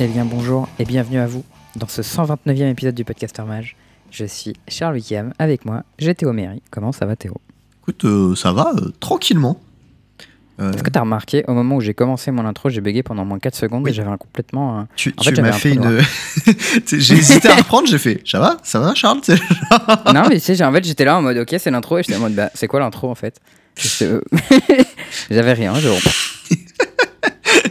Eh bien bonjour et bienvenue à vous dans ce 129e épisode du Podcaster Mage. Je suis Charles Wickham, avec moi j'ai Théo Méry. Comment ça va Théo? Écoute, euh, ça va, euh, tranquillement. Euh, Est-ce que tu as remarqué au moment où j'ai commencé mon intro, j'ai bugué pendant moins 4 secondes Oui. et j'avais un complètement... un- tu en tu fait, m'as un fait une. J'ai hésité à reprendre, j'ai fait. Ça va Ça va, Charles non mais tu sais, en fait j'étais là en mode ok c'est l'intro et j'étais en mode bah c'est quoi l'intro en fait? J'avais rien, je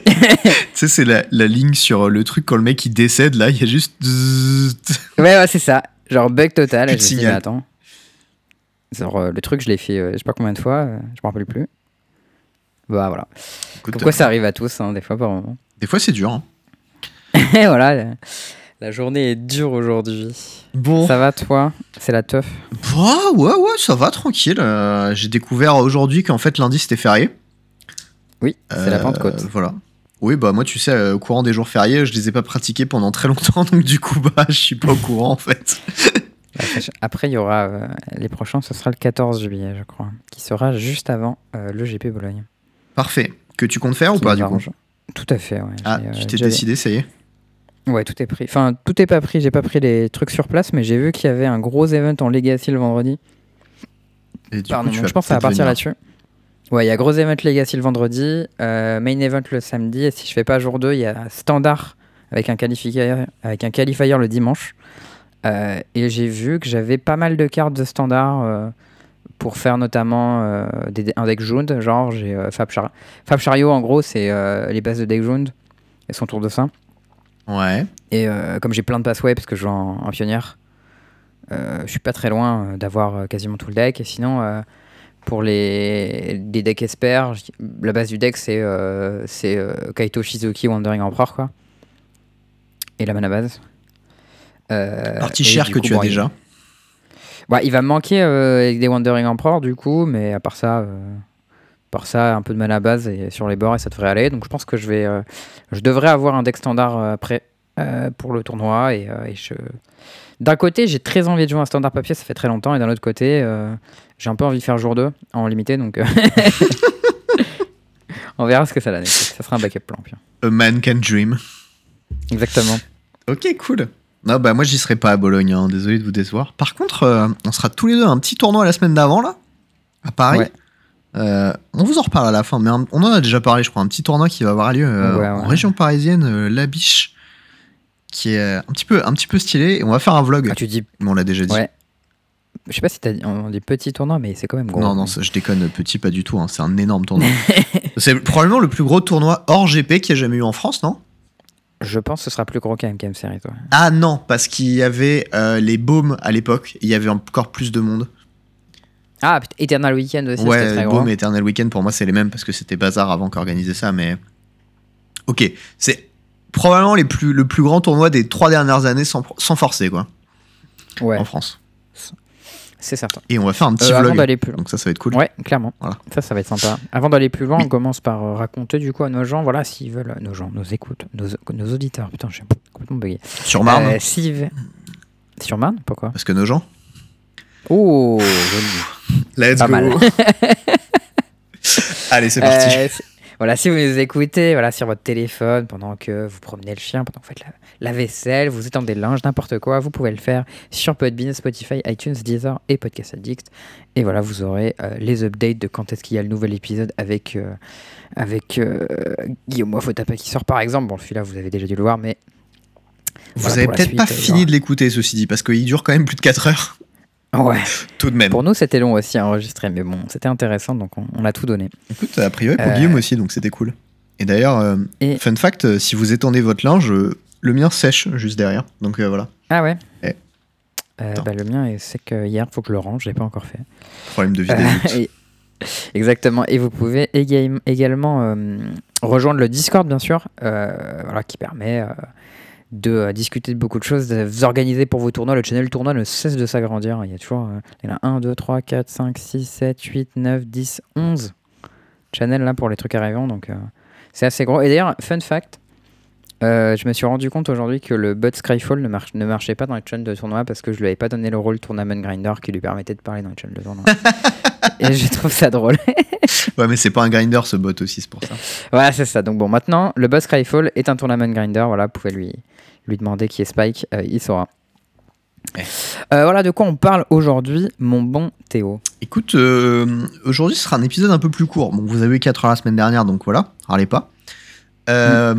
Tu sais, c'est la, la ligne sur le truc quand le mec il décède, là, il y a juste. Ouais, ouais, c'est ça. Genre bug total. Je dit, attends. Genre, euh, le truc, je l'ai fait, euh, je sais pas combien de fois, euh, je me rappelle plus. Bah voilà. Écoute, Comme quoi, ça arrive à tous, hein, des fois par moment. Des fois, c'est dur. hein. Et voilà. euh, La journée est dure aujourd'hui. Bon. Ça va, toi? C'est la teuf? Bah, ouais, ouais, ça va, tranquille. Euh, j'ai découvert aujourd'hui qu'en fait, lundi, c'était férié. Oui, c'est la Euh, Pentecôte. Voilà. Oui, bah moi, tu sais, euh, au courant des jours fériés, je les ai pas pratiqués pendant très longtemps, donc du coup, bah, je suis pas au courant, en fait. Après, il y aura. euh, les prochains, ce sera le 14 juillet, je crois. Qui sera juste avant euh, le GP Bologne. Parfait. Que tu comptes faire ou pas, du coup. Tout à fait, ouais. Ah, euh, tu t'es décidé, ça y est Ouais, tout est pris. Enfin, tout est pas pris. J'ai pas pris les trucs sur place, mais j'ai vu qu'il y avait un gros event en Legacy le vendredi. Et du Pardon, coup, tu donc vas je pense que ça va partir là-dessus. Ouais, il y a gros event Legacy le vendredi, euh, main event le samedi, et si je fais pas jour 2, il y a standard avec un qualifier, avec un qualifier le dimanche. Euh, et j'ai vu que j'avais pas mal de cartes de standard euh, pour faire notamment des, un deck jaune. Genre, j'ai Fab, Char- Fab Chariot, en gros, c'est les bases de deck jaune et son tour de ça. Ouais. Et comme j'ai plein de passways parce que je joue en, en pionnière, je suis pas très loin d'avoir quasiment tout le deck. Et sinon, pour les, les decks experts, la base du deck c'est euh, euh, Kaito Shizuki Wandering Emperor quoi. Et la mana base. Euh, Partie et chère du que coup, tu as il- déjà. Ouais, il va me manquer euh, avec des Wandering Emperor du coup, mais à part ça, euh, à part ça, un peu de mana base et sur les bords et ça devrait aller. Donc je pense que je vais, je devrais avoir un deck standard après pour le tournoi et, et je. D'un côté, j'ai très envie de jouer un standard papier, ça fait très longtemps, et d'un autre côté, euh, j'ai un peu envie de faire jour 2 en limité, donc euh, on verra ce que ça donne. Ça sera un backup plan. puis. A man can dream. Exactement. Ok, cool. Non, bah moi j'y serai pas à Bologne, hein, désolé de vous décevoir. Par contre, euh, on sera tous les deux à un petit tournoi la semaine d'avant là, à Paris. Ouais. Euh, on vous en reparle à la fin, mais un- on en a déjà parlé, je crois, un petit tournoi qui va avoir lieu euh, Ouais, en région parisienne, La Biche, qui est un petit peu, un petit peu stylé. Et on va faire un vlog, Ah, tu dis, mais on l'a déjà dit. ouais. Je sais pas si t'as dit, on dit petit tournoi, mais c'est quand même gros. non, non, ça, je déconne, petit, pas du tout. hein, c'est un énorme tournoi. c'est probablement le plus gros tournoi hors GP qu'il y a jamais eu en France, non? Je pense que ce sera plus gros qu'un MKM Series, toi. Ah non, parce qu'il y avait euh, les baumes à l'époque, il y avait encore plus de monde. Ah, Eternal Weekend aussi, c'était Ouais, très gros. Baume et Eternal Weekend, pour moi, c'est les mêmes parce que c'était Bazar avant qu'organiser ça, mais. Ok, c'est probablement les plus, le plus grand tournoi des trois dernières années sans, sans forcer, quoi, Ouais, en France. C'est certain. Et on va faire un petit Euh, avant vlog. d'aller plus loin. Donc ça, ça va être cool. Ouais, clairement. Voilà. Ça, ça va être sympa. Avant d'aller plus loin, Oui. on commence par euh, raconter du coup à nos gens, voilà, s'ils veulent, nos gens, nos écoutes, nos, nos auditeurs. Putain, je suis complètement bugué. Sur Marne, Euh, s'ils Sur Marne Pourquoi? Parce que nos gens. Oh, joli. Let's Pas go mal. Allez, c'est parti. Voilà, si vous nous écoutez voilà, sur votre téléphone pendant que vous promenez le chien, pendant que vous faites la, la vaisselle, vous étendez le linge, n'importe quoi, vous pouvez le faire sur Podbean, Spotify, iTunes, Deezer et Podcast Addict. Et voilà, vous aurez euh, les updates de quand est-ce qu'il y a le nouvel épisode avec, euh, avec euh, Guillaume Wafotapa qui sort par exemple. Bon, celui-là, vous avez déjà dû le voir, mais. Vous voilà, avez pour la peut-être pas fini de l'écouter, ceci dit, parce qu'il dure quand même plus de 4 heures, Ouais, tout de même. pour nous, c'était long aussi à enregistrer, mais bon, c'était intéressant, donc on, on a tout donné. Écoute, a priori pour Euh, Guillaume aussi, donc c'était cool. Et d'ailleurs, euh, Et- fun fact, euh, si vous étendez votre linge, euh, le mien sèche juste derrière. Donc euh, voilà, Ah ouais Eh. Euh, bah, le mien, c'est que hier, faut que je le range, je l'ai pas encore fait. problème de vidéo. Euh, Exactement. Et vous pouvez éga- également euh, rejoindre le Discord, bien sûr, euh, voilà, qui permet euh, de euh, discuter de beaucoup de choses, de vous organiser pour vos tournois. Le channel tournoi ne cesse de s'agrandir. Il y a toujours euh, il y en a 1, 2, 3, 4, 5, 6, 7, 8, 9, 10, 11 channels là pour les trucs arrivants. Donc euh, c'est assez gros. Et d'ailleurs, fun fact, Euh, je me suis rendu compte aujourd'hui que le bot Scryfall ne, ne marchait pas dans les chaînes de tournoi parce que je lui avais pas donné le rôle Tournament Grinder qui lui permettait de parler dans les chaînes de tournoi. Et je trouve ça drôle. Ouais, mais c'est pas un grinder ce bot aussi, c'est pour ça. voilà, c'est ça. Donc bon, maintenant, le boss Scryfall est un Tournament Grinder. Voilà, vous pouvez lui, lui demander qui est Spike, euh, il saura. Ouais. Euh, voilà de quoi on parle aujourd'hui, mon bon Théo. Écoute, euh, aujourd'hui ce sera un épisode un peu plus court. Bon, vous avez eu 4 heures la semaine dernière, donc voilà, râlez pas. Euh,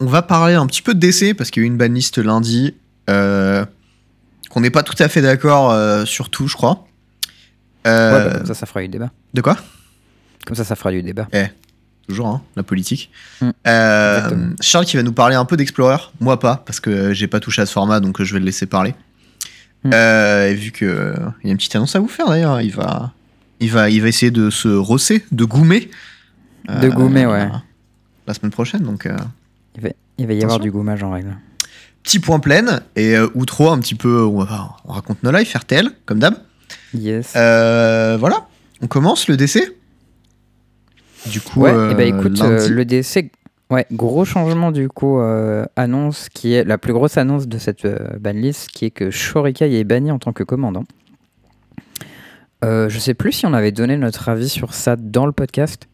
On va parler un petit peu de DC parce qu'il y a eu une banlist lundi. qu'on n'est pas tout à fait d'accord sur tout, je crois. Ouais, bah, comme ça, ça fera du débat. De quoi? Comme ça, ça fera du débat. Toujours, hein, la politique. Mm, Euh. Charles qui va nous parler un peu d'Explorer. Moi pas, parce que j'ai pas touché à ce format, donc euh, je vais le laisser parler. Mm. Euh, et vu qu'il y a une petite annonce à vous faire d'ailleurs, il va, il, va, il va essayer de se rosser, de goumer. De goumer, ouais. La semaine prochaine, donc euh, Il va, il va y avoir du gommage en règle. petit point plein. Et euh, outro, un petit peu, on, va- on raconte nos lives, RTL, comme d'hab. Yes. Euh, voilà, on commence le DC. Du coup, Ouais, euh, et bah écoute, lundi- euh, le DC, ouais, gros changement du coup, euh, annonce qui est la plus grosse annonce de cette banlist, qui est que Shorikai est banni en tant que commandant. Je sais plus si on avait donné notre avis sur ça dans le podcast,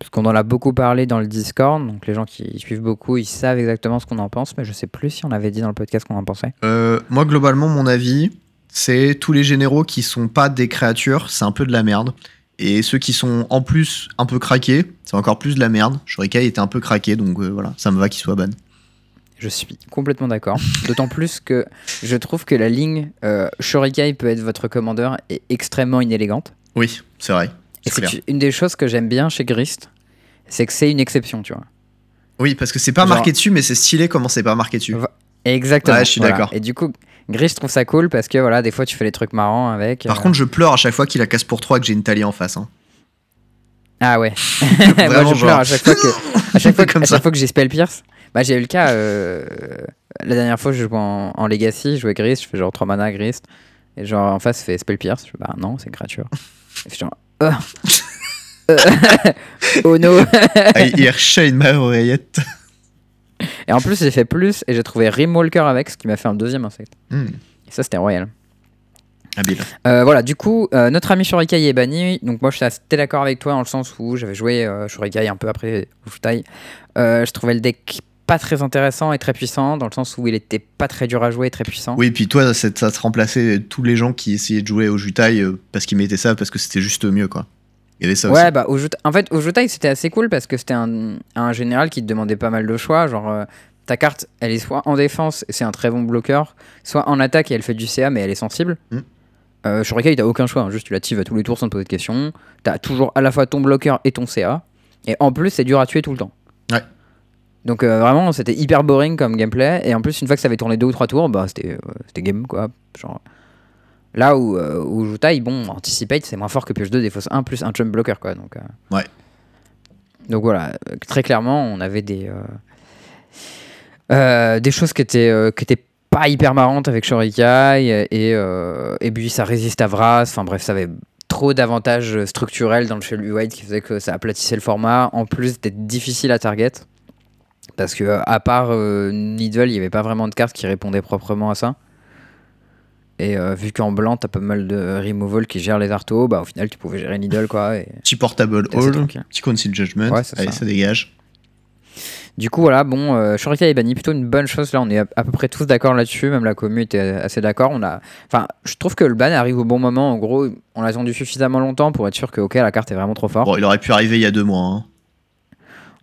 parce qu'on en a beaucoup parlé dans le Discord, donc les gens qui suivent beaucoup, ils savent exactement ce qu'on en pense, mais je sais plus si on avait dit dans le podcast qu'on en pensait. Euh, moi, globalement, mon avis, c'est tous les généraux qui sont pas des créatures, c'est un peu de la merde. Et ceux qui sont en plus un peu craqués, c'est encore plus de la merde. Shurikai était un peu craqué, donc euh, voilà, ça me va qu'il soit ban. Je suis complètement d'accord. D'autant plus que je trouve que la ligne euh, Shorikai peut être votre commandeur est extrêmement inélégante. Oui, c'est vrai. Et C'est une des choses que j'aime bien chez Grist, c'est que c'est une exception, tu vois. Oui, parce que c'est pas Genre- marqué dessus, mais c'est stylé comment c'est pas marqué dessus. Exactement. Ouais, je suis voilà. d'accord. Et du coup, Grist trouve ça cool parce que voilà, des fois tu fais des trucs marrants avec. Par euh, contre, je pleure à chaque fois qu'il a casse pour 3 que j'ai une talie en face. hein. ah ouais. Moi Vraiment, je pleure à chaque fois que, à chaque fois, que- Comme à ça. chaque fois que j'ai spell pierce. Bah j'ai eu le cas euh, la dernière fois je jouais en, en Legacy, je jouais Grist, je fais genre 3 mana Grist et genre en face fait spell pierce, je fais bah non c'est créature. Et je fais genre oh, Euh, oh no. Ah, il ma oreillette. Et en plus j'ai fait plus et j'ai trouvé Rimwalker avec, ce qui m'a fait un deuxième insecte. Hmm, Et ça c'était royal. habile. Euh, voilà, du coup, euh, notre ami Shurikai est banni. Donc, moi, je suis assez d'accord avec toi dans le sens où j'avais joué euh, Shurikai un peu après Ufutai. Euh, je trouvais le deck pas très intéressant et très puissant, dans le sens où il était pas très dur à jouer et très puissant. Oui, puis toi, ça, ça te remplaçait tous les gens qui essayaient de jouer au Jutai parce qu'ils mettaient ça parce que c'était juste mieux, quoi. Il y avait ça Ouais, aussi. bah, au Jutai- en fait, au Jutai, c'était assez cool parce que c'était un, un général qui te demandait pas mal de choix. Genre, euh, ta carte, elle est soit en défense, c'est un très bon bloqueur, soit en attaque et elle fait du CA, mais elle est sensible. Mm. Euh, Shurikai, t'as aucun choix, hein, juste tu l'actives à tous les tours sans te poser de questions. T'as toujours à la fois ton bloqueur et ton CA. Et en plus, c'est dur à tuer tout le temps. Ouais. Donc euh, vraiment, c'était hyper boring comme gameplay. Et en plus, une fois que ça avait tourné deux ou trois tours, bah c'était euh, c'était game quoi. Genre, là où, euh, où Jutai, bon, Anticipate, c'est moins fort que Pioche 2, Défausse 1 plus un jump blocker quoi. Donc, euh, Ouais. donc voilà, euh, très clairement, on avait des, euh, des choses qui étaient, qui étaient pas hyper marrantes avec Shorikai. Et, et puis ça résiste à Vras. Enfin bref, ça avait trop d'avantages structurels dans le Shell White qui faisait que ça aplatissait le format. En plus d'être difficile à target. Parce que à part euh, Needle, il n'y avait pas vraiment de cartes qui répondaient proprement à ça. Et euh, vu qu'en blanc, t'as pas mal de removal qui gèrent les artos, bah au final, tu pouvais gérer Needle quoi. Et... Petit portable tranquille. petit conceal judgment. Ouais, Allez, ça. ça dégage. Du coup, voilà, bon, euh, Shurikai est banni, plutôt une bonne chose. Là, on est à, à peu près tous d'accord là-dessus, même la commu était assez d'accord. On a, enfin, je trouve que le ban arrive au bon moment. En gros, on a attendu suffisamment longtemps pour être sûr que, ok, la carte est vraiment trop forte. Bon, il aurait pu arriver il y a deux mois. hein.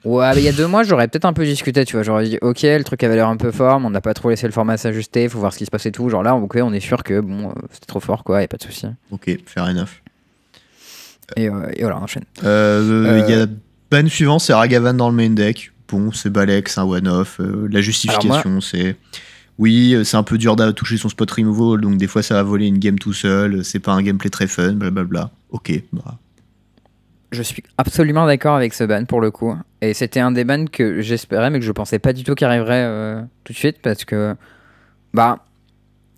Ouais, mais il y a deux mois, j'aurais peut-être un peu discuté, tu vois. J'aurais dit, ok, le truc avait l'air un peu fort, mais on n'a pas trop laissé le format s'ajuster, faut voir ce qui se passe et tout. Genre là, ok, on est sûr que, bon, euh, c'était trop fort, quoi, y a pas de souci. Ok, fair enough. Et, euh, et voilà, on enchaîne. Euh, Il y a ban suivant, c'est Ragavan dans le main deck. Bon, c'est Balek, c'est un one-off. La justification, c'est. Oui, c'est un peu dur de toucher son spot removal, donc des fois ça va voler une game tout seul. C'est pas un gameplay très fun, blablabla. Ok, bah. Je suis absolument d'accord avec ce ban pour le coup. Et c'était un des bans que j'espérais, mais que je pensais pas du tout qu'il arriverait euh, tout de suite parce que. Bah.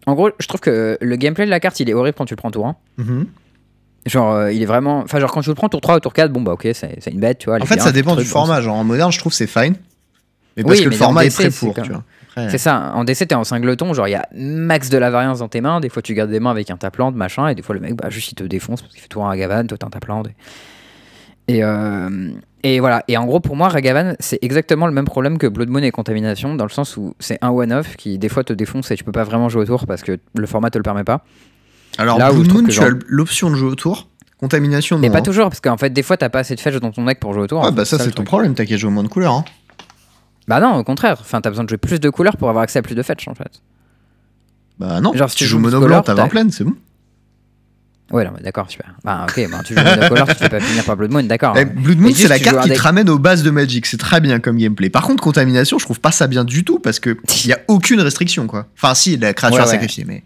En gros, je trouve que le gameplay de la carte il est horrible quand tu le prends tour 1. Mhm. Genre, euh, il est vraiment. Enfin, genre, quand tu le prends tour 3 ou tour 4, bon, bah ok, c'est une bête, tu vois. En fait, bien, ça dépend truc, du format. Genre en moderne, je trouve c'est fine. Mais parce Oui, que le mais format est très tu vois. Après, C'est ça, en DC, t'es en singleton, genre il y a max de la variance dans tes mains. Des fois, tu gardes des mains avec un taplante, machin, et des fois, le mec, bah, juste il te défonce parce qu'il fait tout en Ragavan, toi t'es un taplante. Et, euh, et voilà. Et en gros, pour moi, Ragavan, c'est exactement le même problème que Blood Moon et Contamination, dans le sens où c'est un one-off qui, des fois, te défonce et tu peux pas vraiment jouer autour parce que le format te le permet pas. Alors, là trouve Moon, tu as l'option de jouer autour. Contamination, non. Mais pas hein. toujours, parce qu'en fait, des fois, t'as pas assez de fetch dans ton deck pour jouer autour. Ouais, en bah ça, c'est ton truc. problème, t'as qu'à jouer moins de couleurs. Hein. Bah non, au contraire. Enfin, t'as besoin de jouer plus de couleurs pour avoir accès à plus de fetch, en fait. Bah non, Genre, si tu tu joues mono blanc, t'as 20 t'as- pleines, c'est bon. Ouais, non, d'accord, super. Bah, ok, bah, tu joues monocolore, tu fais pas finir par Blood Moon, d'accord. Eh, Blood Moon, c'est la carte qui deck- te ramène aux bases de Magic, c'est très bien comme gameplay. Par contre, Contamination, je trouve pas ça bien du tout parce que il y a aucune restriction, quoi. Enfin, si, la créature Ouais, ouais. mais.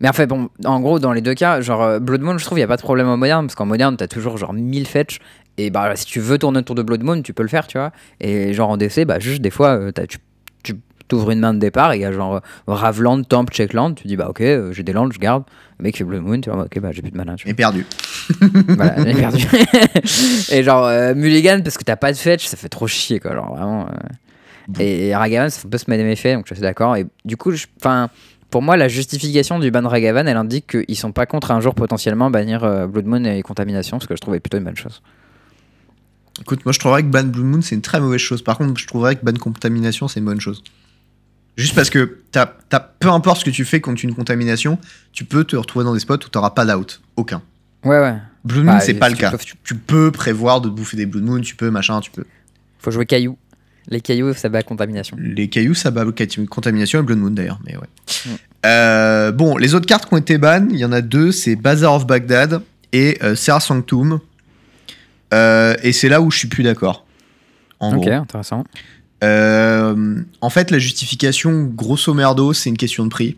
Mais en fait, bon, en gros, dans les deux cas, genre euh, Blood Moon, je trouve, il y a pas de problème en moderne, parce qu'en moderne, t'as toujours genre 1000 fetch, et bah si tu veux tourner autour de Blood Moon, tu peux le faire, tu vois. Et genre en DC, bah juste des fois, euh, tu t'ouvres une main de départ, et il y a genre euh, Raveland, Temple, Checkland, tu dis bah ok, euh, j'ai des lands, je garde. Le mec fait Blood Moon, tu vois, bah, ok, bah j'ai plus de mana, tu vois. Et perdu. voilà, j'ai perdu. et genre euh, Mulligan, parce que t'as pas de fetch, ça fait trop chier, quoi, genre vraiment. euh. Et, et Ragavan, ça peut se mettre des méfaits, donc je suis d'accord. Et du coup, enfin. Pour moi, la justification du ban Ragavan, elle indique qu'ils sont pas contre un jour potentiellement bannir euh, Blood Moon et Contamination, ce que je trouvais plutôt une bonne chose. Écoute, moi je trouverais que ban Blue Moon c'est une très mauvaise chose. Par contre, je trouverais que ban contamination c'est une bonne chose. Juste parce que t'as, t'as- peu importe ce que tu fais contre une contamination, tu peux te retrouver dans des spots où t'auras pas d'out. Aucun. Ouais, ouais. Blue Moon, Bah, c'est pas le cas. peux- Tu, tu peux prévoir de te bouffer des Blood Moon, tu peux machin, tu peux. Faut jouer cailloux. Les cailloux, ça bat Contamination. Les cailloux, ça bat contamination et Blood Moon d'ailleurs, mais ouais. Mm. Euh, bon, les autres cartes qui ont été ban, il y en a deux, c'est Bazaar of Baghdad et euh, Serra Sanctum. Euh, et c'est là où je suis plus d'accord. En Ok, gros. intéressant. Euh, en fait, la justification, grosso merdo, c'est une question de prix.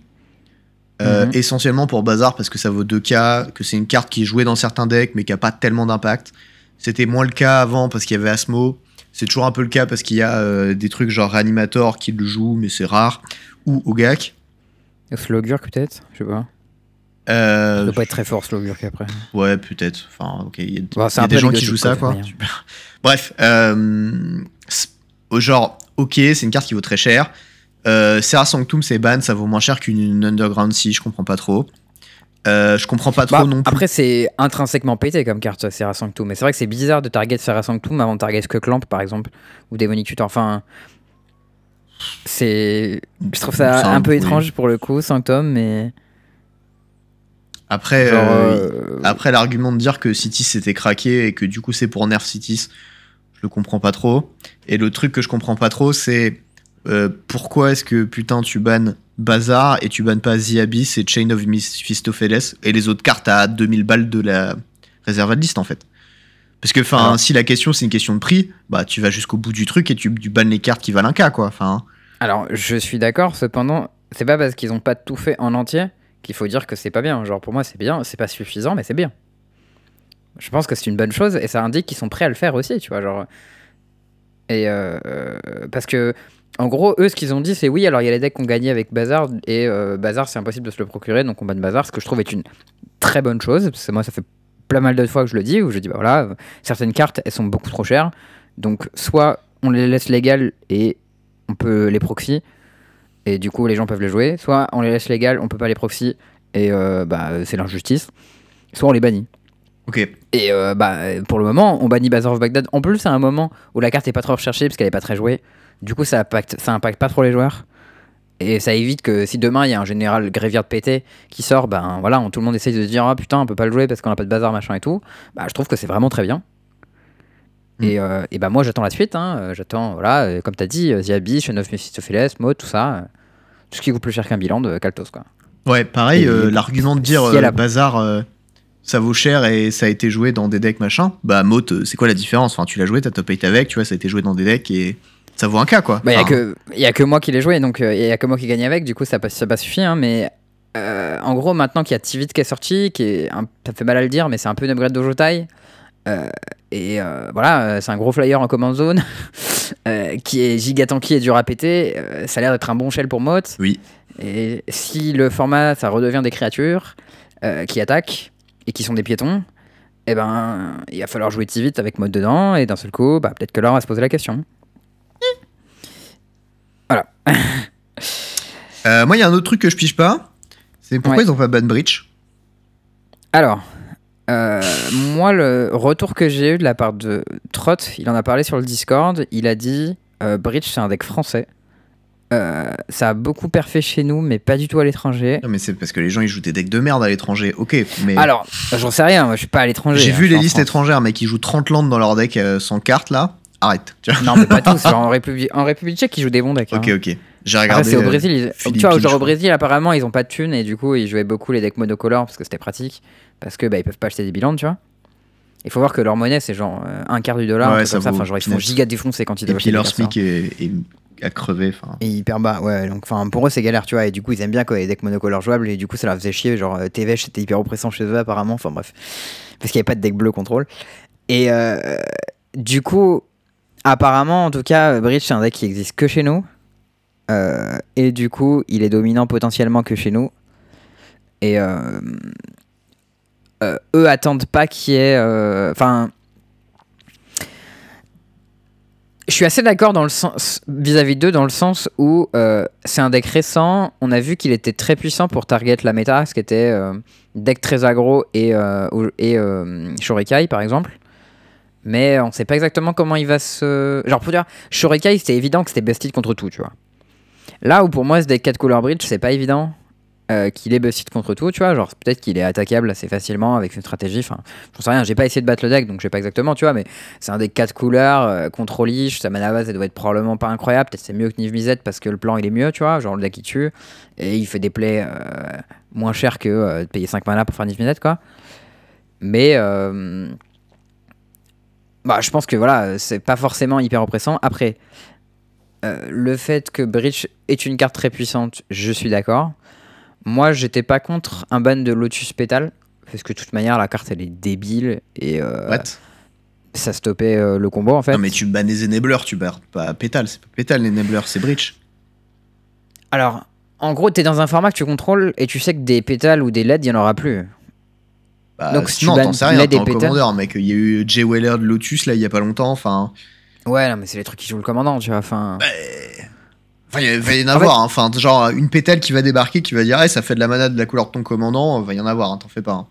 Euh, Mhm. Essentiellement pour Bazar parce que ça vaut 2K, que c'est une carte qui est jouée dans certains decks mais qui a pas tellement d'impact. C'était moins le cas avant parce qu'il y avait Asmo. C'est toujours un peu le cas parce qu'il y a euh, des trucs genre Reanimator qui le joue mais c'est rare. Ou Ogak. Slowgurk, peut-être Je sais pas. Euh, Ça doit pas être très fort, Slowgurk, après. ouais, peut-être. Enfin, ok. Il y a, Bon, il c'est y a un des gens qui jouent ça, quoi. Bref, euh, genre, ok, c'est une carte qui vaut très cher. Euh, Serra Sanctum, c'est ban, ça vaut moins cher qu'une Underground Sea, je comprends pas trop. Euh, je comprends pas trop Bah, non plus. après, c'est intrinsèquement pété comme carte, Serra Sanctum. Mais c'est vrai que c'est bizarre de target Serra Sanctum avant de target que Clamp, par exemple, ou Demonic Tutor. Enfin, c'est. Je trouve ça un, peu oui. étrange pour le coup, Sanctum, mais. Après, Genre, euh, euh, après l'argument de dire que Cities c'était craqué et que du coup c'est pour nerf Cities, je le comprends pas trop. Et le truc que je comprends pas trop, c'est euh, pourquoi est-ce que putain tu bannes Bazar et tu bannes pas The Abyss et Chain of Mephistopheles et les autres cartes à 2000 balles de la réserve list en fait? Parce que enfin, si la question c'est une question de prix, bah tu vas jusqu'au bout du truc et tu, tu bannes les cartes qui valent un cas quoi. Enfin, Alors, je suis d'accord, cependant, c'est pas parce qu'ils ont pas tout fait en entier qu'il faut dire que c'est pas bien. Genre, pour moi, c'est bien, c'est pas suffisant, mais c'est bien. Je pense que c'est une bonne chose et ça indique qu'ils sont prêts à le faire aussi, tu vois. Genre. Et euh, euh, parce que, en gros, eux, ce qu'ils ont dit, c'est oui, alors il y a les decks qu'on gagné avec Bazar et euh, Bazar, c'est impossible de se le procurer, donc on banne Bazar, ce que je trouve est une très bonne chose. Parce que moi, ça fait plein mal de fois que je le dis, où je dis, bah voilà, certaines cartes, elles sont beaucoup trop chères. Donc, soit on les laisse légales et on peut les proxy, et du coup les gens peuvent les jouer. Soit on les laisse légales, on peut pas les proxy, et euh, bah, c'est l'injustice. Soit on les bannit. Ok. Et euh, bah, pour le moment, on bannit Bazaar of Baghdad. En plus, c'est un moment où la carte est pas trop recherchée parce qu'elle est pas très jouée. Du coup, ça impacte, ça impacte pas trop les joueurs. Et ça évite que si demain il y a un général gréviard de pété qui sort, ben voilà, on- tout le monde essaye de se dire ah putain, on peut pas le jouer parce qu'on a pas de bazar machin et tout. Bah, je trouve que c'est vraiment très bien. Mm. Et, euh, et bah moi j'attends la suite, hein. J'attends, voilà, euh, comme t'as dit, The Abyss, Shaun of Mephistopheles, Maud, tout ça. tout ce qui coûte plus cher qu'un bilan de Kaltos quoi. Ouais, pareil, euh, l'argument de dire si bazar, ça vaut cher et ça a été joué dans des decks machin, bah Mote, euh, c'est quoi la différence? Enfin, tu l'as joué, t'as top 8 avec, tu vois, ça a été joué dans des decks et ça vaut un cas quoi. Bah, il y a Enfin, y a que moi qui l'ai joué, donc euh, il y a que moi qui gagne avec. Du coup, ça pas ça pas suffi, hein, mais euh, en gros, maintenant qu'il y a Tivit qui est sorti, qui est un- ça fait mal à le dire, mais c'est un peu une upgrade. Euh, et euh, voilà, euh, c'est un gros flyer en command zone euh, qui est giga tanky et dur à péter. Euh, ça a l'air d'être un bon shell pour Moth. Oui. Et si le format ça redevient des créatures euh, qui attaquent et qui sont des piétons, eh ben il va falloir jouer Tivit avec mode dedans et d'un seul coup, bah, peut-être que là on va se poser la question. Voilà. Euh, moi, il y a un autre truc que je pige pas. C'est pourquoi Ouais. ils ont pas ban Breach? Alors, euh, moi, le retour que j'ai eu de la part de Trot, il en a parlé sur le Discord. Il a dit euh, Breach, c'est un deck français. Euh, ça a beaucoup perfait chez nous, mais pas du tout à l'étranger. Non, mais c'est parce que les gens ils jouent des decks de merde à l'étranger. Ok, mais. Alors, j'en sais rien, moi je suis pas à l'étranger. J'ai hein, vu les listes étrangères, mec, qui jouent 30 landes dans leur deck euh, sans carte là. Arrête. Tu vois. Non, mais pas tous. Genre en République, en République tchèque, ils jouent des bons decks. hein. ok, ok. J'ai regardé. c'est au euh, Brésil. ils- tu vois, genre au. Brésil, apparemment, ils ont pas de thunes et du coup, ils jouaient beaucoup les decks monocolores parce que c'était pratique. Parce que bah, ils peuvent pas acheter des bilans, tu vois. Il faut voir que leur monnaie, c'est genre euh, un quart du dollar, Ouais, ça comme ça. Enfin, genre, ils font giga défoncer quand ils Et puis leur. SMIC est, est à crever. Et hyper bas, ouais. Donc, enfin, pour eux, c'est galère, tu vois. Et du coup, ils aiment bien quand il y a des decks monocolores jouables. Et du coup, ça leur faisait chier. Genre, euh, TVH, c'était hyper oppressant chez eux, apparemment. Enfin, bref. Parce qu'il n'y avait pas de deck bleu contrôle. Et euh, du coup, apparemment, en tout cas, Bridge, c'est un deck qui existe que chez nous. Euh, et du coup, il est dominant potentiellement que chez nous. Et euh, eux attendent pas qu'il y ait. euh, Enfin. je suis assez d'accord dans le sens vis-à-vis d'eux dans le sens où euh, c'est un deck récent. On a vu qu'il était très puissant pour target la méta, ce qui était euh, deck très aggro et euh, et euh, Shorekai par exemple. Mais on sait pas exactement comment il va se. Genre pour dire, Shorekai c'était évident que c'était busted contre tout, tu vois. Là où pour moi ce deck 4 color bridge c'est pas évident euh, qu'il est busted contre tout, tu vois. Genre peut-être qu'il est attaquable assez facilement avec une stratégie. Enfin, j'en sais rien, j'ai pas essayé de battre le deck donc je sais pas exactement, tu vois. Mais c'est un deck 4 couleurs, euh, contrôle-ish, sa mana base elle doit être probablement pas incroyable. Peut-être c'est mieux que Niv Mizzet parce que le plan il est mieux, tu vois. Genre le deck il tue et il fait des plays euh, moins cher que euh, de payer 5 mana pour faire Niv Mizzet, quoi. Mais bah, je pense que voilà, c'est pas forcément hyper oppressant. Après, le fait que Breach est une carte très puissante, je suis d'accord. Moi, j'étais pas contre un ban de Lotus Pétale. Parce que de toute manière, la carte elle est débile et euh, What? ça stoppait euh, le combo en fait. Non, mais tu bannes les enablers, tu barres pas Pétale. C'est pas Pétale l'enabler, c'est Breach. Alors, en gros, t'es dans un format que tu contrôles et tu sais que des pétales ou des LED, il y en aura plus. Bah, Donc, si tu non, bannes t'en sais rien, LED t'es Pétale- commandeur, mec. Il y a eu Jay Weller de Lotus là il y a pas longtemps. Enfin, Ouais, non, mais c'est les trucs qui jouent le commandant, tu vois. Enfin, enfin il va y en En avoir. hein. Enfin, genre une pétale qui va débarquer, qui va dire, eh, ça fait de la mana de la couleur de ton commandant. Va y en avoir, hein, t'en fais pas. hein.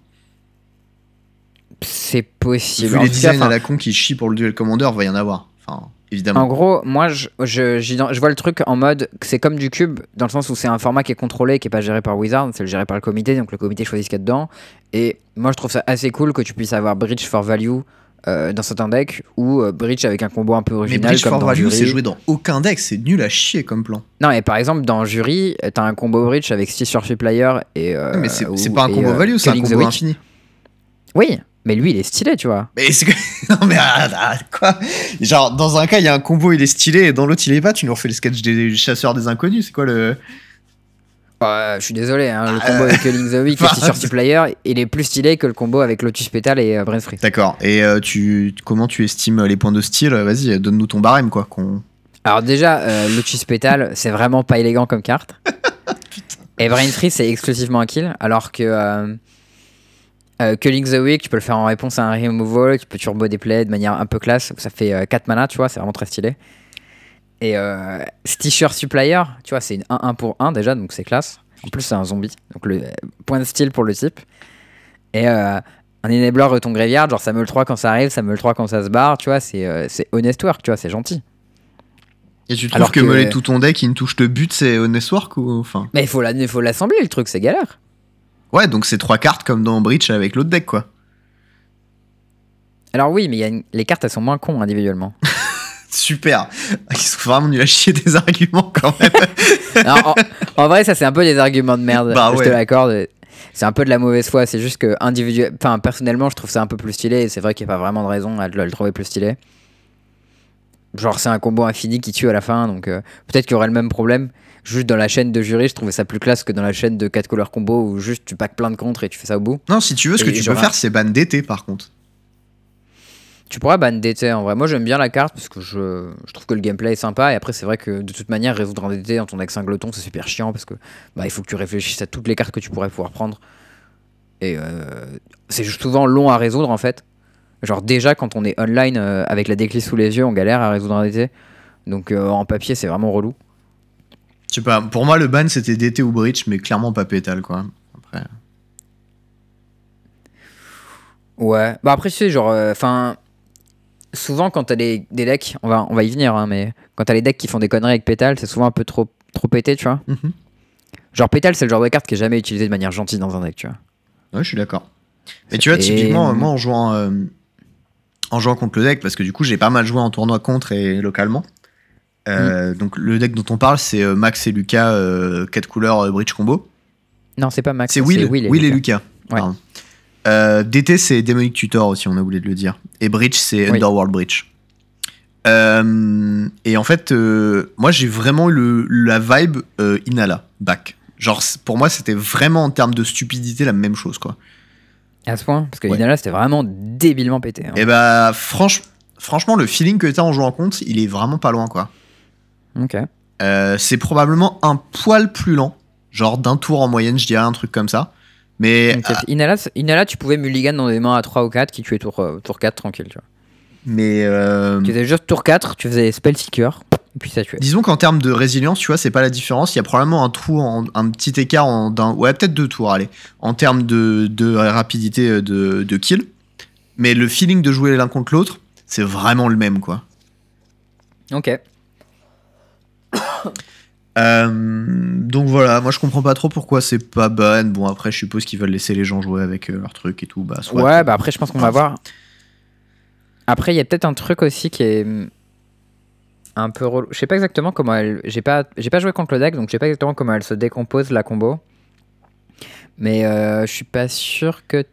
c'est possible. Vu En les cas, designs à la con qui chient pour le duel commandeur, va y en avoir. Enfin, évidemment. En gros, moi, je, je, je vois le truc en mode que c'est comme du cube, dans le sens où c'est un format qui est contrôlé, qui est pas géré par Wizard, c'est géré par le comité, donc le comité choisit ce qu'il y a dedans. Et moi, je trouve ça assez cool que tu puisses avoir Bridge for Value euh, dans certains decks, ou euh, Bridge avec un combo un peu mais original, Bridge comme for dans Value, c'est joué dans aucun deck. C'est nul à chier comme plan. Non, et par exemple, dans Jury, t'as un combo Bridge avec Stitch Surface Player et. euh, mais c'est pas un et, combo euh, value, c'est un combo infini. Oui, mais lui, il est stylé, tu vois. Mais c'est que... non mais ah, ah, quoi? Genre dans un cas il y a un combo il est stylé et dans l'autre il est pas. Tu nous refais le sketch des chasseurs des inconnus. C'est quoi le Ouais, je suis désolé, hein, le Ah, combo euh, avec Killing the Week et Player, il est plus stylé que le combo avec Lotus Petal et euh, Brain Freeze. D'accord. Et euh, tu comment tu estimes les points de style? Vas-y, donne-nous ton barème quoi. Qu'on... Alors déjà, euh, Lotus Petal, c'est vraiment pas élégant comme carte. et Brain Freeze, c'est exclusivement un kill, alors que euh, euh, Culling the Week, tu peux le faire en réponse à un removal, tu peux turbo des plays de manière un peu classe, ça fait euh, 4 mana, tu vois, c'est vraiment très stylé. Et euh, Stitcher Supplier, tu vois, c'est une 1-1 pour 1 déjà, donc c'est classe. En plus, c'est un zombie, donc le point de style pour le type. Et euh, un enabler de ton graveyard, genre ça me le 3 quand ça arrive, ça me le 3 quand ça se barre, tu vois, c'est euh, c'est honest work, tu vois, c'est gentil. Et tu trouves Alors que, que- meler tout ton deck une touche de but c'est honest work ou enfin? Mais il faut la- il faut l'assembler, le truc, c'est galère. Ouais donc c'est trois cartes comme dans Breach avec l'autre deck quoi. Alors oui, mais y a une- les cartes, elles sont moins cons individuellement. Super. Ils sont vraiment nuls à chier des arguments quand même. En, en vrai, ça c'est un peu des arguments de merde. Bah je ouais. te l'accorde. C'est un peu de la mauvaise foi. C'est juste que individuel, enfin personnellement, je trouve ça un peu plus stylé. Et c'est vrai qu'il n'y a pas vraiment de raison à le, le trouver plus stylé. Genre c'est un combo infini qui tue à la fin, donc euh, peut-être qu'il y aurait le même problème. Juste dans la chaîne de jury, je trouvais ça plus classe que dans la chaîne de 4 couleurs combo où juste tu packs plein de contres et tu fais ça au bout. non si tu veux ce que tu peux faire c'est ban d'été par contre. Tu pourrais ban DT en vrai. Moi j'aime bien la carte parce que je, je trouve que le gameplay est sympa. Et après, c'est vrai que de toute manière, résoudre un DT dans ton deck singleton, c'est super chiant parce que bah, il faut que tu réfléchisses à toutes les cartes que tu pourrais pouvoir prendre. Et euh, c'est souvent long à résoudre en fait. Genre, déjà quand on est online euh, avec la decklist sous les yeux, on galère à résoudre un DT. Donc euh, en papier, c'est vraiment relou. Je sais pas, pour moi, le ban c'était DT ou Breach, mais clairement pas Pétale, quoi. Après. Ouais. Bah après, tu sais, genre, enfin. Souvent, quand t'as des, des decks, on va, on va y venir, hein, mais quand t'as les decks qui font des conneries avec Pétale, c'est souvent un peu trop, trop pété, tu vois. Mhm. Genre, Pétale, c'est le genre de carte qui est jamais utilisé de manière gentille dans un deck, tu vois. Ouais, je suis d'accord. Mais tu vois, Et- typiquement, moi, en jouant, euh, en jouant contre le deck, parce que du coup, j'ai pas mal joué en tournoi contre et localement. Euh, Mm. Donc, le deck dont on parle, c'est euh, Max et Lucas, 4 couleurs Bridge Combo. Non, c'est pas Max. C'est Will, Will Will, et et Lucas. Lucas. Ouais. Euh, DT, c'est Demonic Tutor aussi, on a oublié de le dire. Et Breach, c'est Oui. Underworld Breach. Euh, et en fait, euh, moi, j'ai vraiment eu le, la vibe euh, Inala, back. Genre, pour moi, c'était vraiment en termes de stupidité la même chose, quoi. À ce point Parce que Ouais. Inala, c'était vraiment débilement pété. hein. Et bah, franch- franchement, le feeling que t'as en jouant contre, il est vraiment pas loin, quoi. Ok. C'est probablement un poil plus lent, genre d'un tour en moyenne, je dirais un truc comme ça. Mais, Donc, Inala, Inala, tu pouvais mulligan dans des mains à 3 ou 4 qui tuaient tour, euh, tour 4 tranquille, tu vois. mais euh, Tu faisais juste tour 4, tu faisais Spellseeker, et puis ça tuait. disons qu'en termes de résilience, tu vois, c'est pas la différence. Il y a probablement un trou, en- un petit écart en, d'un, ouais, peut-être deux tours, allez, en termes de, de rapidité euh, de, de kill. Mais le feeling de jouer l'un contre l'autre, c'est vraiment le même, quoi. Ok. Euh, donc voilà, moi je comprends pas trop pourquoi c'est pas ban. Bon, après, je suppose qu'ils veulent laisser les gens jouer avec euh, leurs trucs et tout. Bah, soit. Ouais, bah après, je pense qu'on va voir. Après, il y a peut-être un truc aussi qui est un peu relou. Je sais pas exactement comment elle. J'ai pas, j'ai pas joué contre le deck, donc je sais pas exactement comment elle se décompose la combo. Mais euh, je suis pas sûr que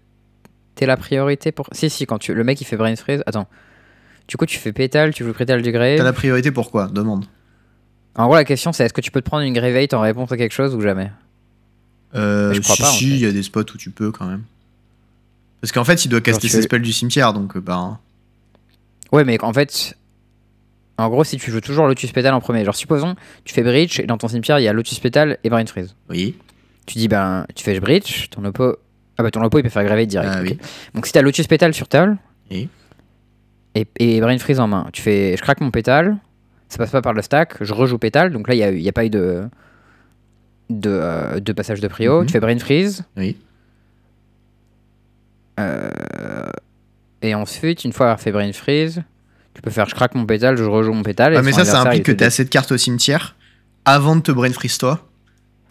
t'aies la priorité pour. Si, si, quand tu... le mec il fait Brain Freeze. Attends. Du coup, tu fais pétale, tu joues pétale du grave. T'as la priorité pour quoi? Demande. En gros, la question c'est est-ce que tu peux te prendre une Grave 8 en réponse à quelque chose ou jamais? Euh, Je crois si, pas, en si, fait. il y a des spots où tu peux quand même. Parce qu'en fait, il doit caster ses spells du cimetière, donc bah. Ouais, mais en fait, en gros, si tu joues toujours Lotus Pétale en premier, genre supposons, tu fais Breach et dans ton cimetière il y a Lotus Pétale et Brain Freeze. Oui. Tu dis, ben, tu fais Breach, ton oppo. Ah bah ton oppo il peut faire Grave 8 direct. Ah oui. Donc si t'as Lotus Pétale sur table Oui. et, et Brain Freeze en main, tu fais, je craque mon pétale, ça passe pas par le stack, je rejoue pétale, donc là il y a, pas eu de. De, euh, de passage de prio, Mhm. tu fais Brain Freeze, Oui. Euh, et ensuite, une fois avoir fait Brain Freeze, tu peux faire je craque mon pétale, je rejoue mon pétale. Ouais, mais ça, ça implique que t'as dit- assez de cartes au cimetière avant de te brain freeze toi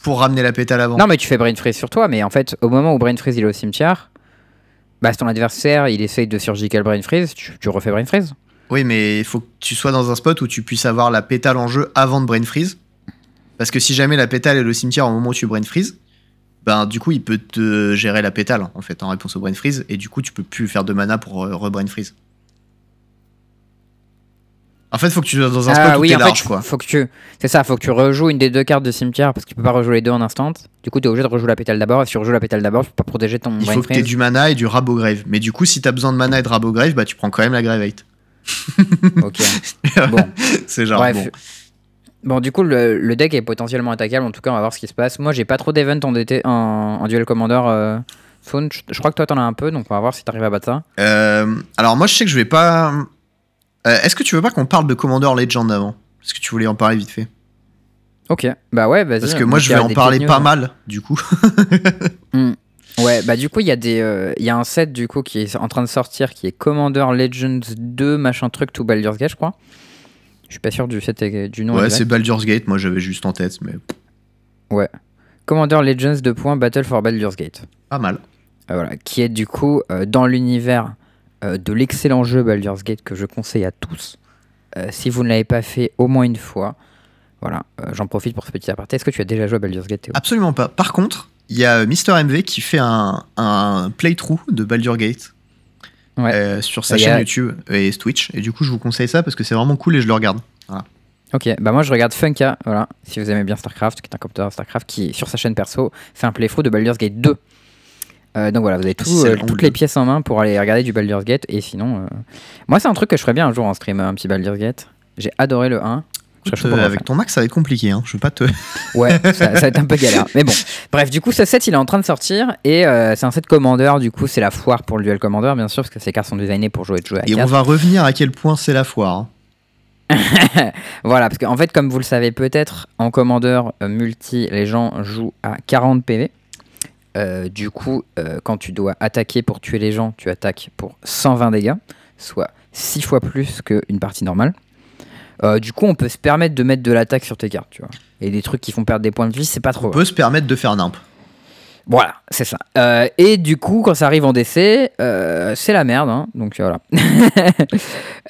pour ramener la pétale avant. Non, mais tu fais Brain Freeze sur toi, mais en fait, au moment où Brain Freeze il est au cimetière, bah, ton adversaire il essaye de surgical Brain Freeze, tu, tu refais Brain Freeze. Oui, mais il faut que tu sois dans un spot où tu puisses avoir la pétale en jeu avant de brain freeze. Parce que si jamais la pétale est au cimetière au moment où tu brain freeze, ben du coup il peut te gérer la pétale en fait en réponse au brain freeze et du coup tu peux plus faire de mana pour euh, re-brain freeze. En fait, faut que tu sois dans un spot Ah où oui, t'es en large fait, quoi. faut que tu. C'est ça, faut que tu rejoues une des deux cartes de cimetière parce que tu peux pas rejouer les deux en instant. Du coup, tu es obligé de rejouer la pétale d'abord. Et si tu rejoues la pétale d'abord, tu peux pas protéger ton Il Brain faut que t'aies du mana et du Rabograve. Mais du coup, si t'as besoin de mana et de Rabograve, bah tu prends quand même la Gravate. Ok. bon. C'est genre Bref. bon. Bon, du coup, le, le deck est potentiellement attaquable. En tout cas, on va voir ce qui se passe. Moi, j'ai pas trop d'event en, DT en, en duel commander. Euh, Faune. je, je crois que toi, t'en as un peu, donc on va voir si t'arrives à battre ça. Euh, alors moi je sais que je vais pas. Euh, Est-ce que tu veux pas qu'on parle de Commander Legend avant? Parce que tu voulais en parler vite fait. Ok. Bah ouais, vas-y. Parce que moi je vais en parler pas news. mal du coup. Hmm. Ouais, bah du coup, il y, a des, euh, y a un set du coup qui est en train de sortir qui est Commander Legends 2, machin truc, to Baldur's Gate, je crois. Je suis pas sûr du, set, du nom. ouais, c'est Baldur's Gate, moi j'avais juste en tête, mais Ouais. Commander Legends 2. Battle for Baldur's Gate. pas mal. Euh, voilà, qui est du coup euh, dans l'univers euh, de l'excellent jeu Baldur's Gate que je conseille à tous. Euh, si vous ne l'avez pas fait au moins une fois, voilà, j'en profite pour ce petit aparté. Est-ce que tu as déjà joué à Baldur's Gate Théo? Absolument pas. Par contre, il y a Mister MV qui fait un, un playthrough de Baldur's Gate Ouais. euh, sur sa chaîne a- YouTube et Twitch. Et du coup, je vous conseille ça parce que c'est vraiment cool et je le regarde. Ok, bah moi je regarde Funka, voilà, si vous aimez bien StarCraft, qui est un compteur StarCraft, qui sur sa chaîne perso fait un playthrough de Baldur's Gate 2. Euh, donc voilà, vous avez tout, euh, toutes le les pièces en main pour aller regarder du Baldur's Gate. Et sinon, euh, moi c'est un truc que je ferais bien un jour en stream, un petit Baldur's Gate. J'ai adoré le 1. Euh, avec ton Mac, ça va être compliqué. Hein. Je veux pas te. Ouais, ça, ça va être un peu galère. Mais bon, bref, du coup, ce set il est en train de sortir et euh, c'est un set Commander. Du coup, c'est la foire pour le duel Commander, bien sûr, parce que ces cartes sont designées pour jouer, jouer à Et on 4. va revenir à quel point c'est la foire. hein. voilà, parce qu'en fait, comme vous le savez peut-être, en commandeur euh, multi, les gens jouent à 40 PV. Euh, du coup, quand tu dois attaquer pour tuer les gens, tu attaques pour 120 dégâts, soit 6 fois plus qu'une partie normale. Euh, du coup, on peut se permettre de mettre de l'attaque sur tes cartes, tu vois. Et des trucs qui font perdre des points de vie, c'est pas trop. On peut se permettre de faire nimp. Voilà, c'est ça. Euh, et du coup, quand ça arrive en DC, euh, c'est la merde. hein. donc voilà.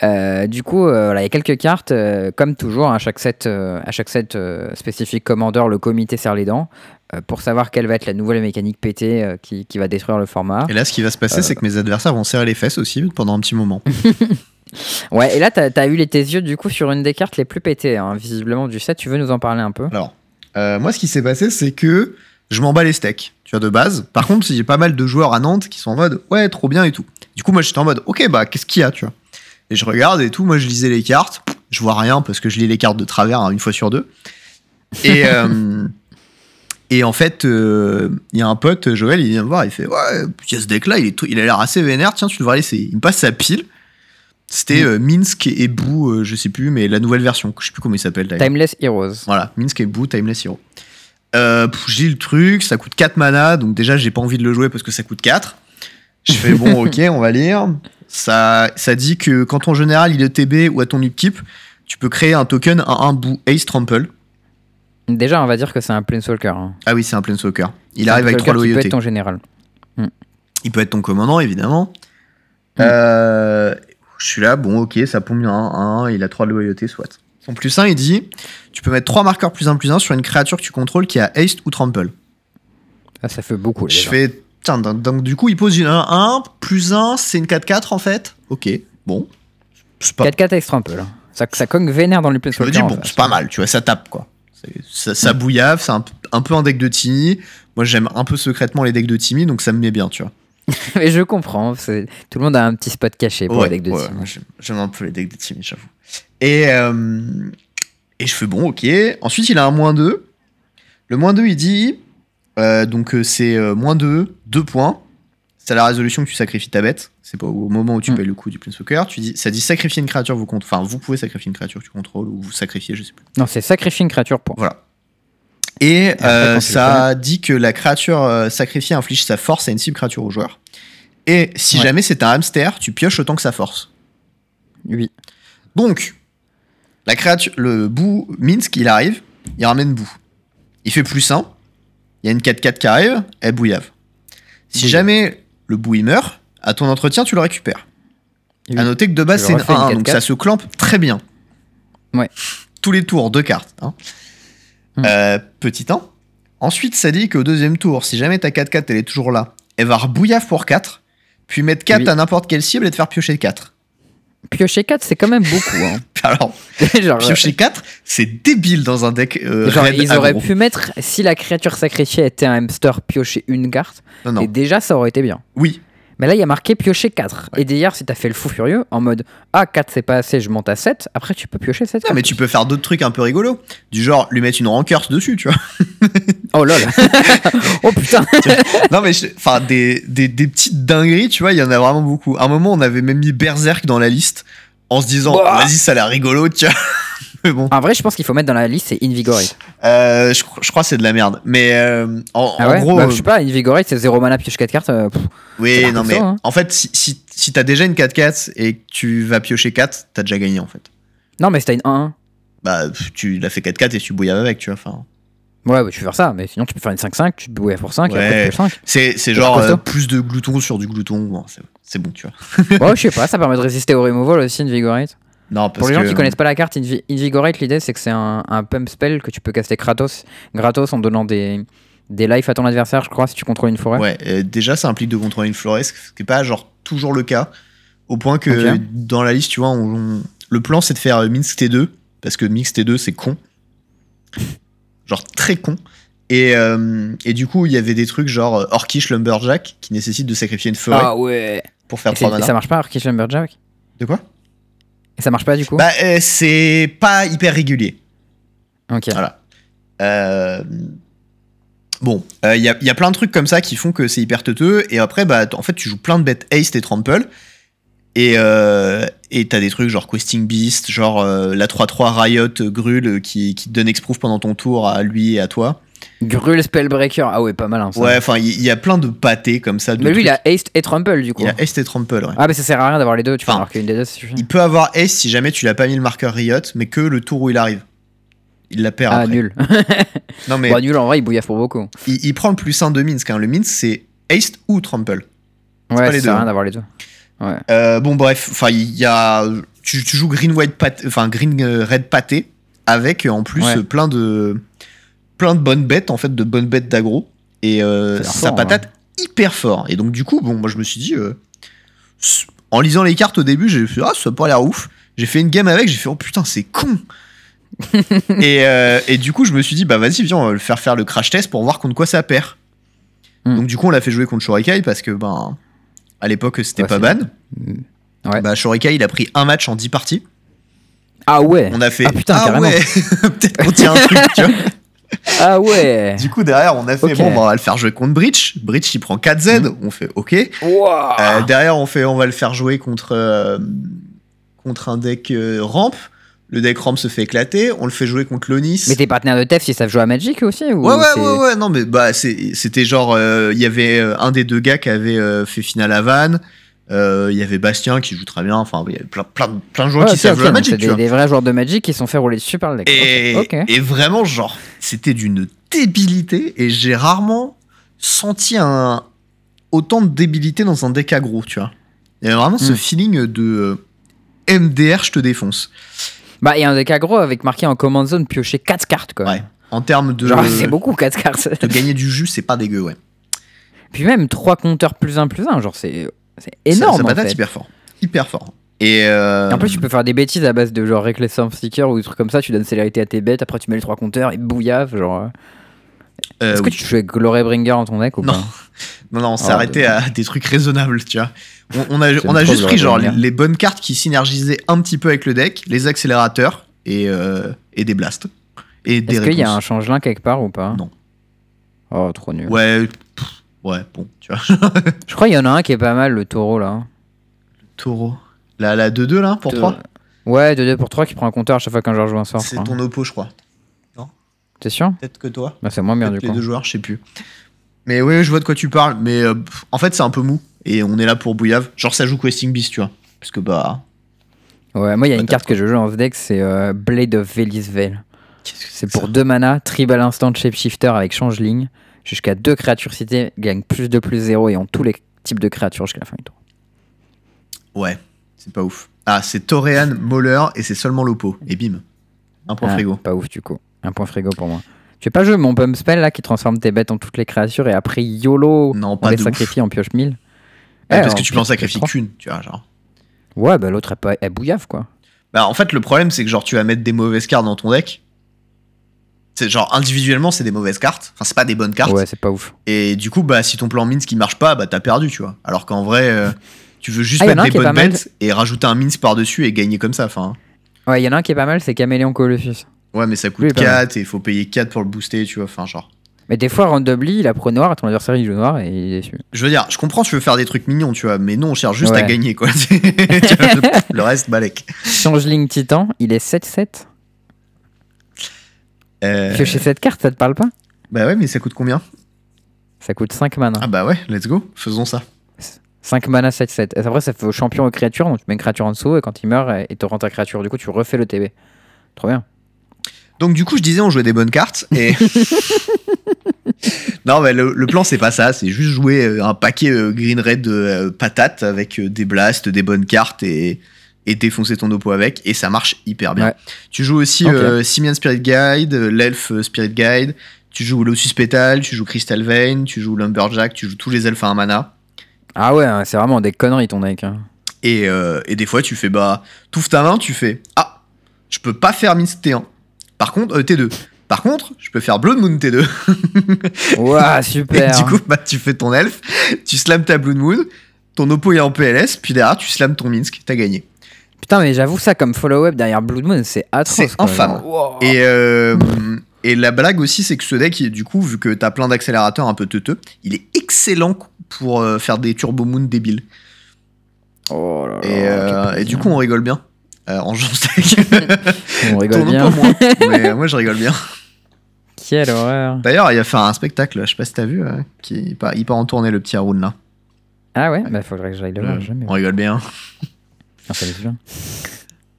Euh, du coup, voilà, il y a quelques cartes, comme toujours, hein, à chaque set, à chaque set spécifique Commander, le comité serre les dents pour savoir quelle va être la nouvelle mécanique pétée qui, qui va détruire le format. Et là, ce qui va se passer, c'est que mes adversaires vont serrer les fesses aussi pendant un petit moment. Ouais, et là, t'as as eu les, tes yeux du coup sur une des cartes les plus pétées, hein, visiblement du set. Tu veux nous en parler un peu? Alors, euh, moi, ce qui s'est passé, c'est que je m'en bats les steaks, tu vois, de base. Par contre, j'ai pas mal de joueurs à Nantes qui sont en mode, ouais, trop bien et tout. Du coup, moi, j'étais en mode, ok, bah, qu'est-ce qu'il y a, tu vois? Et je regarde et tout, moi, je lisais les cartes. Je vois rien parce que je lis les cartes de travers hein, une fois sur deux. Et, euh, et en fait, euh, il y a un pote, Joël, il vient me voir, il fait, ouais, il y a ce deck-là, il, est tout- il a l'air assez vénère, tiens, tu devrais aller, il me passe sa pile. C'était Mm. euh, Minsk et Boo, euh, je sais plus, mais la nouvelle version, je sais plus comment il s'appelle d'ailleurs. Timeless Heroes. Voilà, Minsk et Boo, Timeless Hero. Euh, pff, lis le truc, ça coûte 4 mana, donc déjà j'ai pas envie de le jouer parce que ça coûte 4. Je fais bon, ok, on va lire. Ça, ça dit que quand ton général il est TB ou à ton upkeep, tu peux créer un token à un Boo Ace Trample. Déjà, on va dire que c'est un Planeswalker. hein. Ah oui, c'est un Planeswalker. Il C'est un arrive avec 3 Planeswalker qui peut loyautés. être ton général. Il peut être ton commandant, évidemment. Mm. Euh, je suis là, bon, ok, ça pompe bien un, il a 3 loyautés, soit. Son plus 1, il dit tu peux mettre 3 marqueurs plus 1 plus 1 sur une créature que tu contrôles qui a Haste ou Trample. Ah, ça fait beaucoup. Je déjà. fais. Tiens, donc, donc, du coup, il pose une 1, plus 1, c'est une 4-4 en fait. Ok, bon. C'est pas. 4-4 extra un peu là. Ça, ça cogne vénère dans les Je me dis, bon, c'est pas mal, tu vois, ça tape quoi. Ça, ça bouillave, c'est un, un peu un deck de Timmy. Moi, j'aime un peu secrètement les decks de Timmy, donc ça me met bien, tu vois. Mais je comprends. Tout le monde a un petit spot caché pour Ouais, les decks de ouais, team. j'aime- un peu les decks de Timmy, j'avoue. Et, euh, et je fais bon, ok. Ensuite, il a un moins 2. Le moins 2, il dit. euh, donc, euh, c'est moins 2, 2 points. C'est à la résolution que tu sacrifies ta bête. C'est pas au moment où tu Mm. payes le coût du Planeswalker. Tu dis, ça dit sacrifier une créature, vous compte. Enfin, vous pouvez sacrifier une créature que tu contrôles ou vous sacrifiez, je sais plus. Non, c'est sacrifier une créature pour. Voilà. Et après, euh, ça dit que la créature euh, sacrifiée inflige sa force à une cible créature au joueur. Et si Ouais. jamais c'est un hamster, tu pioches autant que sa force. Oui. Donc, la créature, le bout Minsk, il arrive, il ramène bout. Il fait plus 1. Il y a une 4-4 qui arrive, elle bouillave. Si jamais le bout il meurt, à ton entretien, tu le récupères. Oui. À noter que de base, c'est une refais une 1-1, donc 4-4. ça se clampe très bien. Ouais. Tous les tours, deux cartes. hein. Hmm. Euh, petit 1. Ensuite, ça dit qu'au deuxième tour, si jamais ta 4-4 elle est toujours là, elle va rebouillave pour 4, puis mettre 4 Oui. à n'importe quelle cible et te faire piocher 4. Piocher 4, c'est quand même beaucoup. Hein. Alors, genre, piocher 4, c'est débile dans un deck euh, genre, ils auraient pu mettre, si la créature sacrifiée était un hamster, piocher une carte. Non, non. Et déjà, ça aurait été bien. Oui, Mais là, il y a marqué piocher 4. Et d'ailleurs, si t'as fait le fou furieux, en mode Ah, 4 c'est pas assez, je monte à 7, après tu peux piocher 7 Non, mais tu peux faire d'autres trucs un peu rigolos. Du genre, lui mettre une rancœur dessus, tu vois. Oh lol Oh putain non, mais enfin, des, des, des petites dingueries, tu vois, il y en a vraiment beaucoup. À un moment, on avait même mis Berserk dans la liste en se disant, Ouah. vas-y, ça a l'air rigolo, tu vois. mais bon, En vrai, je pense qu'il faut mettre dans la liste, c'est Invigorate. Euh, je, je crois que c'est de la merde. Mais euh, en, Ah en ouais gros, Bah, euh, Je sais pas, Invigorate, c'est 0 mana, pioche 4 cartes. euh, pff. oui, non, mais ça, hein. en fait, si, si, si t'as déjà une 4-4 et que tu vas piocher 4, t'as déjà gagné en fait. Non, mais c'était une 1-1. Bah, tu l'as fait 4-4 et tu bouilles avec, tu vois. Enfin, Ouais, bah, tu peux faire ça, mais sinon tu peux faire une 5-5, tu te bouilles pour 5 et après Ouais. tu pioches 5. c'est genre euh, plus de glouton sur du glouton. Bon, c'est- c'est bon, tu vois. Ouais, je sais pas, ça permet de résister au removal aussi, Invigorate. Non, parce Pour les gens qui connaissent pas la carte, Invi- Invigorate, l'idée c'est que c'est un, un pump spell que tu peux caster gratos, gratos en donnant des, des life à ton adversaire, je crois, si tu contrôles une forêt. Ouais, euh, déjà, ça implique de contrôler une florée, ce qui n'est pas genre toujours le cas. Au point que dans la liste, tu vois, on- on- le plan c'est de faire euh, Minsk T2, parce que Minsk T2 c'est con. genre très con. Et, euh, et du coup, il y avait des trucs genre euh, Orkish Lumberjack qui nécessitent de sacrifier une forêt Ah ouais pour faire et, c'est- 3 et mana. ça marche pas, Arkish Lumberjack? De quoi? Et ça marche pas du coup Bah, euh, c'est pas hyper régulier. Ok. Voilà. Euh, Bon, euh, il y, a, y a plein de trucs comme ça qui font que c'est hyper teuteux. Et après, bah, en fait, tu joues plein de bêtes Haste et Trample. Et, euh, Et t'as des trucs genre Questing Beast, genre euh, la 3-3 Riot euh, Grul euh, qui, qui te donne exproof pendant ton tour à lui et à toi. Grul Spellbreaker, ah ouais, pas mal. Hein, ça. Ouais, enfin, il y, il y a plein de pâtés comme ça. de Mais lui, il trucs. a Haste et Trample du coup. Il a Haste et Trample, ouais. Ah, mais ça sert à rien d'avoir les deux, tu peux avoir qu'une des deux, ça suffit. Il peut avoir Haste si jamais tu l'as pas mis le marqueur Riot, mais que le tour où il arrive. Il la perd Ah, après. nul. Non, mais Bon, nul en vrai, il bouillave pour beaucoup. il, il prend le plus 1 de Minsk. hein. Le Minsk, c'est Haste ou Trample. Ouais, pas ça les sert deux, à hein. rien d'avoir les deux. Ouais. Euh, bon, bref, enfin, il y a. Tu, tu joues Green White pâté, enfin Green euh, Red pâté, avec euh, en plus Ouais. euh, plein de plein de bonnes bêtes en fait, de bonnes bêtes d'aggro, et euh, Ça fort, patate hyper fort. Et donc du coup, bon, moi je me suis dit, euh, en lisant les cartes au début, j'ai fait ah ça a pas l'air ouf. J'ai fait une game avec, j'ai fait oh putain c'est con. et, euh, et du coup, je me suis dit bah vas-y viens, on va le faire faire le crash test pour voir contre quoi ça perd. Hmm. Donc du coup, on l'a fait jouer contre Shorikai parce que ben à l'époque c'était Ouais, pas ban. Ouais. Bah, Shorikai, il a pris un match en 10 parties. Ah ouais On a fait. Ah, putain, carrément. ouais Peut-être qu'on tient un truc, tu vois. Ah ouais Du coup, derrière, on a fait bon, bah, on va le faire jouer contre Breach. Breach, il prend 4Z. On fait OK. Euh, derrière, on fait on va le faire jouer contre, euh, contre un deck euh, ramp. Le deck ramp se fait éclater. On le fait jouer contre Lonis. Mais tes partenaires de TEF, ils savent jouer à Magic aussi ou Ouais, ouais, ouais, ouais, non, mais bah, c'était genre, euh, il y avait un des deux gars qui avait fait finale à Vannes. Euh, Il y avait Bastien qui joue très bien. Enfin, il y avait plein, plein, de- plein de joueurs Ouais, qui savent ok, jouer Magic, des, vois. des vrais joueurs de Magic qui sont fait rouler dessus par le deck. Et, et vraiment, genre, c'était d'une débilité et j'ai rarement senti un autant de débilité dans un deck aggro, tu vois. Il y avait vraiment ce Hmm. feeling de euh, MDR, je te défonce. Bah, il y a un deck aggro avec marqué en command zone piocher 4 cartes quoi. Ouais. En termes de, Genre, c'est beaucoup 4 cartes. de gagner du jus, c'est pas dégueu, ouais. Puis même 3 compteurs plus 1 plus 1, genre c'est c'est Ça- énorme Ça, en patate fait. hyper fort. Hyper fort. Et, euh, Et en plus, tu peux faire des bêtises à base de genre Reckless Sticker ou des trucs comme ça. Tu donnes célérité à tes bêtes, après tu mets les 3 compteurs et bouillave. Genre. euh. euh, Est-ce que tu joues avec Glorybringer dans ton deck ou Non. pas Non, non, on s'est Ah, arrêté à des trucs raisonnables, tu vois. On, on a, on a juste pris genre les, bonnes cartes qui synergisaient un petit peu avec le deck, les accélérateurs et, euh, et des blasts. Est-ce qu'il y a un changelin quelque part ou pas Non. Oh, trop nul. Ouais, pff, ouais, bon, tu vois. Je crois qu'il y en a un qui est pas mal, le taureau là. Taureau. La, la 2-2 là, pour Deux- 3 Ouais, 2-2 pour 3 qui prend un compteur à chaque fois qu'un joueur joue un sort. C'est ton oppo, je crois. T'es sûr Peut-être que toi. Bah, c'est moins bien du les coup. deux joueurs, je sais plus. Mais oui, je vois de quoi tu parles. Mais euh, en fait, c'est un peu mou. Et on est là pour Bouillave. Genre, ça joue Questing Beast, tu vois? Parce que bah. Ouais, moi il y a une carte que je joue ce deck, c'est euh, Blade of que C'est pour ça 2 mana, Tribal Instant Shapeshifter avec changeling. Jusqu'à 2 créatures citées, gagne plus de plus 0 et ont tous les types de créatures jusqu'à la fin du tour. Ouais, c'est pas ouf. Ah, c'est Toréan, Mauler et c'est seulement l'oppo. Et bim. Un point Ah, frigo. Pas ouf du coup. Un point frigo pour moi. Tu veux pas jouer mon pump spell là qui transforme tes bêtes en toutes les créatures et après YOLO Non, on pas les de ouf. sacrifie en pioche 1000 Ouais, Eh, parce alors, que tu peux en sacrifier qu'une, tu vois, genre. Ouais, bah l'autre elle, pas- elle bouillave quoi. Bah, en fait, le problème, c'est que genre, tu vas mettre des mauvaises cartes dans ton deck. C'est genre, individuellement, c'est des mauvaises cartes. Enfin, c'est pas des bonnes cartes. Ouais, c'est pas ouf. Et du coup, bah, si ton plan Minsk qui marche pas, bah, t'as perdu, tu vois. Alors qu'en vrai, euh, tu veux juste Ah, mettre des bonnes bêtes et rajouter un Minsk par-dessus et gagner comme ça. Enfin, Ouais, il y en a un qui est pas mal, c'est Caméléon Colossus. ouais, mais ça coûte il est pas 4 et il faut payer 4 pour le booster, tu vois. Enfin, genre. Mais des fois, randomly, il a pro noir et ton adversaire il joue noir et il est déçu. Je veux dire, je comprends, tu veux faire des trucs mignons, tu vois, mais non, on cherche juste à gagner, quoi. Le reste, balèque. Changeling Titan, il est 7-7. Euh, Piocher cette carte, ça te parle pas bah ouais, mais ça coûte combien Ça coûte 5 mana. Ah bah ouais, let's go, faisons ça. 5 mana 7-7. Et après, ça fait au champion aux créatures, donc tu mets une créature en dessous et quand il meurt, il te rend ta créature. Du coup, tu refais le TB. Trop bien. Donc du coup, je disais, on jouait des bonnes cartes et. non, mais le, le plan, c'est pas ça. C'est juste jouer euh, un paquet euh, green red de euh, patates avec des blasts, des bonnes cartes et, et défoncer ton oppo avec. Et ça marche hyper bien. Ouais. Tu joues aussi euh, Simian Spirit Guide, euh, l'Elf euh, Spirit Guide. Tu joues Lotus Petal, tu joues Crystal Vein, tu joues Lumberjack, tu joues tous les elfes à un mana. Ah ouais, hein, c'est vraiment des conneries ton deck. hein. Et, euh, et des fois, tu fais bah, touffe ta main, tu fais ah, je peux pas faire Minsk T1. Par contre, euh, T2. Par contre, je peux faire Blood Moon T2. Ouah, Et super. du coup, bah, tu fais ton elfe, tu slams ta Blood Moon, ton oppo est en PLS, puis derrière, tu slams ton Minsk, t'as gagné. Putain, mais j'avoue, ça comme follow-up derrière Blood Moon, c'est atroce. C'est infâme. genre, wow. Et, euh, et la blague aussi, c'est que ce deck, du coup, vu que t'as plein d'accélérateurs un peu teuteux, il est excellent pour euh, faire des Turbo Moon débiles. Oh là là, Et, euh, et du coup, on rigole bien. Euh, en steak. on rigole bien. moi, mais moi je rigole bien. Quelle horreur. D'ailleurs, il a fait un spectacle, je sais pas si t'as vu, qui il part, il part en tournée, le petit Haroun là. Ah ouais, bah faudrait que j'aille le voir. Jamais. on rigole bien. Ah, ça me bien.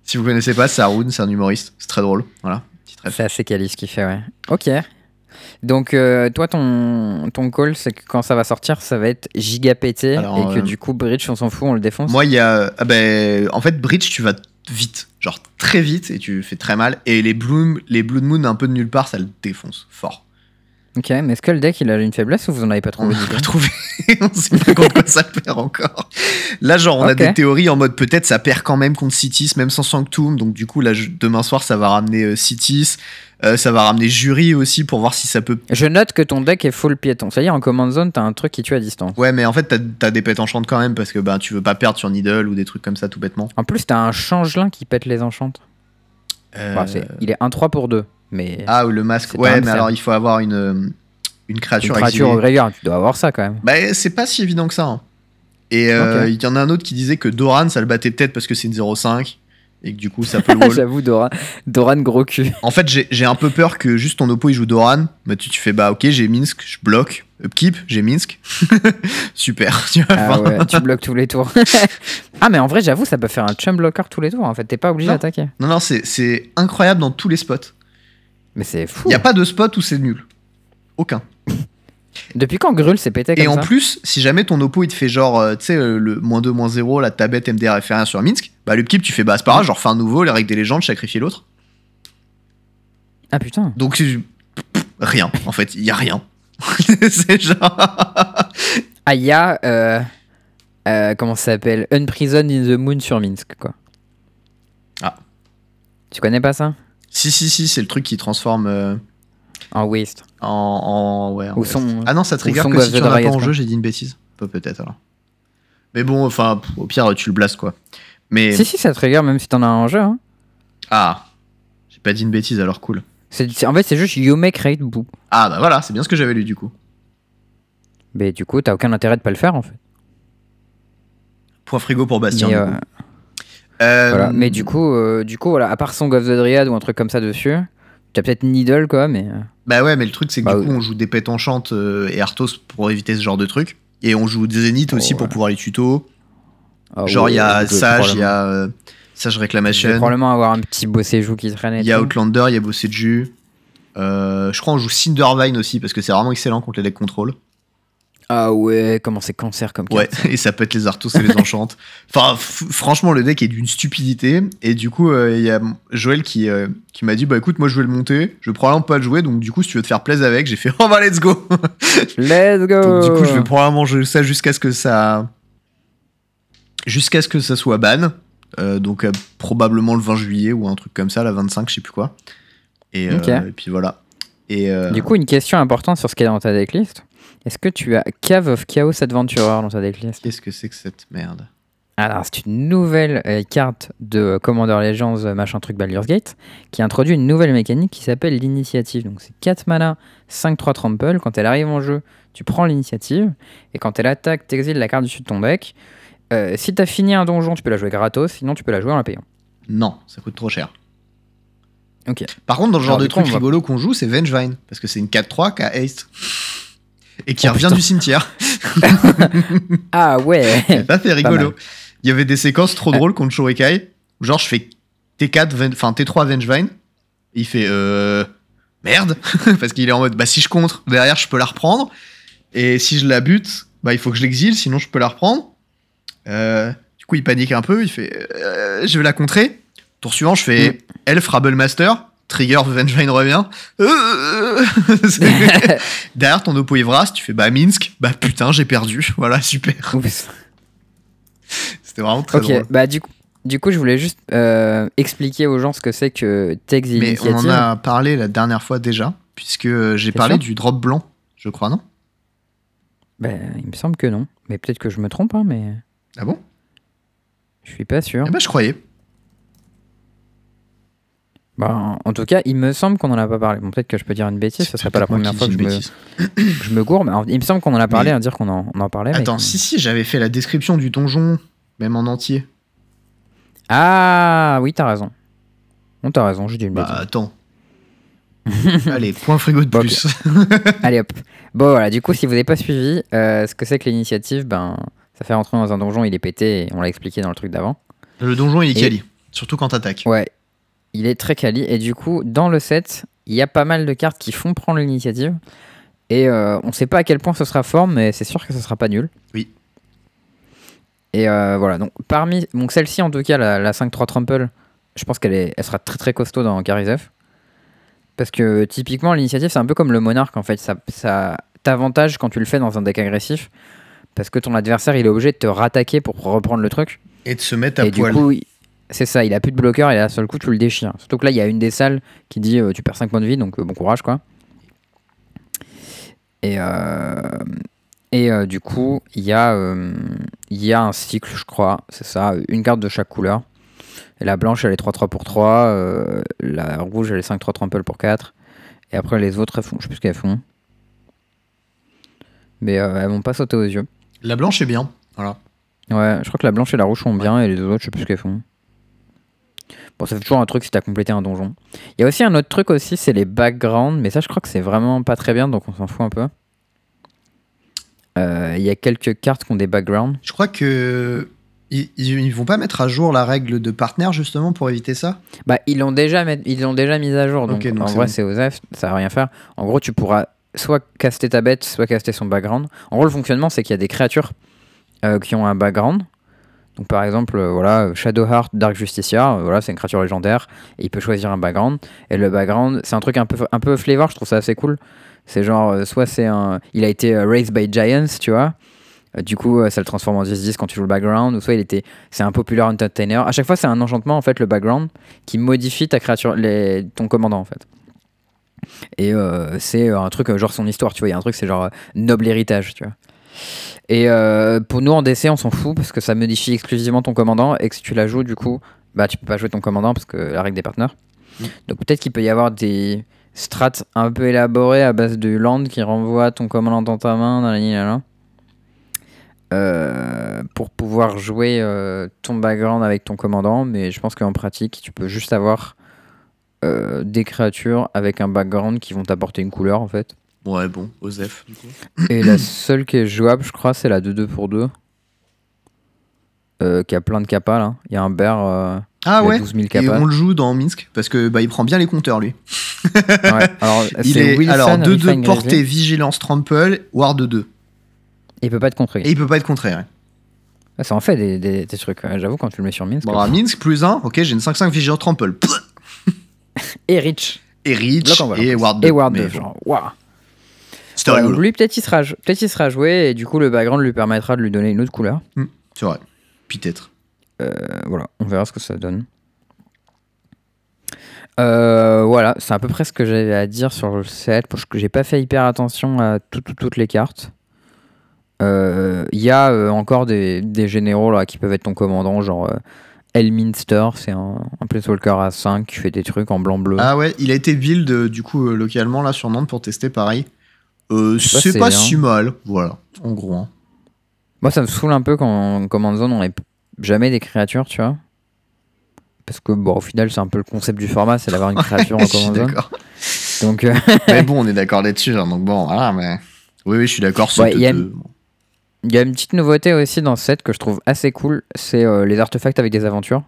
Si vous connaissez pas, c'est Haroun, c'est un humoriste. C'est très drôle. Voilà. C'est assez quali ce qu'il fait, ouais. Ok. Donc, euh, toi, ton, ton call, c'est que quand ça va sortir, ça va être giga pété Alors, et que euh, du coup, Bridge, on s'en fout, on le défonce. Moi, il y a. ah ben, en fait, Bridge, tu vas vite. Genre très vite et tu fais très mal. Et les Bloom, les Blood Moon, un peu de nulle part, ça le défonce fort. Ok, mais est-ce que le deck, il a une faiblesse ou vous en avez pas On trouvé n'a d'idée pas trouvé. on sait pas contre quoi ça perd encore. Là, genre, on a des théories en mode peut-être ça perd quand même contre Citis, même sans Sanctum. Donc, du coup, là, je- demain soir, ça va ramener euh, Citis. Euh, ça va ramener Jury aussi pour voir si ça peut. Je note que ton deck est full piéton. C'est-à-dire, en command zone, t'as un truc qui tue à distance. Ouais, mais en fait, t'as as des pètes enchantes quand même parce que ben, tu veux pas perdre sur Needle ou des trucs comme ça tout bêtement. En plus, t'as un changelin qui pète les enchantes. Euh, Bah, c'est- il est 1-3 pour 2. Mais Ah, ou le masque. Ouais, mais alors il faut avoir une, une une créature, créature au exilée. graveyard, tu dois avoir ça quand même. Bah, c'est pas si évident que ça. hein. Et euh, il y en a un autre qui disait que Doran, ça le battait peut-être parce que c'est une 0,5 et que du coup ça peut. J'avoue, Doran, Doran gros cul. En fait, j'ai un peu peur que juste ton oppo il joue Doran. Bah, tu, tu fais bah ok, j'ai Minsk, je bloque. Upkeep, j'ai Minsk. Super. Tu vois, Ah ouais, tu bloques tous les tours. ah, mais en vrai, j'avoue, ça peut faire un chum blocker tous les tours. En fait, t'es pas obligé d'attaquer. Non, non, c'est incroyable dans tous les spots. Mais c'est fou. Il y a pas de spot où c'est nul. Aucun. Depuis quand Grul s'est pété comme Et en ça plus, si jamais ton oppo il te fait genre, euh, tu sais, euh, le moins 2, moins 0, la tablette MDR F1 sur Minsk, bah l'upkeep tu fais bah c'est pas grave, genre fais un nouveau, les règles des légendes, sacrifier l'autre. Ah putain. Donc c'est- pff, rien, en fait, il y a rien. c'est genre. Ah, il y a. euh, euh, comment ça s'appelle Unprison in the Moon sur Minsk, quoi. Ah. Tu connais pas ça? Si, si, si, c'est le truc qui transforme euh, En waste. en, en. Ouais, en Ou son- Ah non, ça trigger Song que si tu en as pas en jeu, j'ai dit une bêtise. Peu peut-être alors. Mais bon, enfin, au pire, tu le blastes quoi. Mais. Si, si, ça trigger même si t'en as un en jeu. Hein. Ah J'ai pas dit une bêtise alors cool. C'est- en fait, c'est juste You make raid boo. Ah bah voilà, c'est bien ce que j'avais lu du coup. Mais du coup, t'as aucun intérêt de pas le faire, en fait. Point frigo pour Bastien. Mais, du coup. Euh, Voilà. Mais du coup, euh, du coup, voilà, à part Song of the Dryad ou un truc comme ça dessus, t'as peut-être Needle, quoi, mais. euh, Bah ouais, mais le truc c'est que Bah du coup on joue des pètes enchantes euh, et Arthos pour éviter ce genre de truc. Et on joue des Zénith aussi Oh, pour pouvoir les tutos. ah Genre il y a Sage, il y a euh, Sage Reclamation, probablement avoir un petit bossé joue qui traîne. il y a. Outlander, il y a Bosseju. Euh, je crois on joue Cindervine aussi parce que c'est vraiment excellent contre les decks contrôle. Ah ouais, comment c'est cancer comme Ouais, et ça pète les Arthos et les enchante. Enfin, franchement, le deck est d'une stupidité. Et du coup, euh, il y a Joël qui, euh, qui m'a dit Bah écoute, moi je vais le monter. Je vais probablement pas le jouer. Donc, du coup, si tu veux te faire plaisir avec, j'ai fait Oh bah let's go Let's go Donc, du coup, je vais probablement jouer ça jusqu'à ce que ça. Jusqu'à ce que ça soit ban. Euh, donc, probablement le 20 juillet ou un truc comme ça, la 25, je sais plus quoi. Et, euh, Ok. et puis voilà. Et, Du coup, une question importante sur ce qui est dans ta decklist. Est-ce que tu as Cave of Chaos Adventurer dans ta decklist? Qu'est-ce que c'est que cette merde? Alors, c'est une nouvelle euh, carte de Commander Legends, euh, machin truc Baldur's Gate, qui introduit une nouvelle mécanique qui s'appelle l'initiative. Donc, c'est 4 mana, 5-3 trample. Quand elle arrive en jeu, tu prends l'initiative. Et quand elle attaque, t'exiles la carte du dessus de ton deck. Euh, si t'as fini un donjon, tu peux la jouer gratos. Sinon, tu peux la jouer en la payant. Non, ça coûte trop cher. Ok. Par contre, dans le genre Alors, de coup, truc va- rigolo qu'on joue, c'est Vengevine. Parce que c'est une 4-3 qui a haste. Et qui Oh, revient putain. du cimetière. Ah ouais Ça, c'est rigolo. Il y avait des séquences trop drôles contre Shorekai. Genre, je fais T4, Ven- enfin T3 Vengevine. Il fait euh, Merde. Parce qu'il est en mode Bah, si je contre, derrière, je peux la reprendre. Et si je la bute, bah, il faut que je l'exile, sinon je peux la reprendre. Euh, du coup, il panique un peu. Il fait euh, Je vais la contrer. Tour suivant, je fais Mm. Elf Rabble Master. Trigger, Vengevine revient. Derrière ton oppo Evras, tu fais bah Minsk, bah putain j'ai perdu, voilà super. C'était vraiment très Ok, drôle. bah du coup, du coup, je voulais juste euh, expliquer aux gens ce que c'est que Text Mais on en a parlé la dernière fois déjà, puisque euh, j'ai parlé du drop blanc, je crois, non? Ben, il me semble que non. Mais peut-être que je me trompe, hein, mais Ah bon? Je suis pas sûr. Eh ben je croyais. Bah, en tout cas, il me semble qu'on en a pas parlé. Bon, peut-être que je peux dire une bêtise, ce serait pas la première fois que je me, bêtise. je me gourre. Mais en- il me semble qu'on en a parlé, Mais- à dire qu'on en, on en parlait. Attends, si si, j'avais fait la description du donjon, Même en entier. Ah oui, t'as raison. Non, t'as raison, j'ai dit une Bah bêtise. attends. Allez, point frigo de plus. Allez hop. Bon voilà, du coup, si vous n'avez pas suivi euh, ce que c'est que l'initiative, ben, ça fait rentrer dans un donjon, il est pété, et on l'a expliqué dans le truc d'avant. Le donjon, il est Et- quali. Surtout quand t'attaques. Ouais, il est très quali, et du coup, dans le set, il y a pas mal de cartes qui font prendre l'initiative, et euh, on sait pas à quel point ce sera fort, mais c'est sûr que ce sera pas nul. Oui. Et euh, voilà, donc parmi. Donc celle-ci, en tout cas, la, la 5-3 Trample, je pense qu'elle est, elle sera très très costaud dans Carizef. Parce que typiquement, l'initiative, c'est un peu comme le monarque en fait. Ça, ça t'avantage quand tu le fais dans un deck agressif. Parce que ton adversaire, il est obligé de te rattaquer pour reprendre le truc. Et de se mettre à et poil. du coup, il- c'est ça, il a plus de bloqueur et là, seul coup, tu le déchires. Surtout que là, il y a une des salles qui dit euh, tu perds 5 points de vie, donc euh, bon courage quoi. Et, euh, et du coup, il y, a, il y a un cycle, je crois, c'est ça, une carte de chaque couleur. Et la blanche, elle est 3-3 pour 3, euh, la rouge, elle est 5-3 trample pour 4. Et après, les autres, elles font, je sais plus ce qu'elles font. Mais elles vont pas sauter aux yeux. La blanche est bien. Voilà. Ouais, je crois que la blanche et la rouge sont bien et les deux autres, je sais plus ce qu'elles font. Bon, ça fait toujours un truc si t'as complété un donjon. Il y a aussi un autre truc aussi, c'est les backgrounds, mais ça je crois que c'est vraiment pas très bien, donc on s'en fout un peu. Euh, Il y a quelques cartes qui ont des backgrounds. Je crois que. Ils, vont pas mettre à jour la règle de partenaire justement pour éviter ça? Bah, ils l'ont déjà, met- ils l'ont déjà mise à jour, donc, en vrai bon. c'est OSEF, ça va rien faire. En gros, tu pourras soit caster ta bête, soit caster son background. En gros, le fonctionnement, c'est qu'il y a des créatures euh, qui ont un background. Donc par exemple, euh, voilà, Shadowheart, Dark Justiciar, euh, voilà, c'est une créature légendaire, et il peut choisir un background. Et le background, c'est un truc un peu, un peu flavor, je trouve ça assez cool. C'est genre, euh, soit c'est un. Il a été raised by giants, tu vois. Du coup, ça le transforme en 10-10 quand tu joues le background. Ou soit il était. C'est un popular entertainer. À chaque fois, c'est un enchantement, en fait, le background, qui modifie ta créature, ton commandant, en fait. Et c'est un truc, genre son histoire, tu vois. Il y a un truc, c'est genre noble héritage, tu vois. Et euh, pour nous en DC, on s'en fout parce que ça modifie exclusivement ton commandant et que si tu la joues, du coup, bah tu peux pas jouer ton commandant parce que la règle des partenaires. Mm. Donc peut-être qu'il peut y avoir des strats un peu élaborés à base de land qui renvoie ton commandant dans ta main, dans la ligne là, là. Euh, pour pouvoir jouer euh, ton background avec ton commandant, mais je pense qu'en pratique, tu peux juste avoir euh, des créatures avec un background qui vont t'apporter une couleur en fait. Ouais, bon, Osef, du coup. Et la seule qui est jouable, je crois, c'est la 2-2 pour 2. Euh, qui a plein de capas là. Il y a un bear euh, Ah ouais 12 000 Et on le joue dans Minsk parce que bah, il prend bien les compteurs lui. Ouais, Alors, Il est Wilson, alors 2 Refine 2 portée, vigilance, trample, ward 2. Il peut pas être contré. Et il peut pas être hein. Ouais, Ça en fait des, des- des trucs. ouais, J'avoue, quand tu le mets sur Minsk. Bon, à Minsk plus 1, ok, j'ai une 5-5 vigilance, trample. Et Rich. Et Bloc en en et ward 2. Et Ward 2. Mais Genre, waouh. C'était Ouais, rigolo. lui, peut-être il, sera, peut il sera joué et du coup, le background lui permettra de lui donner une autre couleur. C'est vrai. Peut-être. Euh, voilà, on verra ce que ça donne. Euh, voilà, c'est à peu près ce que j'avais à dire sur le set. Parce que j'ai pas fait hyper attention à tout- tout- toutes les cartes. Euh, Il y a euh, encore des, des généraux là, qui peuvent être ton commandant, genre euh, Elminster, c'est un, un Planeswalker à 5 qui fait des trucs en blanc-bleu. Ah ouais, il a été build euh, du coup euh, localement là sur Nantes pour tester pareil. Euh, pas c'est pas si mal, voilà, en gros. hein. Moi, ça me saoule un peu quand en Command Zone, on n'ait jamais des créatures, tu vois. Parce que, bon, au final, c'est un peu le concept du format, c'est d'avoir une créature en Command Zone. Donc, euh, mais bon, on est d'accord là-dessus, hein, donc bon, voilà, mais. Oui, oui, je suis d'accord. Ouais, c'est il y a- deux- bon. Il y a une petite nouveauté aussi dans ce set que je trouve assez cool, c'est euh, les artefacts avec des aventures.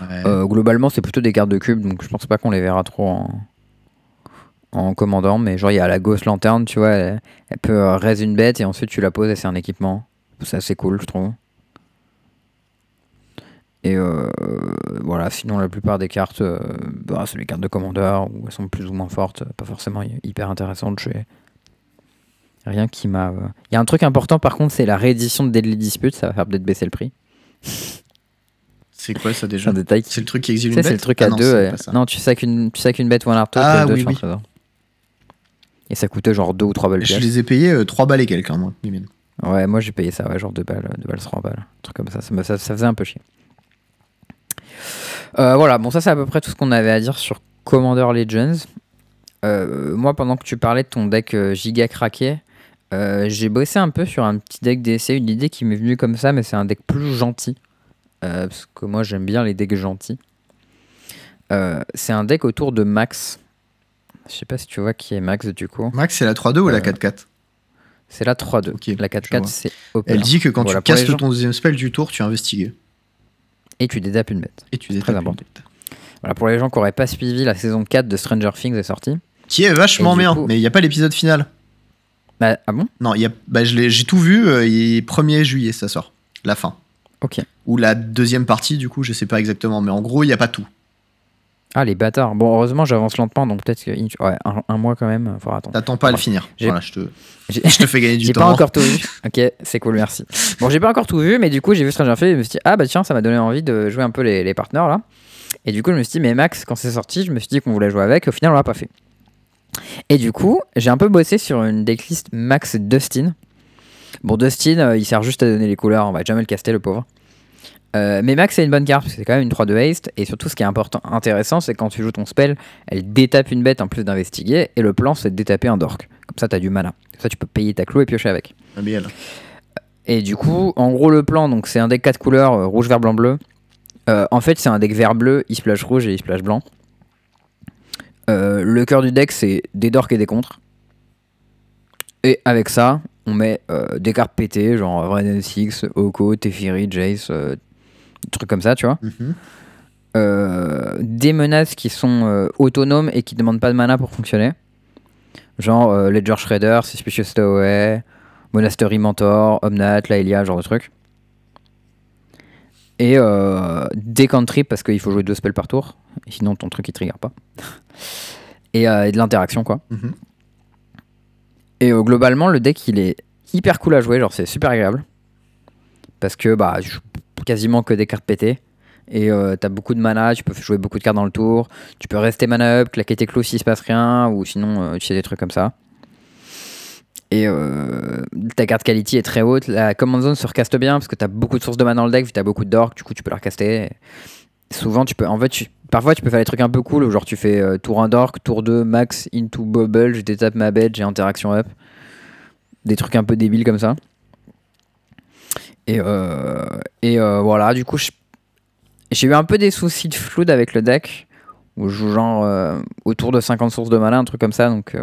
Ouais. Globalement, c'est plutôt des cartes de cube, donc je pense pas qu'on les verra trop en, en commandant. Mais genre, il y a la Ghost Lanterne, tu vois, elle, elle peut euh, raise une bête et ensuite tu la poses et c'est un équipement. C'est assez cool, je trouve. Et euh, voilà, sinon la plupart des cartes, euh, bah, c'est les cartes de commandeur, où elles sont plus ou moins fortes, pas forcément hy- hyper intéressantes. Rien qui m'a. euh. Il y a un truc important par contre, c'est la réédition de Deadly Dispute, ça va faire peut-être baisser le prix. C'est quoi ça C'est déjà C'est le truc qui exile tu une bête c'est le truc Ah à non, deux. c'est ça. Non, tu sacs une, tu sacs une bête ou un arteau, Ah, et deux, oui. Et ça coûtait genre 2 ou 3 balles Je les ai payés 3 balles et quelques, hein, moi. Ouais, moi j'ai payé ça, ouais, genre 2 balles, 2 balles, 3 balles. Un truc comme ça, ça, me- ça, ça faisait un peu chier. Euh, voilà, bon, ça c'est à peu près tout ce qu'on avait à dire sur Commander Legends. Euh, moi, pendant que tu parlais de ton deck euh, giga craqué, Euh, j'ai bossé un peu sur un petit deck d'essai, une idée qui m'est venue comme ça, mais c'est un deck plus gentil. Euh, parce que moi j'aime bien les decks gentils. Euh, c'est un deck autour de Max. Je sais pas si tu vois qui est Max du coup. Max, c'est la 3-2 ou la Euh, 4-4 C'est la 3-2. Ok, la je 4-4 vois. c'est. Elle dit que quand Voilà, tu castes gens. ton deuxième spell du tour, tu investigues. Et tu dédapes une bête. Et tu Très détapes une important. bête. Voilà, pour les gens qui n'auraient pas suivi, la saison 4 de Stranger Things est sortie. Qui est vachement bien, coup- mais il n'y a pas l'épisode final. Bah, ah bon? Non, y a, bah, j'ai tout vu, euh, il est 1er juillet, ça sort. La fin. Ok. Ou la deuxième partie, du coup, je sais pas exactement, mais en gros, il n'y a pas tout. Ah, les bâtards. Bon, heureusement, j'avance lentement, donc peut-être que. Ouais, un, un mois quand même, faudra attendre. T'attends pas à le finir. J'ai- Voilà, je te, J'ai- je te fais gagner du J'ai temps. pas encore tout vu. Ok, c'est cool, merci. Bon, j'ai pas encore tout vu, mais du coup, j'ai vu Stranger Things et je me suis dit, ah bah tiens, ça m'a donné envie de jouer un peu les, les partenaires là. Et du coup, je me suis dit, mais Max, quand c'est sorti, je me suis dit qu'on voulait jouer avec, au final, on l'a pas fait. Et du coup, j'ai un peu bossé sur une decklist Max Dustin. Bon, Dustin, euh, il sert juste à donner les couleurs, on va jamais le caster, le pauvre. Euh, mais Max, c'est une bonne carte, parce que c'est quand même une 3 de haste. Et surtout, ce qui est important, intéressant, c'est quand tu joues ton spell, elle détape une bête en plus d'investiguer. Et le plan, c'est de détaper un dork. Comme ça, t'as du mana. Comme ça, tu peux payer ta clou et piocher avec. Ah, mais elle. Et du coup, en gros, le plan, donc c'est un deck 4 couleurs, euh, rouge, vert, blanc, bleu. Euh, en fait, c'est un deck vert bleu, il splash rouge et il splash blanc. Euh, le cœur du deck, c'est des dorks et des contres. Et avec ça, on met euh, des cartes pétées, genre Vren 6, Oko, Teferi, Jace, euh, trucs comme ça, tu vois. Mhm. Euh, des menaces qui sont euh, autonomes et qui demandent pas de mana pour fonctionner. Genre euh, Ledger Shredder, Suspicious Stowaway, Monastery Mentor, Omnat, Laelia, genre de trucs. Et euh, des cantrips parce qu'il faut jouer deux spells par tour, sinon ton truc il trigger pas. et, et de l'interaction quoi. Mhm. Et globalement, le deck il est hyper cool à jouer, genre c'est super agréable. Parce que bah, je quasiment que des cartes pétées. Et euh, t'as beaucoup de mana, tu peux jouer beaucoup de cartes dans le tour. Tu peux rester mana up, claquer tes clous s'il se passe rien, ou sinon euh, utiliser des trucs comme ça. Et euh, ta carte quality est très haute. La command zone se recaste bien parce que t'as beaucoup de sources de mana dans le deck, vu que t'as beaucoup dorks, du coup tu peux la recaster. Souvent, tu peux. En fait, tu- parfois tu peux faire des trucs un peu cool, genre tu fais euh, tour 1 dork, tour 2 max into bubble, je détape ma bête, j'ai interaction up. Des trucs un peu débiles comme ça. Et, euh, euh, voilà, du coup, j'ai eu un peu des soucis de flood avec le deck, où je joue genre euh, autour de 50 sources de mana, un truc comme ça. Donc,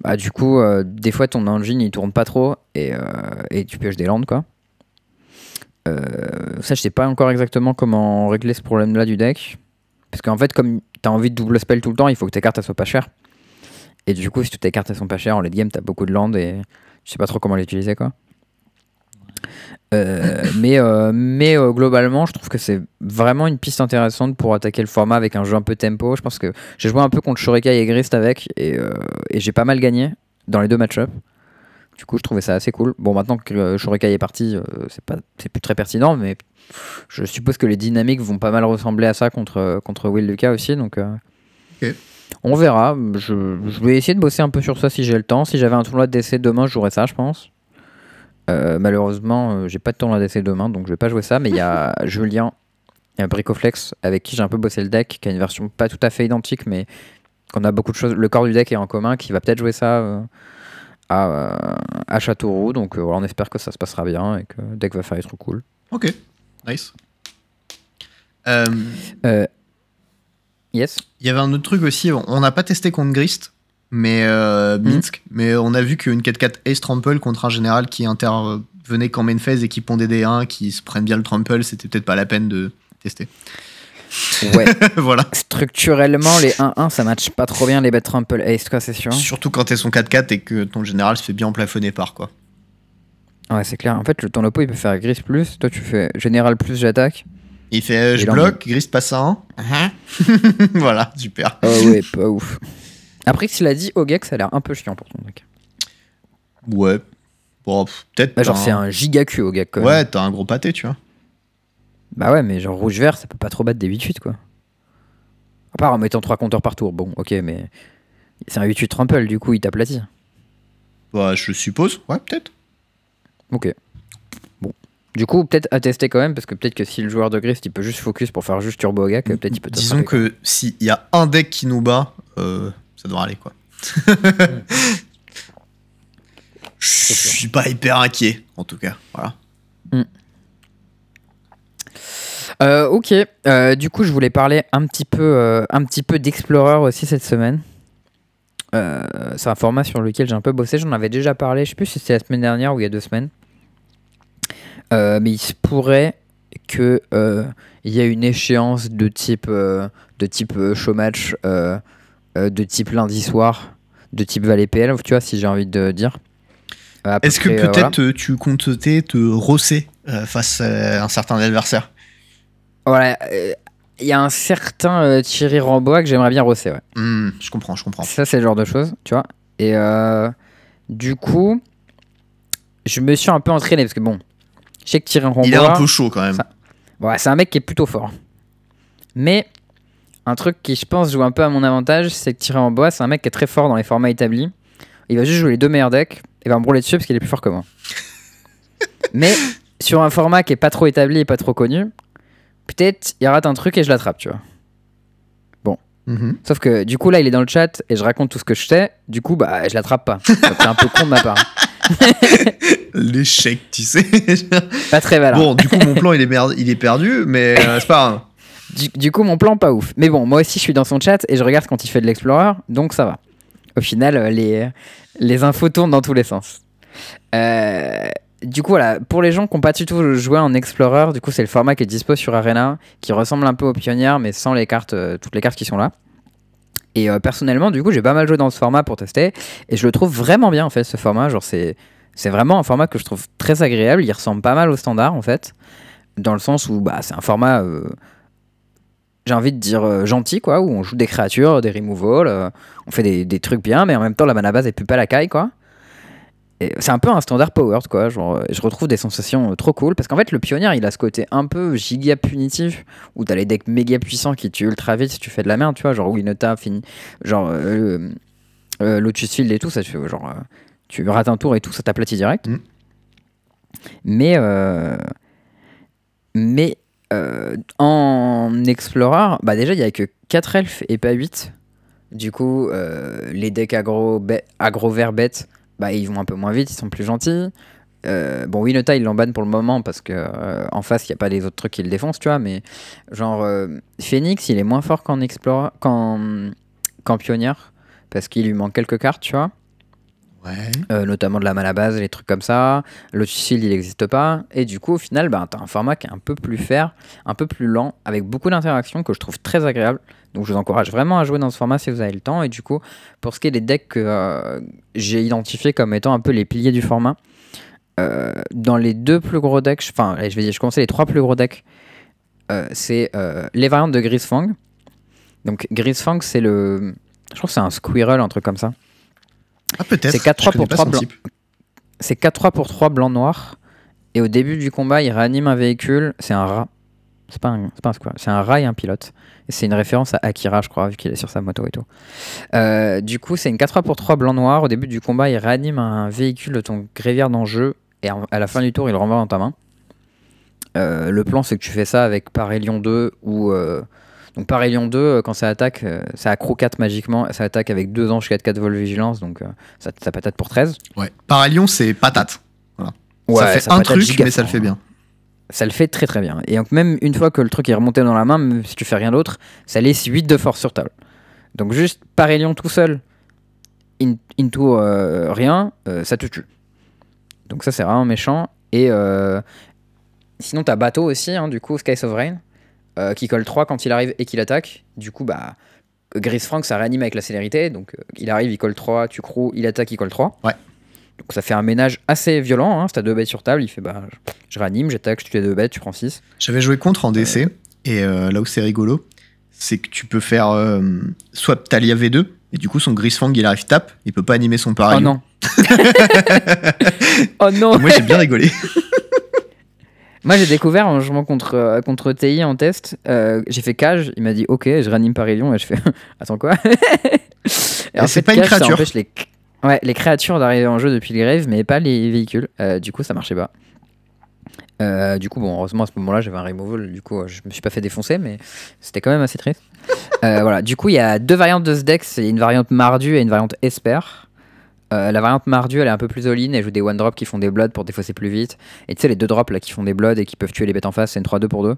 bah, du coup, des fois, ton engine il tourne pas trop et, tu pioches des landes, quoi. Ça, je sais pas encore exactement comment régler ce problème-là du deck. Parce qu'en fait, comme t'as envie de double spell tout le temps, il faut que tes cartes elles soient pas chères. Et du coup, si toutes tes cartes elles sont pas chères, en late game, t'as beaucoup de landes et je sais pas trop comment les utiliser, quoi. Euh, mais euh, mais euh, globalement, je trouve que c'est vraiment une piste intéressante pour attaquer le format avec un jeu un peu tempo. Je pense que j'ai joué un peu contre Shorekai et Grist avec et, et j'ai pas mal gagné dans les deux match-up. Du coup, je trouvais ça assez cool. Bon, maintenant que Shorekai est parti, c'est pas c'est plus très pertinent, mais je suppose que les dynamiques vont pas mal ressembler à ça contre contre Will Lucas aussi, donc. On verra. Je, je vais essayer de bosser un peu sur ça si j'ai le temps. Si j'avais un tournoi d'essai demain, je jouerais ça, je pense. Euh, malheureusement, euh, j'ai pas de tournoi d'essai demain, donc je vais pas jouer ça. Mais il y a Julien, il y a Bricoflex, avec qui j'ai un peu bossé le deck, qui a une version pas tout à fait identique, mais qu'on a beaucoup de choses. Le corps du deck est en commun, qui va peut-être jouer ça euh, à, à Châteauroux. Donc voilà, on espère que ça se passera bien et que le deck va faire des trucs cool. Ok, nice. Yes. Il y avait un autre truc aussi, on- on n'a pas testé contre Grist, mais euh, Minsk, mais on a vu qu'une 4-4 Ace Trample contre un général qui intervenait qu'en main phase et qui pondait des 1, qui se prennent bien le Trample, c'était peut-être pas la peine de tester. Ouais. voilà. Structurellement, les 1-1, ça match pas trop bien les bêtes Trample Ace, quoi, c'est sûr. Surtout quand t'es son 4-4 et que ton général se fait bien plafonner par quoi. Ouais, c'est clair. En fait, ton oppo, il peut faire gris plus. Toi, tu fais général plus, j'attaque. Il fait euh, je bloque, Grist passe à 1. voilà, super. Ah ouais, pas ouf. Après, s'il a dit Ogex, ça a l'air un peu chiant pour ton deck. Ouais. Bon, peut-être. Bah, genre, c'est un giga Q Ogek, quand même. Ouais, t'as un gros pâté, tu vois. Bah ouais, mais genre rouge-vert, ça peut pas trop battre des 8-8, quoi. À part en mettant 3 compteurs par tour. Bon, ok, mais. C'est un 8-8 trample, du coup, il t'aplatit. Bah, je suppose. Ouais, peut-être. Ok. Bon. Du coup, peut-être à tester quand même, parce que peut-être que si le joueur de Grist, il peut juste focus pour faire juste Turbo Ogek, peut-être il peut Disons que s'il y a un deck qui nous bat, euh, ça devrait aller quoi. Je suis pas hyper inquiet, en tout cas. Voilà. Euh, ok, euh, du coup, je voulais parler un petit peu, euh, un petit peu d'Explorer aussi cette semaine. C'est un format sur lequel j'ai un peu bossé. J'en avais déjà parlé. Je sais plus si c'était la semaine dernière ou il y a deux semaines. Mais il se pourrait que euh, il y ait une échéance de type, de type showmatch, euh, de type lundi soir, de type Valet PL. Tu vois, si j'ai envie de dire. Euh, Est-ce que euh, voilà. peut-être euh, tu comptais te rosser euh, face à un certain adversaire? Voilà, euh, il y a un certain euh, Thierry Rambois que j'aimerais bien rosser, ouais. Hmm, Je comprends, je comprends. Ça, c'est le genre de choses, tu vois. Et euh, du coup, je me suis un peu entraîné parce que bon, je sais que Thierry Rambois, Il est un peu chaud quand même. Ça- ouais, c'est un mec qui est plutôt fort. Mais un truc qui, je pense, joue un peu à mon avantage, c'est que Thierry Rambois, c'est un mec qui est très fort dans les formats établis. Il va juste jouer les deux meilleurs decks et va me rouler dessus parce qu'il est plus fort que moi. Mais sur un format qui est pas trop établi et pas trop connu, peut-être il rate un truc et je l'attrape, tu vois. Mhm. Sauf que du coup là il est dans le chat et je raconte tout ce que je sais, du coup bah je l'attrape pas. C'est un peu con de ma part. L'échec, tu sais. Pas très valable. bon, du coup, mon plan, il est, merde- il est perdu, mais euh, c'est pas grave. Du, du coup mon plan pas ouf. Mais bon moi aussi je suis dans son chat et je regarde quand il fait de l'explorer, donc ça va. Au final euh, les, les infos tournent dans tous les sens. Euh, du coup voilà, pour les gens qui n'ont pas du tout joué en explorer, du coup c'est le format qui est dispo sur Arena, qui ressemble un peu au pionnière mais sans les cartes, euh, toutes les cartes qui sont là. Et personnellement, du coup, j'ai pas mal joué dans ce format pour tester. Et je le trouve vraiment bien, en fait, ce format. Genre, c'est, c'est vraiment un format que je trouve très agréable. Il ressemble pas mal au standard, en fait. Dans le sens où bah, c'est un format, j'ai envie de dire euh, gentil, quoi. Où on joue des créatures, des removals. euh, on fait des, des trucs bien, mais en même temps, la mana base, elle pue pas la caille, quoi. C'est un peu un standard powered, quoi. Genre, euh, je retrouve des sensations trop cool. Parce qu'en fait, le pionnier, il a ce côté un peu giga punitif où t'as les decks méga puissants qui tuent ultra vite si tu fais de la merde, tu vois, genre Winota, fini, genre euh, Lotus Field et tout, ça tu genre tu rates un tour et tout, ça t'aplatit direct. Mm. Mais mais euh, en Explorer, bah déjà il y a que 4 elfes et pas 8. Du coup, euh, les decks vert bête, bah ils vont un peu moins vite, ils sont plus gentils. Euh, bon, Winota, il l'embanne pour le moment parce que euh, en face, il n'y a pas des autres trucs qui le défoncent, tu vois. Mais genre, Phoenix, il est moins fort qu'en Explorer, qu'en, Pionnière parce qu'il lui manque quelques cartes, tu vois. Euh, notamment de la mana base, les trucs comme ça. Lotus Shield, il n'existe pas. Et du coup, au final, bah, tu as un format qui est un peu plus faire, un peu plus lent, avec beaucoup d'interactions que je trouve très agréable. Donc je vous encourage vraiment à jouer dans ce format si vous avez le temps. Et du coup, pour ce qui est des decks que euh, j'ai identifiés comme étant un peu les piliers du format, euh, dans les deux plus gros decks, enfin, je vais dire, je commence les trois plus gros decks, c'est les variantes de Grisfang. Donc Grisfang, c'est le. Je crois que c'est un Squirrel, un truc comme ça. Ah, peut-être. C'est 4-3 Je connais pour pas 3 son blancs. C'est 4-3 pour 3 blancs noirs. Et au début du combat, il réanime un véhicule. C'est un rat. C'est pas un, c'est pas un squirrel, C'est un rat et un pilote. C'est une référence à Akira, je crois, vu qu'il est sur sa moto et tout. Euh, du coup, c'est une 4-3 pour 3 blancs noirs. Au début du combat, il réanime un véhicule de ton grévière d'enjeu. Et à la fin du tour, il le renvoie dans ta main. Euh, le plan, c'est que tu fais ça avec Parélion 2 ou. euh, donc Parélion 2, euh, quand ça attaque, euh, ça accro 4 magiquement. Ça attaque avec 2 anges 4-4 vol vigilance. Donc euh, ça, ça patate pour 13. Ouais. Paralion, c'est patate. ça fait ça un truc, mais ça le fait hein. bien. Ça le fait très très bien. Et donc même une fois que le truc est remonté dans la main, même si tu fais rien d'autre, ça laisse 8 de force sur table. Donc juste Parélion tout seul, in- into euh, rien, euh, ça te tue. Donc ça c'est vraiment méchant. Et euh, sinon t'as Bateau aussi, hein, du coup, Sky Sovereign, euh, qui colle 3 quand il arrive et qu'il attaque. Du coup, bah, Gris Frank ça réanime avec la célérité. Donc euh, il arrive, il colle 3, tu crois, il attaque, il colle 3. Ouais. Donc ça fait un ménage assez violent. Hein. Si t'as deux bêtes sur table, il fait bah je, je réanime, j'attaque, je tue les deux bêtes, tu prends 6. J'avais joué contre en DC, et euh, là où c'est rigolo, c'est que tu peux faire soit Talia V2, et du coup son Grisfang il arrive tape, il peut pas animer son Oh Paralion. non Oh non Moi j'ai bien rigolé. Moi j'ai découvert en jouant contre, euh, contre TI en test, euh, j'ai fait cage, il m'a dit ok, je réanime Parélion et je fais attends quoi? Et c'est pas une ça créature. empêche les... Ouais, les créatures d'arriver en jeu depuis le grave, mais pas les véhicules. Euh, du coup, ça marchait pas. Euh, du coup, bon, heureusement à ce moment-là, j'avais un removal, du coup, je me suis pas fait défoncer, mais c'était quand même assez triste. Voilà, du coup, il y a deux variantes de ce deck c'est une variante Mardu et une variante Esper. Euh, la variante Mardu, elle est un peu plus all-in. Elle joue des one drop qui font des bloods pour défausser plus vite. Et tu sais, les deux drops là qui font des bloods et qui peuvent tuer les bêtes en face, c'est une 3-2 pour 2.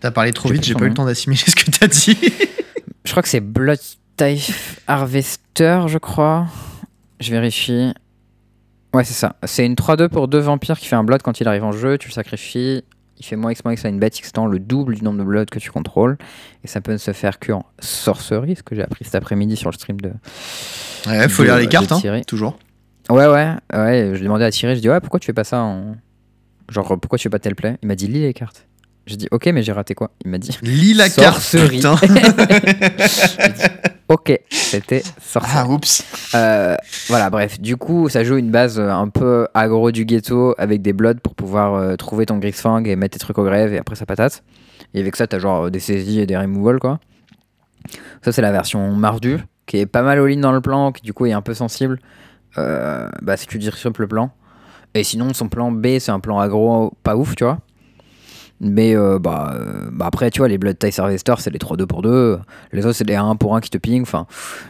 T'as parlé trop vite, j'ai pas eu le temps d'assimiler ce que t'as dit. Je crois que c'est Blood Type Harvester, je crois. Je vérifie. Ouais, c'est ça. C'est une 3-2 pour deux vampires qui fait un blood quand il arrive en jeu. Tu le sacrifies. Il fait moins X moins X à une bête X temps le double du nombre de blood que tu contrôles. Et ça peut ne se faire que en sorcerie, ce que j'ai appris cet après-midi sur le stream de. Ouais, faut De- lire les cartes, hein, toujours. Ouais, ouais, ouais. Je demandais à tirer. Je dis, ouais, pourquoi tu fais pas ça en. Genre, pourquoi tu fais pas tel play? Il m'a dit, lis les cartes. J'ai dit, ok, mais j'ai raté quoi? Il m'a dit, Lis la carte, Sorcerie. ok, c'était sorcerie. ah, oups. Euh, voilà, bref. Du coup, ça joue une base euh, un peu aggro du ghetto avec des bloods pour pouvoir euh, trouver ton Grixfang et mettre tes trucs au grève et après ça patate. Et avec ça, t'as genre des saisies et des removals, quoi. Ça, c'est la version Mardu, qui est pas mal all-in dans le plan, qui du coup est un peu sensible. Euh, bah, si tu disruptes le plan. Et sinon, son plan B, c'est un plan aggro pas ouf, tu vois. Mais euh, bah, euh, bah après, tu vois, les Blood Ties Harvester, c'est les 3-2 pour 2. Les autres, c'est les 1 pour 1 qui te ping. Enfin,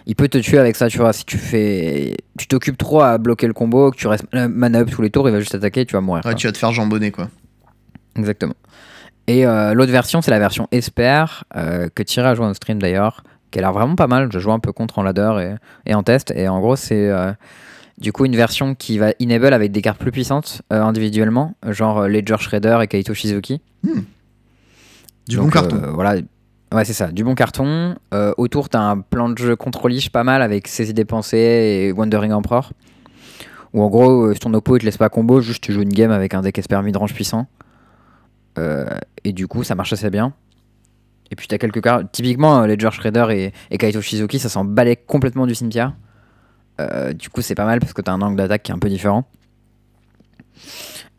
il peut te tuer avec ça, tu vois. Si tu fais. Tu t'occupes trop à bloquer le combo, que tu restes mana up tous les tours, il va juste attaquer, tu vas mourir. Ouais, quoi. tu vas te faire jambonner, quoi. Exactement. Et euh, l'autre version, c'est la version Esper, que Thierry a joué en stream d'ailleurs, qui a l'air vraiment pas mal. Je joue un peu contre en ladder et, et en test. Et en gros, c'est du coup une version qui va enable avec des cartes plus puissantes euh, individuellement, genre euh, Ledger Shredder et Kaito Shizuki. Du Donc, bon carton. euh, voilà. Ouais, c'est ça, du bon carton. Autour, t'as un plan de jeu contrôliche pas mal avec Saisie des pensées et Wandering Emperor. Où en gros, si ton oppo il te laisse pas combo, juste tu joues une game avec un deck Esper midrange puissant. Euh, et du coup, ça marche assez bien. Et puis t'as quelques cartes. Typiquement, Ledger Shredder et, et Kaito Shizuki, ça s'en balait complètement du cimetière. Euh, du coup, c'est pas mal parce que t'as un angle d'attaque qui est un peu différent.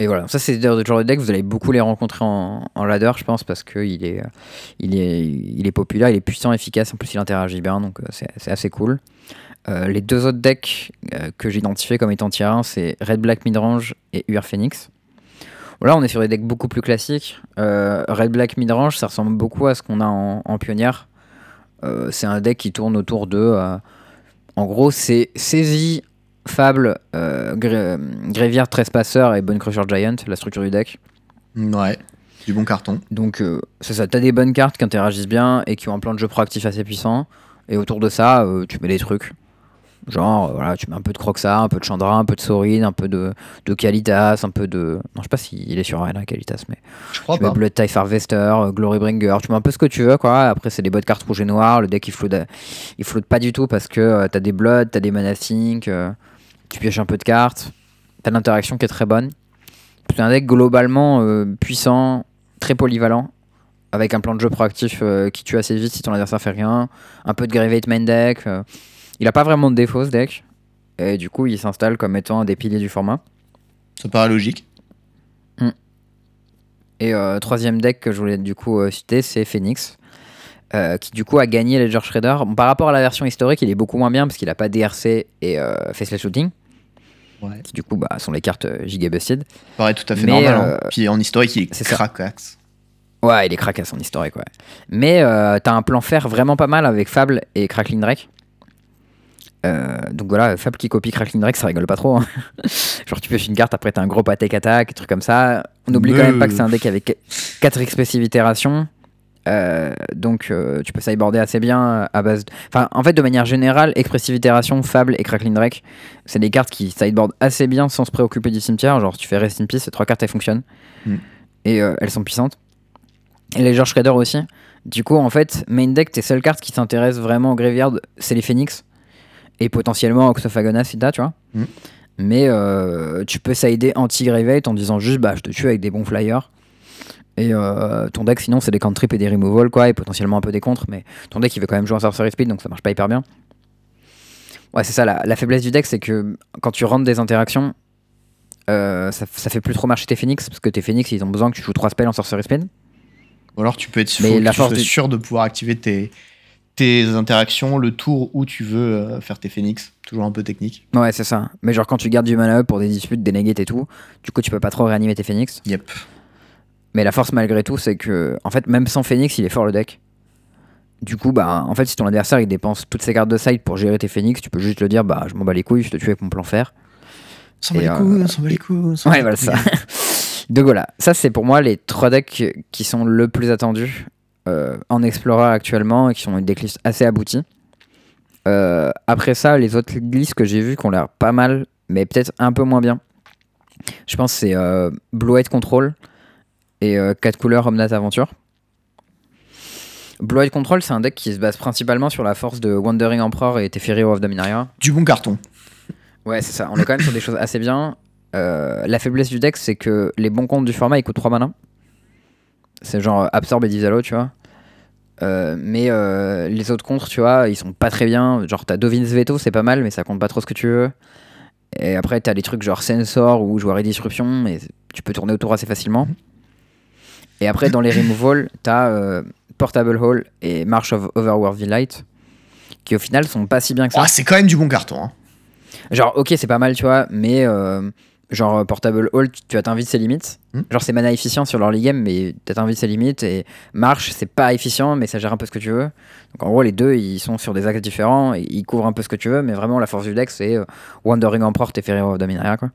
Et voilà, ça c'est le genre de deck, vous allez beaucoup les rencontrer en, ladder, je pense, parce qu'il est, euh, il est, il est populaire, il est puissant, efficace, en plus il interagit bien, donc euh, c'est assez cool. Les deux autres decks euh, que j'ai identifiés comme étant tier 1, c'est Red Black Midrange et UR Phoenix. Voilà, on est sur des decks beaucoup plus classiques. Red Black Midrange, ça ressemble beaucoup à ce qu'on a en, en pionnière. C'est un deck qui tourne autour de. En gros, c'est saisie, fable, euh, gré- grévière, trespasseur et bone crusher giant, la structure du deck. Ouais, du bon carton. Donc euh, c'est ça, t'as des bonnes cartes qui interagissent bien et qui ont un plan de jeu proactif assez puissant. Et autour de ça, euh, tu mets des trucs. Genre, euh, voilà, tu mets un peu de Croxa, un peu de Chandra, un peu de Saurine, un peu de, de Kalitas, un peu de. Non, je sais pas s'il est sur Arena Kalitas, mais. Je crois tu mets. Blood Type Harvester, euh, Glorybringer, tu mets un peu ce que tu veux, quoi. Après, c'est des bonnes cartes rouges et noires. Le deck, il flotte, il flotte pas du tout parce que euh, t'as des Blood, t'as des Mana Sync, euh, tu pioches un peu de cartes. T'as l'interaction qui est très bonne. C'est un deck globalement euh, puissant, très polyvalent, avec un plan de jeu proactif qui tue assez vite si ton adversaire fait rien. Un peu de Gravate main deck. Il a pas vraiment de défaut ce deck. Et du coup, il s'installe comme étant un des piliers du format. Ça paraît logique. Et euh, troisième deck que je voulais du coup euh, citer, c'est Phoenix. euh, qui du coup a gagné Ledger Shredder. Bon, par rapport à la version historique, il est beaucoup moins bien parce qu'il a pas DRC et Faceless Shooting, Ouais. qui du coup bah, sont les cartes giga busted. Ça paraît tout à fait Mais, normal. hein. Puis en historique, il est, crackax. Ouais, il est craquasse en historique, ouais. Mais t'as un plan faire vraiment pas mal avec Fable et Crackling Drake. Euh, donc voilà, Fable qui copie Crackling Drake, ça rigole pas trop. hein. Genre tu pioches une carte, après t'as un gros attaque attaque, des trucs comme ça. On oublie quand même pas que c'est un deck avec 4 expressive itérations. Euh, donc euh, tu peux sideboarder assez bien à base de... Enfin en fait de manière générale, expressive itération, Fable et Crackling Drake, c'est des cartes qui sideboardent assez bien sans se préoccuper du cimetière. Genre tu fais Rest in Peace, ces trois cartes elles fonctionnent. Mm. Et euh, elles sont puissantes. Et les George Shredder aussi. Du coup, en fait, main deck, tes seules cartes qui t'intéressent vraiment au graveyard, c'est les Phoenix. Et potentiellement Oxophagonas si t'as, tu vois. Mm. Mais euh, tu peux sider anti-graveyard en disant juste, bah, je te tue avec des bons flyers. Et euh, ton deck, sinon, c'est des cantrips et des removals, quoi, et potentiellement un peu des contres. Mais ton deck, il veut quand même jouer en sorcery speed, donc ça marche pas hyper bien. Ouais, c'est ça, la, la faiblesse du deck, c'est que quand tu rentres des interactions, euh, ça, ça fait plus trop marcher tes Phoenix, parce que tes Phoenix, ils ont besoin que tu joues 3 spells en sorcery speed. Ou alors tu peux être Mais faut que la tu force sois du- sûr de pouvoir activer tes, tes interactions le tour où tu veux euh, faire tes phoenix. Toujours un peu technique. Ouais, c'est ça. Mais genre, quand tu gardes du mana up pour des disputes, des negates et tout, du coup, tu peux pas trop réanimer tes Phoenix. Yep. Mais la force, malgré tout, c'est que, en fait, même sans Phoenix, il est fort le deck. Du coup, bah, en fait, si ton adversaire il dépense toutes ses cartes de side pour gérer tes phoenix, tu peux juste le dire, bah, je m'en bats les couilles, je te tue avec mon plan fer. S'en bat Et, les euh, couilles, s'en bat les couilles. on s'en bat Ouais, les voilà ça. couilles. Donc voilà, ça c'est pour moi les trois decks qui sont le plus attendus en Explorer actuellement et qui sont une decklist assez aboutie. Euh, après ça, les autres listes que j'ai vues qui ont l'air pas mal, mais peut-être un peu moins bien. Je pense c'est euh, Blue White Control et 4 couleurs Omnat Aventure. Blue White Control, c'est un deck qui se base principalement sur la force de Wandering Emperor et Teferi of Dominaria. Du bon carton. Ouais, c'est ça. On est quand même sur des choses assez bien. Euh, la faiblesse du deck, c'est que les bons comptes du format, ils coûtent 3 mana. C'est genre euh, Absorb et Divalo, tu vois. Euh, mais euh, les autres contres, tu vois, ils sont pas très bien. Genre, t'as Dovin's Veto, c'est pas mal, mais ça compte pas trop ce que tu veux. Et après, t'as des trucs genre Sensor ou Joueur et Disruption, mais tu peux tourner autour assez facilement. Et après, dans les removal, t'as euh, Portable Hall et March of Overworld Light, qui au final sont pas si bien que ça. Ah, c'est quand même du bon carton. hein. Genre, ok, c'est pas mal, tu vois, mais genre, euh, Portable Hall, tu- tu as envie de ses limites. Hmm. Genre, c'est mana efficient sur leur game, mais t'as envie de ses limites. Et Marche, c'est pas efficient, mais ça gère un peu ce que tu veux. Donc, en gros, les deux, ils sont sur des axes différents, et ils couvrent un peu ce que tu veux, mais vraiment, la force du deck, c'est euh, Wandering Emperor et Ferry of Dominaria, quoi.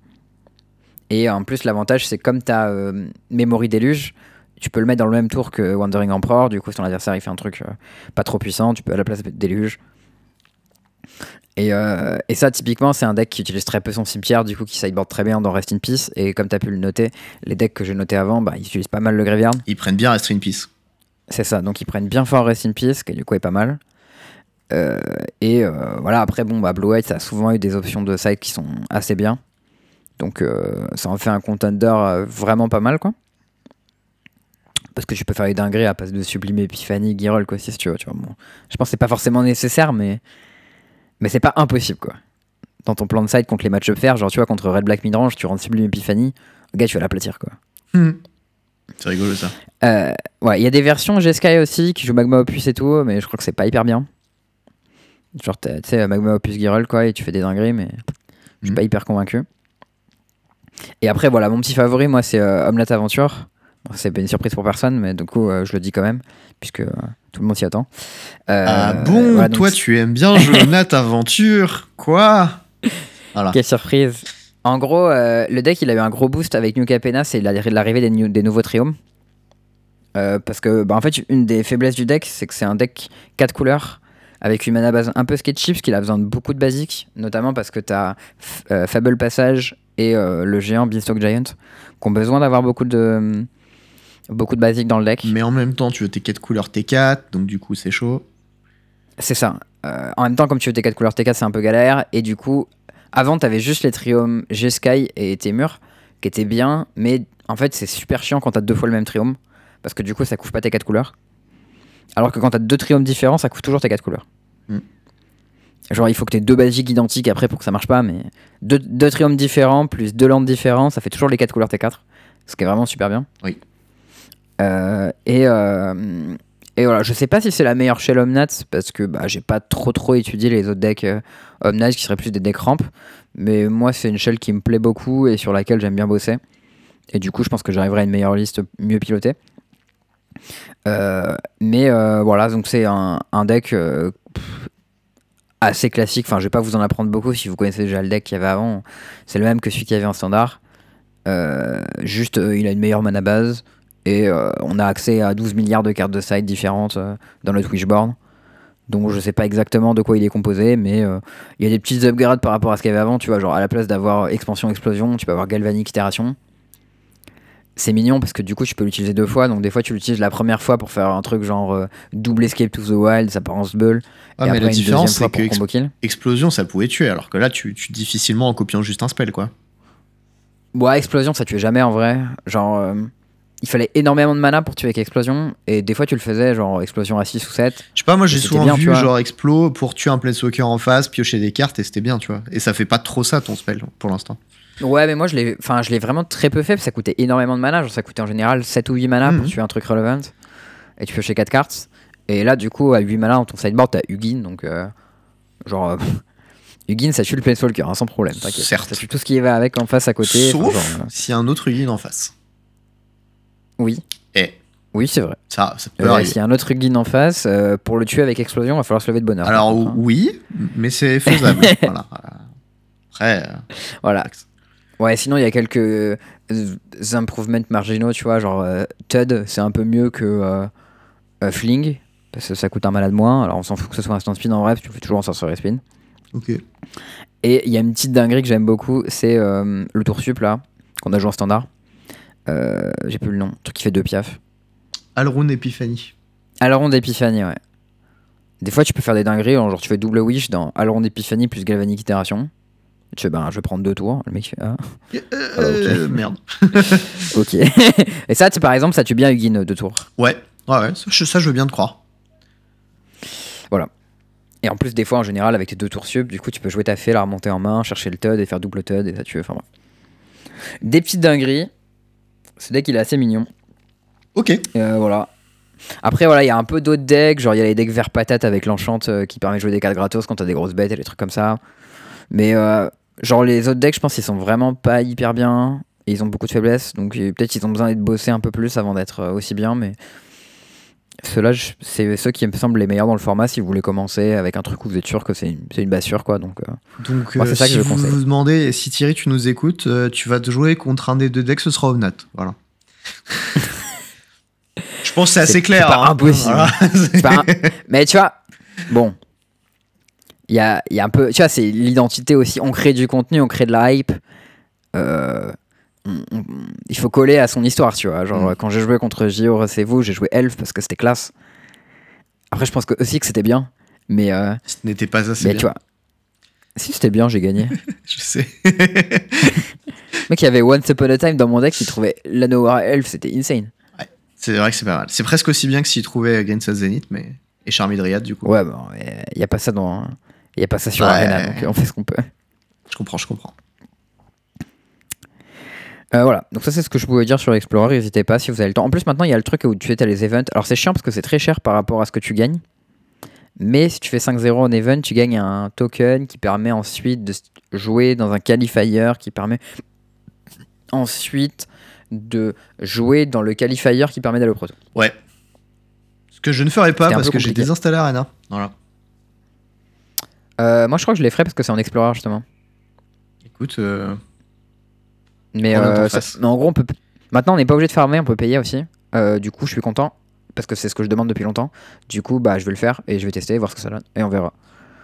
Et en plus, l'avantage, c'est comme t'as euh, Memory Déluge, tu peux le mettre dans le même tour que Wandering Emperor. Du coup, si ton adversaire il fait un truc euh, pas trop puissant, tu peux à la place Déluge. Et, euh, et ça, typiquement, c'est un deck qui utilise très peu son cimetière, du coup, qui sideboard très bien dans Rest in Peace. Et comme tu as pu le noter, les decks que j'ai notés avant, bah, ils utilisent pas mal le Graveyard. Ils prennent bien Rest in Peace. C'est ça, donc ils prennent bien fort Rest in Peace, qui du coup est pas mal. Euh, et euh, voilà, après, bon, bah, Blue White, ça a souvent eu des options de side qui sont assez bien. Donc ça en fait un contender vraiment pas mal, quoi. Parce que tu peux faire les dingueries à passe de Sublime Epiphany, Girol, quoi, si tu veux. Tu vois, bon. Je pense que c'est pas forcément nécessaire, mais, mais c'est pas impossible, quoi. Dans ton plan de side contre les match-up faire, genre, tu vois, contre Red Black Midrange, tu rentres Sublime Epiphany, le gars, tu vas l'aplatir, quoi. Hmm. C'est rigolo ça. Euh, ouais, il y a des versions G-Sky aussi qui jouent Magma Opus et tout, mais je crois que c'est pas hyper bien. Genre, t'as- tu sais, Magma Opus Girl, quoi, et tu fais des dingueries, mais je suis Mhm. pas hyper convaincu. Et après, voilà, mon petit favori, moi, c'est euh, Omelette Aventure. Bon, c'est pas une surprise pour personne, mais du coup, euh, je le dis quand même, puisque euh, tout le monde s'y attend. Euh, ah bon, voilà, donc toi tu aimes bien Jonathan Aventure Quoi Voilà. Quelle surprise En gros, euh, le deck, il a eu un gros boost avec New Capena, c'est la- l'arrivée des, new- des nouveaux triomes. Euh, parce que, bah, en fait, une des faiblesses du deck, c'est que c'est un deck 4 couleurs, avec une mana base un peu sketchy, parce qu'il a besoin de beaucoup de basiques, notamment parce que tu as Fable Passage et le géant Beanstalk Giant, qui ont besoin d'avoir beaucoup de, beaucoup de basiques dans le deck. Mais en même temps, tu veux tes 4 couleurs T4, donc du coup c'est chaud. C'est ça. Euh, en même temps, comme tu veux tes 4 couleurs T4, c'est un peu galère. Et du coup, avant, t'avais juste les triomes G-Sky et Témur, qui étaient bien. Mais en fait, c'est super chiant quand t'as deux fois le même triome. Parce que du coup, ça couvre pas tes 4 couleurs. Alors que quand t'as deux triomes différents, ça couvre toujours tes 4 couleurs. Mm. Genre, il faut que t'aies deux basiques identiques après pour que ça marche pas. Mais deux, deux triomes différents plus deux landes différents, ça fait toujours les 4 couleurs T4. Ce qui est vraiment super bien. Oui. Euh, et, euh, et voilà, je sais pas si c'est la meilleure chez Omnat parce que bah, j'ai pas trop trop étudié les autres decks euh, qui seraient plus des decks ramp. Mais moi, c'est une shell qui me plaît beaucoup et sur laquelle j'aime bien bosser. Et du coup, je pense que j'arriverai à une meilleure liste mieux pilotée. Euh, mais voilà, donc c'est un, un deck assez classique. Enfin, je vais pas vous en apprendre beaucoup si vous connaissez déjà le deck qu'il y avait avant. C'est le même que celui qu'il y avait en standard. Juste, il a une meilleure mana base. Et euh, on a accès à 12 milliards de cartes de side différentes euh, dans le Wishboard. Donc je sais pas exactement de quoi il est composé, mais euh, il y a des petites upgrades par rapport à ce qu'il y avait avant. Tu vois, genre à la place d'avoir expansion explosion, tu peux avoir galvanique itération. C'est mignon parce que du coup tu peux l'utiliser deux fois. Donc des fois tu l'utilises la première fois pour faire un truc genre double escape to the wild, ça part en bull. Ah, et mais après la différence c'est que kill. explosion ça pouvait tuer, alors que là tu, tu difficilement en copiant juste un spell quoi. Ouais, explosion ça tuait jamais en vrai. Genre euh, il fallait énormément de mana pour tuer avec explosion. Et des fois tu le faisais genre explosion à 6 ou 7. Je sais pas, moi j'ai souvent bien, vu genre explo pour tuer un planeswalker en face, piocher des cartes et c'était bien, tu vois. Et ça fait pas trop ça ton spell pour l'instant. Ouais, mais moi je l'ai enfin, je l'ai vraiment très peu fait parce que ça coûtait énormément de mana. Genre ça coûtait en général 7 ou 8 mana pour Mhm. tuer un truc relevant. Et tu piochais 4 cartes. Et là, du coup, à 8 mana dans ton sideboard, t'as Hugin. Donc, euh, genre, euh, Hugin ça tue le Planeswalker hein, sans problème. Ça tue tout ce qui va avec en face à côté. enfin, Sauf genre, euh, s'il y a un autre Ugin en face. Oui. Eh, Oui, c'est vrai. Ça, ça peut. S'il y a un autre Ugin en face, euh, pour le tuer avec explosion, il va falloir se lever de bonheur. Alors contre, hein. oui, mais c'est faisable. voilà. Après, euh, Voilà. Ouais, sinon, il y a quelques euh, improvements marginaux, tu vois. Genre, euh, Tud, c'est un peu mieux que Fling, parce que ça coûte un malade moins. Alors, on s'en fout que ce soit un stand spin en vrai, parce que tu fais toujours en sorcery spin. ok. Et il y a une petite dinguerie que j'aime beaucoup, c'est le tour sup, là, qu'on a joué en standard. Euh, J'ai plus le nom, le truc qui fait deux piafs. Alrune Epiphany. Alron d'Epiphanie, ouais. Des fois, tu peux faire des dingueries, genre tu fais double wish dans Alron d'Epiphanie plus Galvanic Itération. Tu fais, ben, je vais prendre deux tours. Le mec fait, ah, Euh, Merde. ok. Et ça, tu- par exemple, ça tue bien Hugin deux tours. Ouais, ouais, ouais. Ça, je, ça, je veux bien te croire. Et en plus, des fois, en général, avec tes deux tours sup, du coup, tu peux jouer ta fée, la remonter en main, chercher le TUD et faire double TUD et ça tue. Enfin bref. Des petites dingueries. Ce deck, il est assez mignon. Ok. Euh, voilà. Après, voilà, il y a un peu d'autres decks. Genre, il y a les decks vert patate avec l'enchant euh, qui permet de jouer des cartes gratos quand t'as des grosses bêtes et des trucs comme ça. Mais, euh, genre, les autres decks, je pense qu'ils sont vraiment pas hyper bien. Et ils ont beaucoup de faiblesses. Donc, peut-être qu'ils ont besoin d'être bossés un peu plus avant d'être euh, aussi bien. Mais ceux-là, c'est ceux qui me semblent les meilleurs dans le format si vous voulez commencer avec un truc où vous êtes sûr que c'est une, c'est une bassure, quoi. Donc, euh, Donc, Moi, euh, que si je vous conseille. vous demandez, si Thierry, tu nous écoutes, euh, tu vas te jouer contre un des deux decks, ce sera Omnat. Voilà. je pense que c'est assez clair. c'est pas hein. impossible. Voilà. C'est pas un- Mais tu vois, bon. Il y a, il y a un peu. Tu vois, c'est l'identité aussi. On crée du contenu, on crée de la hype. Euh, on- il faut coller à son histoire, tu vois. Genre, Mm. quand j'ai joué contre J.O. c'est vous, j'ai joué Elf parce que c'était classe. Après, je pense que aussi que c'était bien. Mais, euh, Ce n'était pas assez mais bien. tu vois. Si c'était bien, j'ai gagné. Je sais. Mec, il y avait Once Upon a Time dans mon deck qui trouvait l'Anowara Elf, c'était insane. c'est vrai que c'est pas mal. C'est presque aussi bien que s'il trouvait Against Zenith, mais. Et Charmy Dryad, du coup. Ouais, bon, il n'y a pas ça dans. Il y a pas ça sur Ouais. Arena, donc on fait ce qu'on peut. Je comprends, je comprends. Euh, voilà, donc ça c'est ce que je pouvais dire sur Explorer, n'hésitez pas si vous avez le temps. En plus maintenant il y a le truc où tu fais les events, alors c'est chiant parce que c'est très cher par rapport à ce que tu gagnes, mais si tu fais 5-0 en event, tu gagnes un token qui permet ensuite de jouer dans un qualifier, qui permet ensuite de jouer dans le qualifier qui permet d'aller au proto. Ouais. Ce que je ne ferai pas parce que j'ai désinstallé Arena. Voilà. Euh, moi je crois que je les ferai parce que c'est en Explorer justement. Écoute, euh, Mais, euh, ça- mais en gros, on peut... maintenant on n'est pas obligé de farmer, on peut payer aussi. Euh, du coup, je suis content parce que c'est ce que je demande depuis longtemps. Du coup, bah, je vais le faire et je vais tester, voir ce que ça donne et on verra.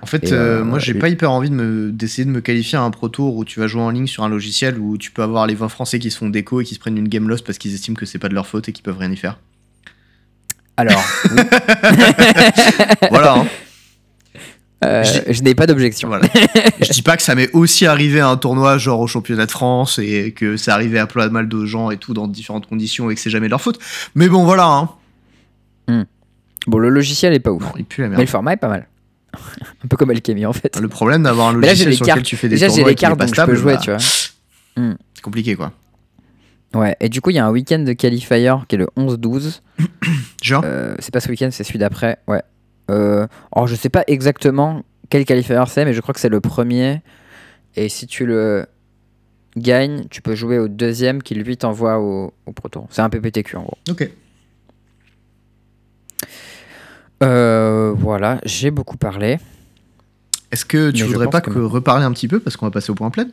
en fait, euh, euh, moi, j'ai pas hyper envie de me d'essayer de me qualifier à un pro tour où tu vas jouer en ligne sur un logiciel où tu peux avoir les 20 Français qui se font déco et qui se prennent une game loss parce qu'ils estiment que c'est pas de leur faute et qu'ils peuvent rien y faire. Alors, voilà. hein. Euh, Je je n'ai pas d'objection. Voilà. je dis pas que ça m'est aussi arrivé à un tournoi genre au championnat de France et que c'est arrivé à plein de mal de gens et tout dans différentes conditions et que c'est jamais de leur faute. Mais bon, voilà. Hein. Bon, le logiciel est pas ouf, Non, il pue la mais merde. le format est pas mal. un peu comme Alchemy en fait. Le problème d'avoir un Mais là, logiciel les sur cartes. lequel tu fais des Déjà, j'ai tournois les et cartes donc stable, je peux jouer, bah, tu vois. c'est compliqué quoi. Ouais, et du coup, il y a un week-end de qualifier qui est le 11-12. Genre Euh, c'est pas ce week-end, c'est celui d'après. Ouais. Euh, alors, je sais pas exactement quel qualifier c'est, mais je crois que c'est le premier. Et si tu le gagnes, tu peux jouer au deuxième qui lui t'envoie au, au Pro Tour. C'est un PPTQ en gros. Ok. Euh, voilà, j'ai beaucoup parlé. Est-ce que tu Mais je voudrais pas que que reparler un petit peu parce qu'on va passer au point plein?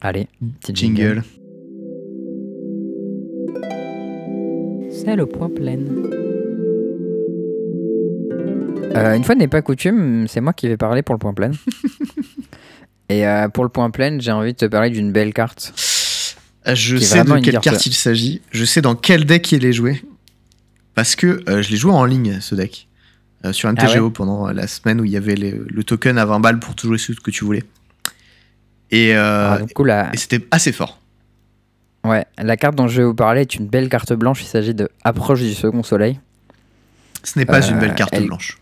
Allez, petit Jingle. C'est le point plein. Euh, une fois n'est pas coutume, c'est moi qui vais parler pour le point plein. Et euh, pour le point plein, j'ai envie de te parler d'une belle carte. Euh, Je sais de quelle carte- il s'agit. Je sais dans quel deck il est joué. Parce que euh, je l'ai joué en ligne, ce deck. Sur Ah MTGO ouais pendant la semaine où il y avait les- le token à 20 balles pour tout jouer ce que tu voulais. Et, Ah, la, et c'était assez fort. ouais, la carte dont je vais vous parler est une belle carte blanche. Il s'agit de Approche du second soleil. Ce n'est pas Euh, une belle carte elle- blanche.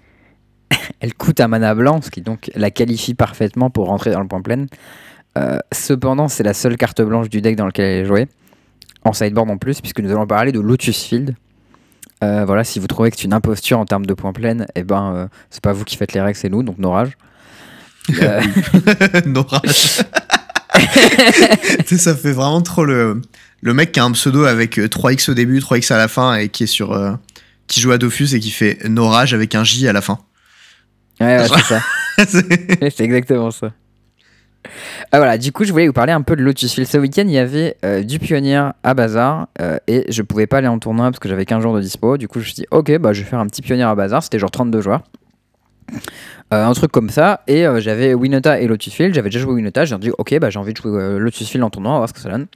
Elle coûte un mana blanc, ce qui donc la qualifie parfaitement pour rentrer dans le point plein. Euh, cependant, c'est la seule carte blanche du deck dans lequel elle est jouée. En sideboard en plus, puisque nous allons parler de Lotus Field. Euh, voilà, si vous trouvez que c'est une imposture en termes de points pleins, eh ben, euh, c'est pas vous qui faites les règles, c'est nous, donc Norage. tu sais, ça fait vraiment trop le, le mec qui a un pseudo avec 3x au début, 3x à la fin et qui est sur. qui joue à Dofus et qui fait No Rage avec un J à la fin. Ouais, ouais, c'est ça. C'est- exactement ça. Ah, voilà, du coup, je voulais vous parler un peu de Lotus Field. Ce week-end, il y avait euh, du pionnier à Bazar euh, et je pouvais pas aller en tournoi parce que j'avais 15 jours de dispo. Du coup, je me suis dit, ok, bah, je vais faire un petit pionnier à Bazar. C'était genre 32 joueurs. Euh, un truc comme ça. Et j'avais Winota et Lotus Field. J'avais déjà joué Winota. J'ai dit, ok, bah, j'ai envie de jouer euh, Lotus Field en tournoi. On va voir ce que ça donne.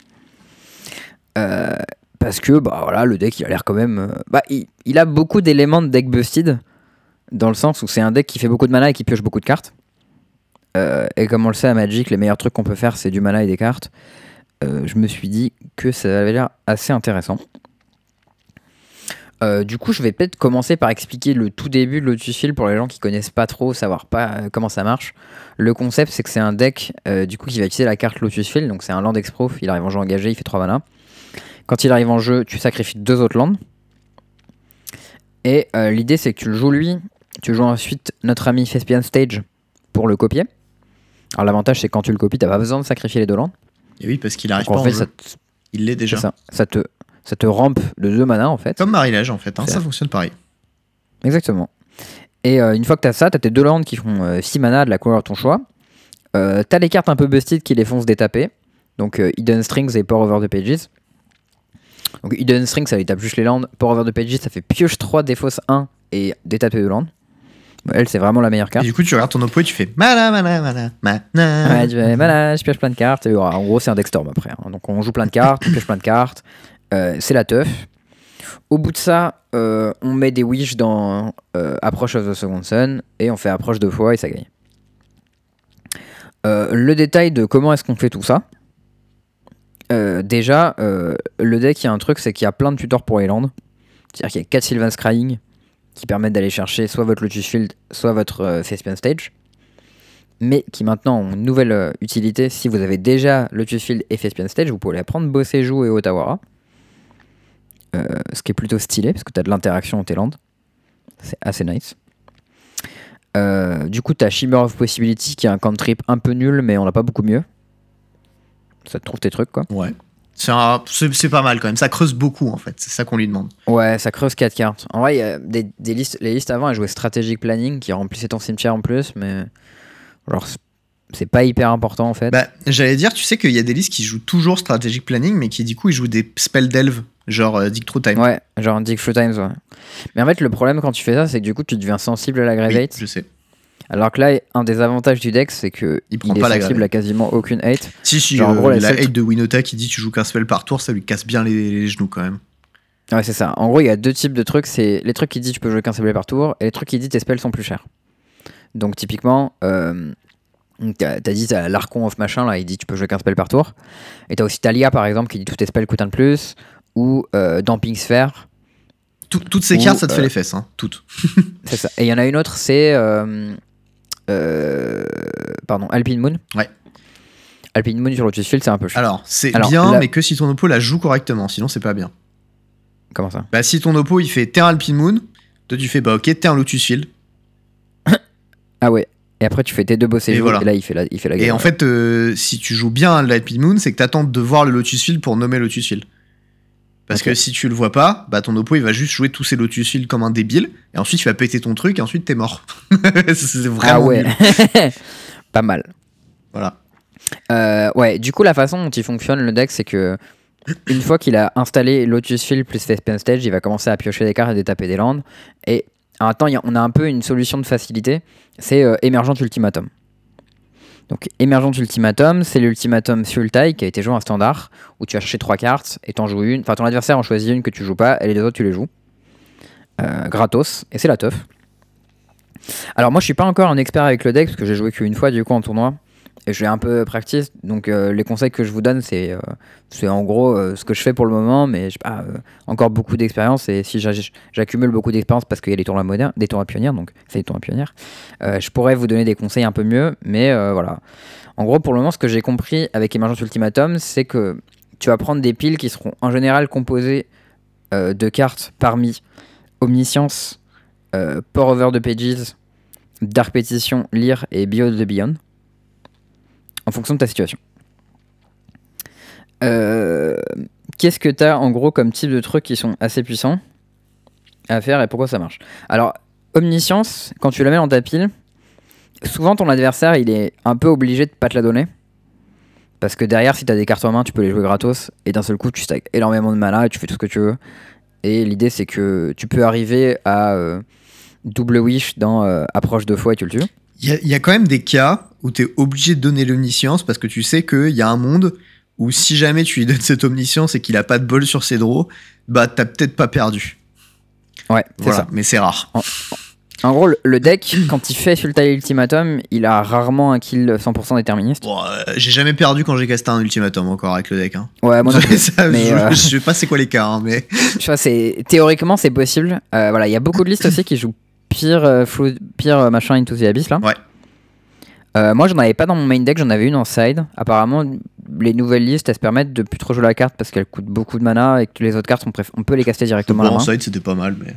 Parce que bah, voilà, le deck, il a l'air quand même. bah, il, il a beaucoup d'éléments de deck busted. Dans le sens où c'est un deck qui fait beaucoup de mana et qui pioche beaucoup de cartes. Euh, et comme on le sait à Magic, les meilleurs trucs qu'on peut faire, c'est du mana et des cartes. Euh, je me suis dit que ça avait l'air assez intéressant. Euh, du coup, je vais peut-être commencer par expliquer le tout début de Lotus Field pour les gens qui connaissent pas trop, savoir pas comment ça marche. Le concept, c'est que c'est un deck du coup qui va utiliser la carte Lotus Field, donc c'est un land exproof. Il arrive en jeu engagé, il fait 3 mana. Quand il arrive en jeu, tu sacrifies deux autres lands. Et l'idée, c'est que tu le joues lui, tu joues ensuite notre ami Thespian Stage pour le copier. Alors l'avantage c'est que quand tu le copies, t'as pas besoin de sacrifier les deux landes. Et oui, parce qu'il arrive Donc pas en en fait, jeu. ça, te- Il l'est déjà. ça, ça te, ça te rampe de deux mana en fait. Comme Marilège en fait, hein, ça fonctionne pareil. Exactement. Et euh, une fois que t'as ça, t'as tes deux landes qui font 6 mana de la couleur de ton choix. Euh, t'as les cartes un peu busted qui les font se détaper. Donc euh, Hidden Strings et Pour Over the Pages. Donc Hidden Strings ça lui tape juste les landes. Pour Over the Pages ça fait pioche 3, défausse 1 et détaper 2 landes. Elle c'est vraiment la meilleure Et carte. du coup, tu regardes ton oppo et tu fais mana, mana, mana, mana. Ouais, tu fais, voilà, je pioche plein de cartes. Et, en gros, c'est un deck storm après. hein. Donc, on joue plein de cartes, on pioche plein de cartes. Euh, c'est la teuf. Au bout de ça, euh, on met des wish dans euh, Approach of the Second Sun et on fait approche deux fois et ça gagne. Euh, le détail de comment est-ce qu'on fait tout ça. Déjà, le deck, il y a un truc, c'est qu'il y a plein de tutors pour les landes. C'est-à-dire qu'il y a 4 Sylvan Scrying qui permettent d'aller chercher soit votre Lotus Field, soit votre euh, Thespian Stage mais qui maintenant ont une nouvelle euh, utilité. Si vous avez déjà Lotus Field et Thespian Stage, vous pouvez les prendre Boseju et Otawara. Euh, ce qui est plutôt stylé, parce que tu as de l'interaction en tes landes. C'est assez nice. Euh, du coup, tu as Shimmer of Possibility, qui est un cantrip un peu nul, mais on n'a pas beaucoup mieux. Ça te trouve tes trucs, quoi. Ouais. C'est pas mal quand même. Ça creuse beaucoup en fait. C'est ça qu'on lui demande. Ouais, ça creuse 4 cartes. En vrai, il y a des, des listes, les listes avant, elles jouaient Strategic Planning, qui remplissait ton cimetière en plus, mais... Genre, c'est- pas hyper important, en fait. Bah, j'allais dire, tu sais qu'il y a des listes qui jouent toujours Strategic Planning, mais qui du coup ils jouent des spells delve, genre euh, Dick Through Time. Ouais, genre Dick True Times, ouais. Mais en fait, le problème quand tu fais ça, c'est que du coup, tu deviens sensible à la Oui, je sais. Alors que là, un des avantages du deck, c'est que Il prend est pas la sensible grave à quasiment aucune hate. Si, si, Genre, en euh, gros, la la seule- hate de Winota qui dit tu joues qu'un spell par tour, ça lui casse bien les, les genoux quand même. Ouais, c'est ça. En gros, il y a deux types de trucs. C'est les trucs qui disent tu peux jouer qu'un spell par tour et les trucs qui disent tes spells sont plus chers. Donc, typiquement, euh, t'as dit t'as l'Archon of machin, là, il dit tu peux jouer qu'un spell par tour. Et t'as aussi Talia, par exemple, qui dit tous tes spells coûtent un de plus. Ou euh, Damping Sphere. Tout- toutes ces Ou, cartes, ça te euh, fait les fesses, hein. Toutes. C'est ça. Et il y en a une autre, c'est. Euh, pardon, Alpine Moon. Ouais. Alpine Moon sur Lotus Field, c'est un peu cher. Alors, c'est bien, mais que si ton oppo la joue correctement, sinon c'est pas bien. Comment ça? Bah, si ton oppo il fait t'es un Alpine Moon, toi tu fais bah ok, t'es un Lotus Field. Ah ouais. Et après, tu fais tes deux boss et, Et voilà. et là, il fait la, il fait la Et gueule. en fait, euh, si tu joues bien l'Alpine Moon, c'est que t'attends de voir le Lotus Field pour nommer Lotus Field. Parce que si tu le vois pas, bah ton oppo il va juste jouer tous ses Lotus Field comme un débile, et ensuite il va péter ton truc, et ensuite t'es mort. c'est ah vraiment ouais. nul. Pas mal. Voilà. Euh, ouais, du coup, la façon dont il fonctionne le deck, c'est que une fois qu'il a installé Lotus Field plus Thespian Stage, il va commencer à piocher des cartes et détaper des landes. Et en même temps, on a un peu une solution de facilité c'est euh, Emergent Ultimatum. Donc, Emergent Ultimatum, c'est l'ultimatum Sultai qui a été joué en standard où tu vas chercher trois cartes et t'en joues une. Enfin, ton adversaire en choisit une que tu joues pas et les deux autres tu les joues. Euh, gratos, et c'est la teuf. Alors, moi je suis pas encore un expert avec le deck parce que j'ai joué qu'une fois du coup en tournoi. Je suis un peu practice, donc euh, les conseils que je vous donne, c'est euh, en gros euh, ce que je fais pour le moment, mais j'ai pas euh, encore beaucoup d'expérience. Et si j'a- j'accumule beaucoup d'expérience parce qu'il y a des tournois modernes, des tournois pionniers, donc c'est des tournois pionniers, je pourrais vous donner des conseils un peu mieux, mais voilà. En gros, pour le moment, ce que j'ai compris avec Emergence Ultimatum, c'est que tu vas prendre des piles qui seront en général composées de cartes parmi Omniscience, Pour Over the Pages, Dark Petition, Lire et Beyond the Beyond en fonction de ta situation. Euh, qu'est-ce que tu as en gros comme type de trucs qui sont assez puissants à faire et pourquoi ça marche? Alors, Omniscience, quand tu la mets dans ta pile, souvent ton adversaire il est un peu obligé de pas te la donner. Parce que derrière, si tu as des cartes en main, tu peux les jouer gratos. Et d'un seul coup, tu stacks énormément de mana et tu fais tout ce que tu veux. Et l'idée, c'est que tu peux arriver à euh, double wish dans euh, approche deux fois et tu le tues. Il y, a- il y a quand même des cas où tu es obligé de donner l'omniscience parce que tu sais qu'il y a un monde où si jamais tu lui donnes cette omniscience et qu'il a pas de bol sur ses draws, bah t'as peut-être pas perdu. Ouais, c'est Voilà, ça. mais c'est rare. En gros, le- deck, quand il fait Sultai Ultimatum, il a rarement un kill 100% déterministe. Bon, euh, j'ai jamais perdu quand j'ai casté un ultimatum encore avec le deck. Hein. Ouais, moi non plus. Ça, mais, je, euh, je sais pas c'est quoi les cas, hein, mais Tu vois, c'est théoriquement c'est possible. Euh, voilà, il y a beaucoup de listes aussi qui jouent pire, euh, pire euh, machin Into the Abyss là. Ouais. Euh, moi, j'en avais pas dans mon main deck, j'en avais une en side. Apparemment, les nouvelles listes, elles se permettent de plus trop jouer la carte parce qu'elles coûtent beaucoup de mana et que les autres cartes, on, préf- on peut les caster directement à bon, la en main. side c'était pas mal. Mais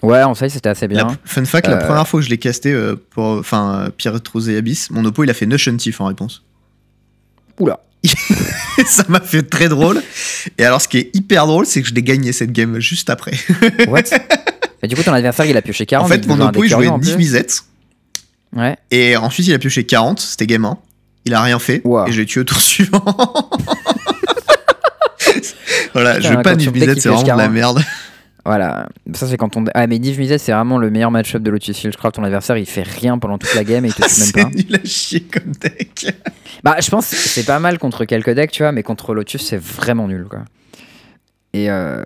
Ouais, en side, c'était assez la, bien. fun fact, la Euh, première fois que je l'ai casté euh, pour, enfin, euh, Pirate Rose et Abyss, mon oppo il a fait Notion Thief en réponse. Oula. ça m'a fait très drôle. Et alors, ce qui est hyper drôle, c'est que je l'ai gagné cette game juste après. What Et du coup, ton adversaire, il a pioché 40. en fait, mon oppo il jouait curieux en 10 plus. misettes. Ouais. Et ensuite, il a pioché 40, c'était game 1. Il a rien fait. Wow. Et je l'ai tué au tour suivant. voilà, Putain, je veux pas qu'il c'est vraiment de la 40. merde. Voilà, ça c'est quand on. Ah, mais Div Misette, c'est vraiment le meilleur match-up de Lotus Fieldcraft. Ton adversaire, il fait rien pendant toute la game et il te tue même c'est pas. nul à chier comme deck. Bah, je pense que c'est pas mal contre quelques decks, tu vois, mais contre Lotus, c'est vraiment nul, quoi. Et, euh,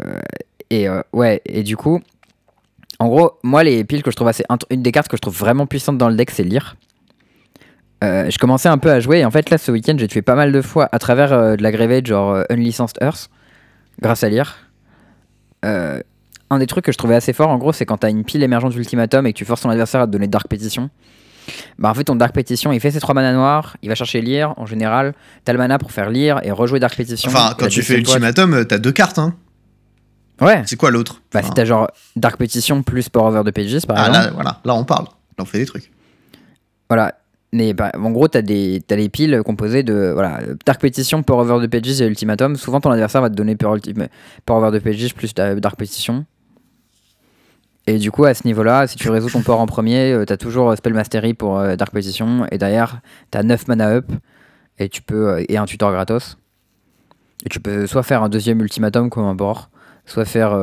et euh, ouais, et du coup, en gros, moi, les piles que je trouve assez. Une des cartes que je trouve vraiment puissante dans le deck, c'est Lyre. Euh, je commençais un peu à jouer, et en fait, là, ce week-end, j'ai tué pas mal de fois à travers euh, de la Graveyard, genre euh, Unlicensed Earth, grâce à Lyre. Euh, un des trucs que je trouvais assez fort, en gros, c'est quand t'as une pile émergente ultimatum et que tu forces ton adversaire à te donner Dark Petition. Bah, en fait, ton Dark Petition, il fait ses 3 mana noirs, il va chercher Lire, en général, t'as le mana pour faire Lire et rejouer Dark Petition. Enfin, quand tu fais ultimatum, euh, t'as deux cartes. Hein. Ouais, C'est quoi l'autre bah, Enfin, si t'as genre Dark Petition plus Power Over de Pages, par ah, exemple. là, voilà, là on parle. Là on fait des trucs. Voilà. Mais bah, en gros, t'as des, t'as des piles composées de voilà, Dark Petition, Power Over de Pages et Ultimatum. Souvent, ton adversaire va te donner Power, Over de Pages plus Dark Petition. Et du coup, à ce niveau-là, si tu résous ton port en premier, euh, t'as toujours euh, Spell Mastery pour euh, Dark Petition. Et derrière, t'as 9 mana up. Et, tu peux, euh, et un tutor gratos. Et tu peux soit faire un deuxième Ultimatum comme un bord, soit faire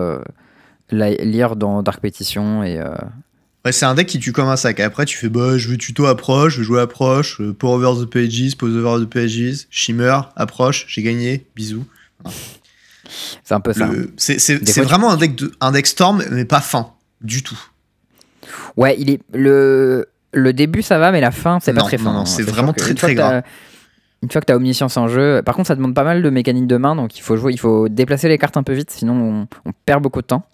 la- lire dans Dark Petition. Et, Ouais, c'est un deck qui tue comme un sac. Après, tu fais bah, je veux tuto approche, je veux jouer approche, pour over the pages, pose over the pages, shimmer, approche, j'ai gagné, bisous. c'est un peu ça. Le- C'est vraiment un deck, de, un deck storm, mais pas fin, du tout. Ouais, il est le le début ça va, mais la fin c'est pas Non, très non, fin. non, hein. c'est vraiment très, très gras. Une fois que t'as omniscience en jeu, par contre ça demande pas mal de mécaniques de main, donc il faut jouer, il faut déplacer les cartes un peu vite, sinon on, on perd beaucoup de temps.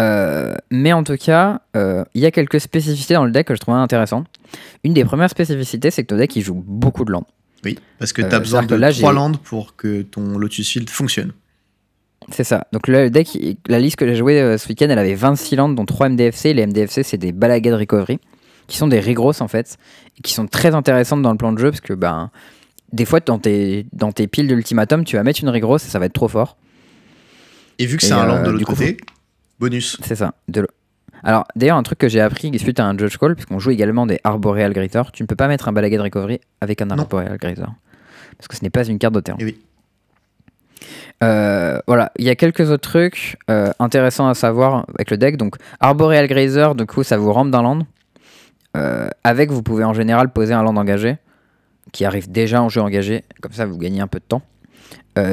Euh, mais en tout cas, euh, il y a quelques spécificités dans le deck que je trouvais intéressantes. Une des premières spécificités, c'est que ton deck il joue beaucoup de land. Oui, parce que Euh, t'as besoin de là, 3 j'ai- landes pour que ton Lotus Field fonctionne. C'est ça. Donc le deck, la liste que j'ai jouée euh, ce week-end, elle avait 26 landes, dont 3 MDFC. Les MDFC, c'est des Balagad Recovery, qui sont des Rigros en fait, et qui sont très intéressantes dans le plan de jeu, parce que ben, des fois, dans tes, dans tes piles d'ultimatum, tu vas mettre une Rigros et ça va être trop fort. Et vu que c'est un land euh, de du l'autre côté, bonus. C'est ça. De Alors, d'ailleurs, un truc que j'ai appris suite à un Judge Call, puisqu'on joue également des Arboreal Greater, tu ne peux pas mettre un Balagad Recovery avec un. Arboreal Greater. Parce que ce n'est pas une carte de terrain. Et oui. Euh, voilà, il y a quelques autres trucs euh, intéressants à savoir avec le deck. Donc, Arboreal Grazer, du coup, ça vous rampe d'un land. Euh, avec, vous pouvez en général poser un land engagé, qui arrive déjà en jeu engagé. Comme ça, vous gagnez un peu de temps.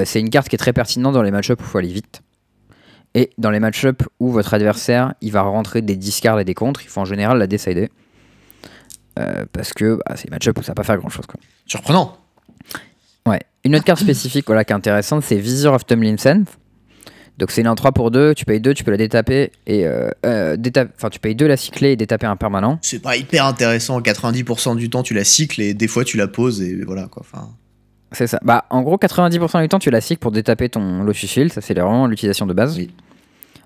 C'est une carte qui est très pertinente dans les match-ups où il faut aller vite. Et dans les match-ups où votre adversaire il va rentrer des discards et des contres, il faut en général la décider. Parce que bah, c'est des match-ups où ça va pas faire grand-chose. Surprenant. Une autre carte spécifique voilà, qui est intéressante, c'est Visor of Tomlinson. Donc c'est une en 3 pour 2, tu payes 2, tu peux la détaper et euh, euh, déta- enfin tu payes 2 la cycler et détaper un permanent. C'est pas hyper intéressant. 90% du temps, tu la cycles et des fois, tu la poses et voilà quoi. Enfin, C'est ça. Bah en gros 90% du temps tu la cycles pour détaper ton Lotus Shield, ça c'est vraiment l'utilisation de base. Oui.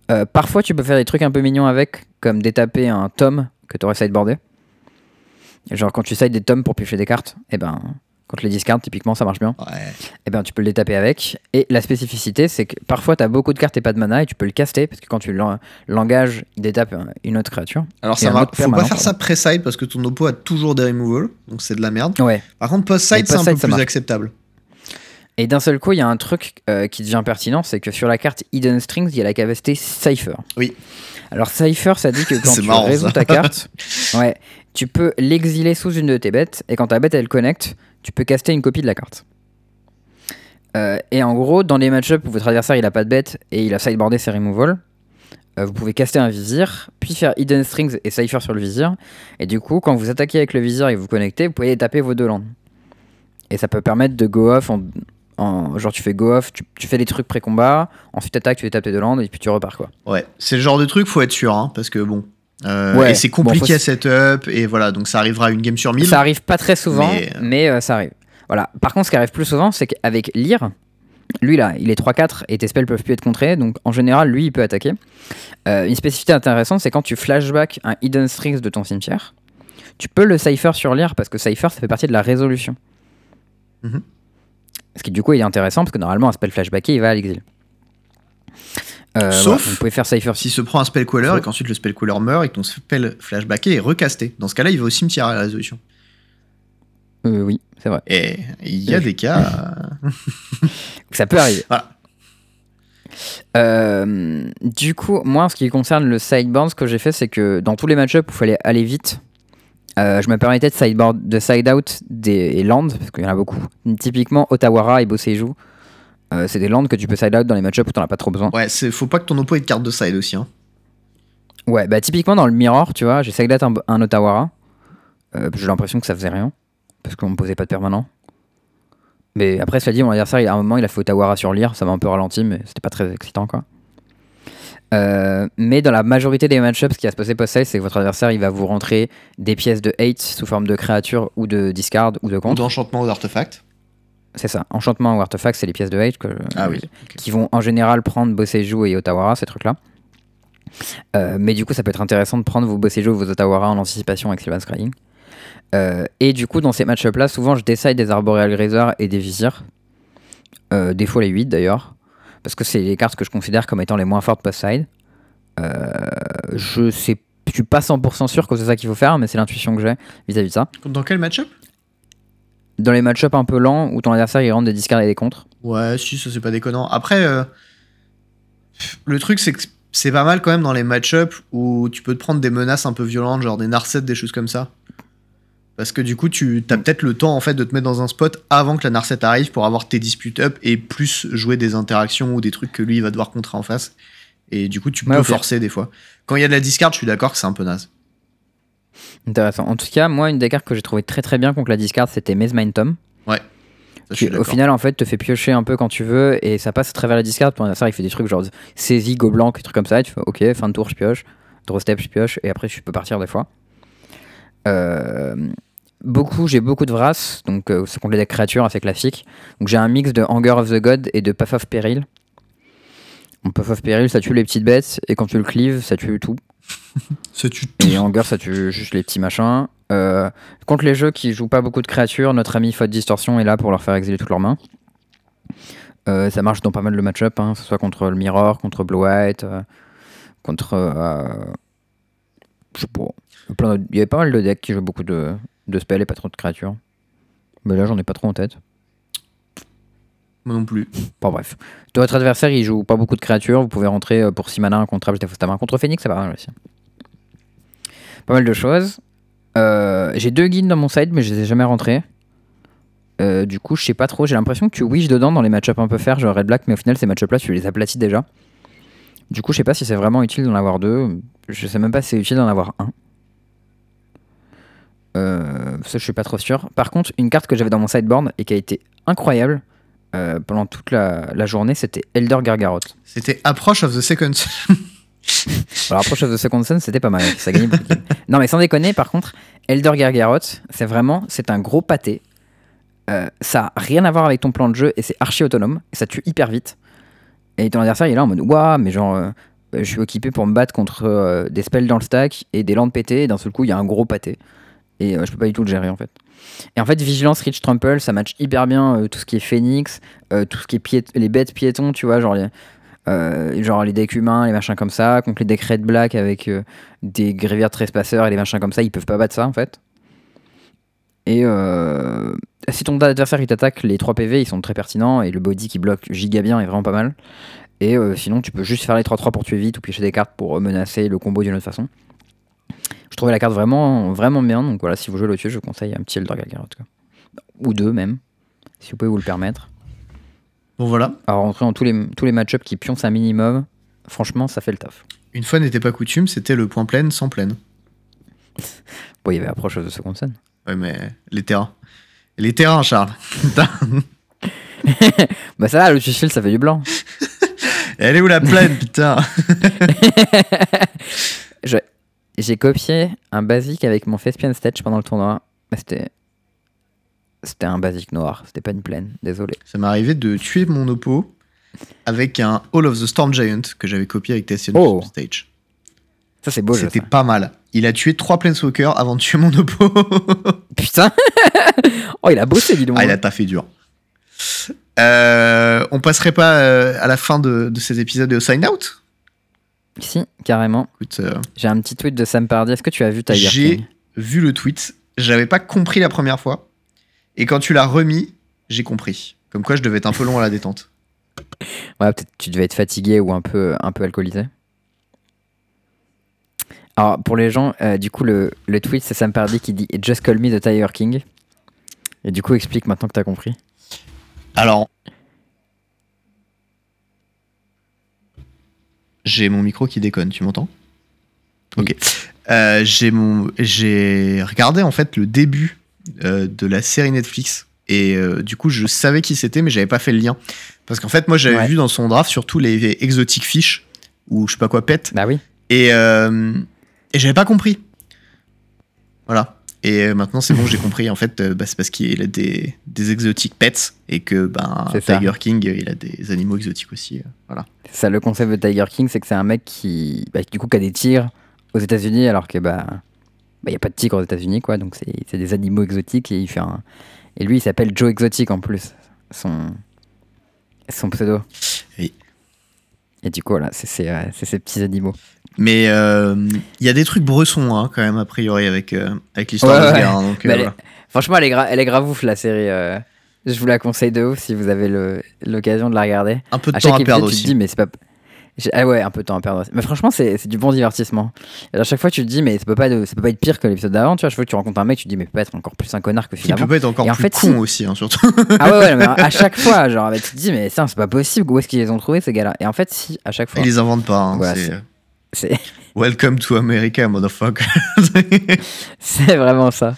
Euh, parfois tu peux faire des trucs un peu mignons avec, comme détaper un tome que tu aurais sideboardé. Genre quand tu side des tomes pour piocher des cartes, et ben Contre les discards, typiquement, ça marche bien. Ouais. Et ben tu peux les taper avec. Et la spécificité, c'est que parfois tu as beaucoup de cartes et pas de mana et tu peux le caster parce que quand tu l'en- l'engages, il détape un- une autre créature. Alors ça va, faut pas faire ça pré-side parce que ton oppo a toujours des removals, donc c'est de la merde. Ouais. Par contre, post-side, c'est un peu plus marche. acceptable. Et d'un seul coup, il y a un truc euh, qui devient pertinent, c'est que sur la carte Hidden Strings, il y a la capacité Cypher. Oui. Alors Cypher, ça dit que quand tu marrant, résous ta carte, ouais, tu peux l'exiler sous une de tes bêtes, et quand ta bête elle connecte, tu peux caster une copie de la carte. Euh, et en gros, dans les match-ups où votre adversaire il a pas de bête et il a sideboardé ses removals, euh, vous pouvez caster un vizir, puis faire Hidden Strings et Cypher sur le vizir, et du coup, quand vous attaquez avec le vizir et vous connectez, vous pouvez taper vos deux landes. Et ça peut permettre de go off en, en- genre tu fais go off, tu, tu fais des trucs pré-combat, ensuite attaques, tu les tapes tes deux landes et puis tu repars quoi. Ouais, c'est le genre de truc, faut être sûr, hein, parce que bon. Euh, Ouais. et c'est Bon, compliqué faut- à setup, et voilà, donc ça arrivera une game sur 1000. Ça arrive pas très souvent, mais, Mais, euh, euh, ça arrive. Voilà. Par contre, ce qui arrive plus souvent, c'est qu'avec Lyre, lui là, il est 3-4 et tes spells peuvent plus être contrés, donc en général, lui, il peut attaquer. Euh, une spécificité intéressante, c'est quand tu flashback un Hidden Strings de ton cimetière, tu peux le Cypher sur Lyre parce que Cypher, ça fait partie de la résolution. Mhm. Ce qui du coup il est intéressant parce que normalement un spell flashbacké il va à l'exil. Euh, Sauf vous pouvez faire Cypher Si se prend un spell queller Sauf- et qu'ensuite le spell queller meurt et que ton spell flashbacké est recasté, dans ce cas-là, il va au cimetière à la résolution. Euh, oui, c'est vrai. Et il y a Oui. des cas. Ça peut arriver. Voilà. Euh, du coup, moi, en ce qui concerne le sideboard, ce que j'ai fait, c'est que dans tous les match-ups où il fallait aller vite, euh, je me permettais de sideboard, de side out des lands, parce qu'il y en a beaucoup. Typiquement, Otawara et Boseiju. Euh, c'est des lands que tu peux side out dans les match-ups où t'en as pas trop besoin. Ouais, faut pas que ton oppo ait de carte de side aussi. Hein. Ouais, bah typiquement dans le Mirror, tu vois, j'ai side out un, un Otawara. Euh, j'ai l'impression que ça faisait rien, parce qu'on me posait pas de permanent. Mais après, cela dit, mon adversaire, il, à un moment, il a fait Otawara sur Lyre, ça m'a un peu ralenti, mais c'était pas très excitant, quoi. Euh, mais dans la majorité des match-ups, ce qui va se passer post-side, c'est que votre adversaire, il va vous rentrer des pièces de hate sous forme de créature ou de discard ou de Ou contre. d'enchantement ou d'artefact. C'est ça. Enchantement ou artefact, c'est les pièces de hate que, Ah oui. qui vont en général prendre Boseiju et Otawara, ces trucs-là. Euh, mais du coup, ça peut être intéressant de prendre vos Boseiju ou vos Otawara en anticipation avec Sylvan Scrying. Euh, et du coup, dans ces match-up-là, souvent je décide des Arboreal Grazer et des Vizirs. Euh, des fois les 8 d'ailleurs. Parce que c'est les cartes que je considère comme étant les moins fortes post-side. Euh, je sais, je suis pas 100% sûr que c'est ça qu'il faut faire, mais c'est l'intuition que j'ai vis-à-vis de ça. Dans quel match-up? Dans les match-up un peu lents où ton adversaire il rentre des discards et des contres. Ouais, si, ça c'est pas déconnant. Après, euh, le truc c'est que c'est pas mal quand même dans les match-up où tu peux te prendre des menaces un peu violentes, genre des narcets, des choses comme ça. Parce que du coup, tu as peut-être le temps en fait de te mettre dans un spot avant que la narcette arrive pour avoir tes disputes up et plus jouer des interactions ou des trucs que lui il va devoir contrer en face. Et du coup, tu Ouais, peux forcer des fois. Quand il y a de la discard, je suis d'accord que c'est un peu naze. Intéressant. En tout cas, moi, une des cartes que j'ai trouvé très très bien contre la discard, c'était Maze Mind Tom. Ça, suis qui, au final, en fait, te fait piocher un peu quand tu veux et ça passe à travers la discard. Ton adversaire, il fait des trucs genre saisie, go blanc, des trucs comme ça. Et tu fais OK, fin de tour, je pioche. Draw step, je pioche. Et après, je peux partir des fois. Euh, beaucoup, j'ai beaucoup de Vras, donc euh, c'est contre les decks créatures assez classiques. Donc j'ai un mix de Anger of the God et de Path of Peril. Mon Path of Peril, ça tue les petites bêtes et quand tu le cleaves, ça tue tout. Ça, tu Et Anger, ça tue juste les petits machins. Euh, contre les jeux qui jouent pas beaucoup de créatures, notre ami Faute Distorsion est là pour leur faire exiler toutes leurs mains. Euh, ça marche dans pas mal de match-up, hein, que ce soit contre le Mirror, contre Blue White, euh, contre. je sais pas. Il y avait pas mal de decks qui jouent beaucoup de, de spells et pas trop de créatures. Mais là, j'en ai pas trop en tête. Moi non plus. Bon, bref. De votre adversaire, il joue pas beaucoup de créatures. Vous pouvez rentrer euh, pour 6 mana un contre Abject ta main. Contre Phoenix, ça va mal aussi. Pas mal de choses. Euh, j'ai deux guides dans mon side, mais je les ai jamais rentrés. Euh, du coup, je sais pas trop. J'ai l'impression que tu wish dedans dans les match-up un peu faire, genre Red Black, mais au final, ces match-up là, tu les aplatis déjà. Du coup, je sais pas si c'est vraiment utile d'en avoir deux. Je sais même pas si c'est utile d'en avoir un. Ça, je suis pas trop sûr. Par contre, une carte que j'avais dans mon sideboard et qui a été incroyable euh, pendant toute la, la journée, c'était Elder Gargarot. C'était Approach of the Second. Alors, Approach of the Second Sun, c'était pas mal. Ça gagnait beaucoup de kills. Non, mais sans déconner, par contre, Elder Gargarot, c'est vraiment, c'est un gros pâté. Euh, ça a rien à voir avec ton plan de jeu et c'est archi autonome. Et ça tue hyper vite. Et ton adversaire, il est là en mode, waouh, mais genre, euh, je suis équipé pour me battre contre des spells dans le stack et des landes pétées. Et d'un seul coup, il y a un gros pâté. Et euh, je peux pas du tout le gérer en fait. Et en fait, Vigilance, Rich Trample, ça match hyper bien euh, tout ce qui est Phoenix, euh, tout ce qui est les bêtes piétons, tu vois, genre les, genre les decks humains, les machins comme ça, contre les decks Red Black avec des Grévières Trespasseurs et les machins comme ça, ils peuvent pas battre ça en fait. Et si ton adversaire il t'attaque, les 3 PV ils sont très pertinents et le body qui bloque giga bien est vraiment pas mal. Et sinon, tu peux juste faire les 3-3 pour tuer vite ou piocher des cartes pour menacer le combo d'une autre façon. Je trouvais la carte vraiment, vraiment bien. Donc voilà, si vous jouez le tuer, je vous conseille un petit Elder en tout cas. Ou deux même, si vous pouvez vous le permettre. Bon voilà, Alors rentrer dans tous les, tous les match-ups qui pioncent un minimum, franchement, ça fait le taf. une fois n'était pas coutume, c'était le point plein sans pleine. Bon, il y avait approche de seconde scène. Ouais, mais les terrains. Les terrains, Charles. Bah ça va, le Shield, ça fait du blanc. Elle est où la plaine, putain J'ai copié un basique avec mon Thespian Stage pendant le tournoi. C'était. C'était un basique noir, c'était pas une plaine, désolé. Ça m'est arrivé de tuer mon oppo avec un Hall of the Storm Giant que j'avais copié avec Tessian Oh. Stage. Ça, c'est beau, C'était pas mal. Il a tué trois Planeswalkers avant de tuer mon oppo. Putain Oh, il a bossé, dis donc. ah, il a taffé dur. Euh, on passerait pas euh, à la fin de, de ces épisodes de Sign Out Si, carrément. Euh, J'ai un petit tweet de Sam Pardy. Est-ce que tu as vu Tiger J'ai vu le tweet, j'avais pas compris la première fois. Et quand tu l'as remis, j'ai compris. Comme quoi je devais être un peu long à la détente. Ouais, peut-être tu devais être fatigué ou un peu, un peu alcoolisé. Alors, pour les gens, euh, du coup, le, le tweet, c'est Sam Pardy qui dit Just call me the Tiger King. Et du coup, explique maintenant que t'as compris. Alors. J'ai mon micro qui déconne, tu m'entends Ok. Euh, j'ai mon, j'ai regardé en fait le début euh, de la série Netflix et euh, du coup je savais qui c'était mais j'avais pas fait le lien parce qu'en fait moi j'avais Ouais. vu dans son draft surtout les exotic fish ou je sais pas quoi pet Bah oui. et et j'avais pas compris. Voilà. Et euh, maintenant c'est bon j'ai compris en fait euh, bah, c'est parce qu'il a des, des exotiques pets et que ben. Tiger King euh, il a des animaux exotiques aussi. voilà. Ça, le concept de Tiger King, c'est que c'est un mec qui, bah, du coup, qui a des tigres aux États-Unis, alors que bah, il y a pas de tigres aux États-Unis, quoi. Donc c'est des animaux exotiques et il fait un. Et lui, il s'appelle Joe Exotic en plus, son son pseudo. Oui. Et du coup, voilà, c'est ces petits animaux. Mais euh, il y a des trucs bressons hein, quand même a priori avec euh, avec l'histoire Ouais, de ouais. hein, donc, euh, elle, est- voilà. franchement, elle est, gra- elle est grave ouf la série. Je vous la conseille de ouf si vous avez le- l'occasion de la regarder. Un peu de à temps à perdre épisode, tu te aussi. dis, mais c'est pas. Ah ouais, un peu de temps à perdre. aussi. Mais franchement, c'est du bon divertissement. Et à chaque fois, tu te dis, mais ça peut pas, de- ça peut pas être pire que l'épisode d'avant. Tu vois, chaque fois que tu rencontres un mec, tu te dis, mais il peut pas être encore plus un connard que Il finalement. peut pas être encore Et en plus fait, con si. aussi hein, surtout. ah ouais, ouais, mais à chaque fois, genre, tu te dis, mais ça, c'est pas possible. Où est-ce qu'ils les ont trouvés, ces gars-là? Et en fait, si, à chaque fois. Ils les inventent pas. hein, Welcome to America, motherfucker. c'est vraiment ça.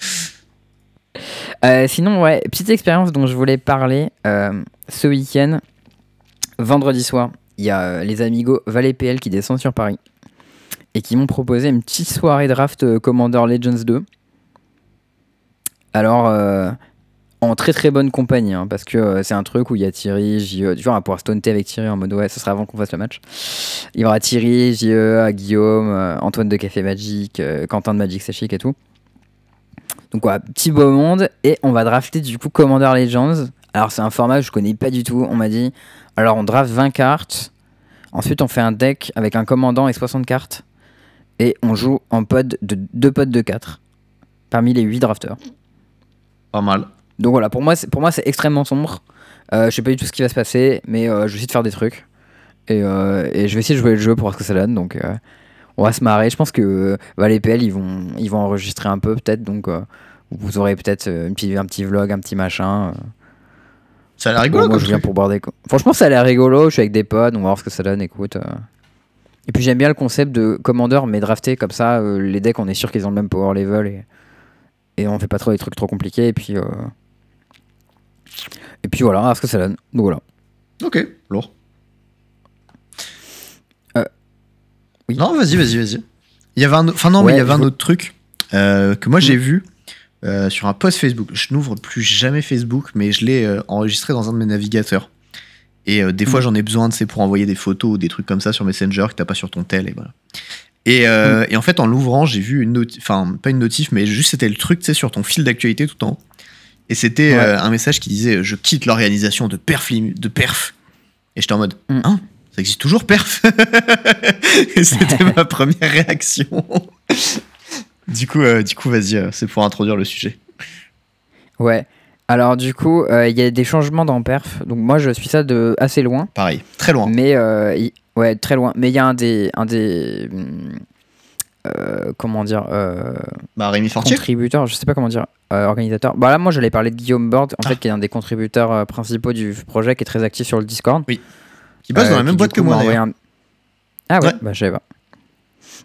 Euh, sinon, ouais, petite expérience dont je voulais parler euh, ce week-end, vendredi soir, il y a euh, les amigos Valet PL qui descendent sur Paris et qui m'ont proposé une petite soirée draft Commander Legends 2. Alors, en très très bonne compagnie, hein, parce que euh, c'est un truc où il y a Thierry, JE, tu vois, on va pouvoir se taunter avec Thierry en mode ouais, ce sera avant qu'on fasse le match. Il y aura Thierry, JE, Guillaume, euh, Antoine de Café Magic, euh, Quentin de Magic C'est Chic et tout. Donc voilà, petit beau monde. Et on va drafter du coup Commander Legends. Alors c'est un format que je connais pas du tout. On m'a dit, alors on draft 20 cartes. Ensuite on fait un deck avec un commandant et 60 cartes. Et on joue en pod de 2 pods de 4. Parmi les 8 drafteurs. pas mal. Donc voilà, pour moi c'est, pour moi, c'est extrêmement sombre. Euh, je sais pas du tout ce qui va se passer, mais euh, je vais essayer de faire des trucs. Et, euh, et je vais essayer de jouer le jeu pour voir ce que ça donne. Donc on va se marrer. Je pense que bah, les PL ils vont, ils vont enregistrer un peu peut-être. Donc vous aurez peut-être une petite- un petit vlog, un petit machin. Ça a l'air rigolo moi je viens truc. pour boire des. Franchement ça a l'air rigolo. Je suis avec des potes, on va voir ce que ça donne. Écoute. Et puis j'aime bien le concept de Commander, mais drafté comme ça. les decks on est sûr qu'ils ont le même power level. Et, et on fait pas trop des trucs trop compliqués. Et puis. Et puis voilà, voir ce que ça donne. Donc voilà. Ok, lourd. Euh, oui. Non, vas-y, vas-y, vas-y. Il y avait un, enfin non, mais il y avait un autre truc euh, que moi j'ai Mm. vu euh, sur un post Facebook. Je n'ouvre plus jamais Facebook, mais je l'ai enregistré dans un de mes navigateurs. Et des fois, Mm. j'en ai besoin, de c'est pour envoyer des photos ou des trucs comme ça sur Messenger que t'as pas sur ton tel et voilà. Et, et en fait, en l'ouvrant, j'ai vu une notif, enfin, pas une notif, mais juste c'était le truc, tu sais, sur ton fil d'actualité tout le temps. Et c'était Ouais. euh, un message qui disait Je quitte l'organisation de perf. De perf. Et j'étais en mode Mm. Hein Ça existe toujours perf? Et c'était ma première réaction. du coup, euh, du coup vas-y, euh, c'est pour introduire le sujet. Ouais. Alors du coup, il y a des changements dans Perf. Donc moi, je suis ça de assez loin. Pareil, très loin. Mais il- ouais, très loin. Mais il y a un des, un des, hum, euh, comment dire, euh, Bah, Rémi Fortier contributeurs. Je sais pas comment dire, euh, organisateurs. Bah là, moi, j'allais parler de Guillaume Bord, en Ah. fait, qui est un des contributeurs principaux du projet, qui est très actif sur le Discord. qui bosse dans la même boîte que moi. un- Ah ouais, Ouais. bah je savais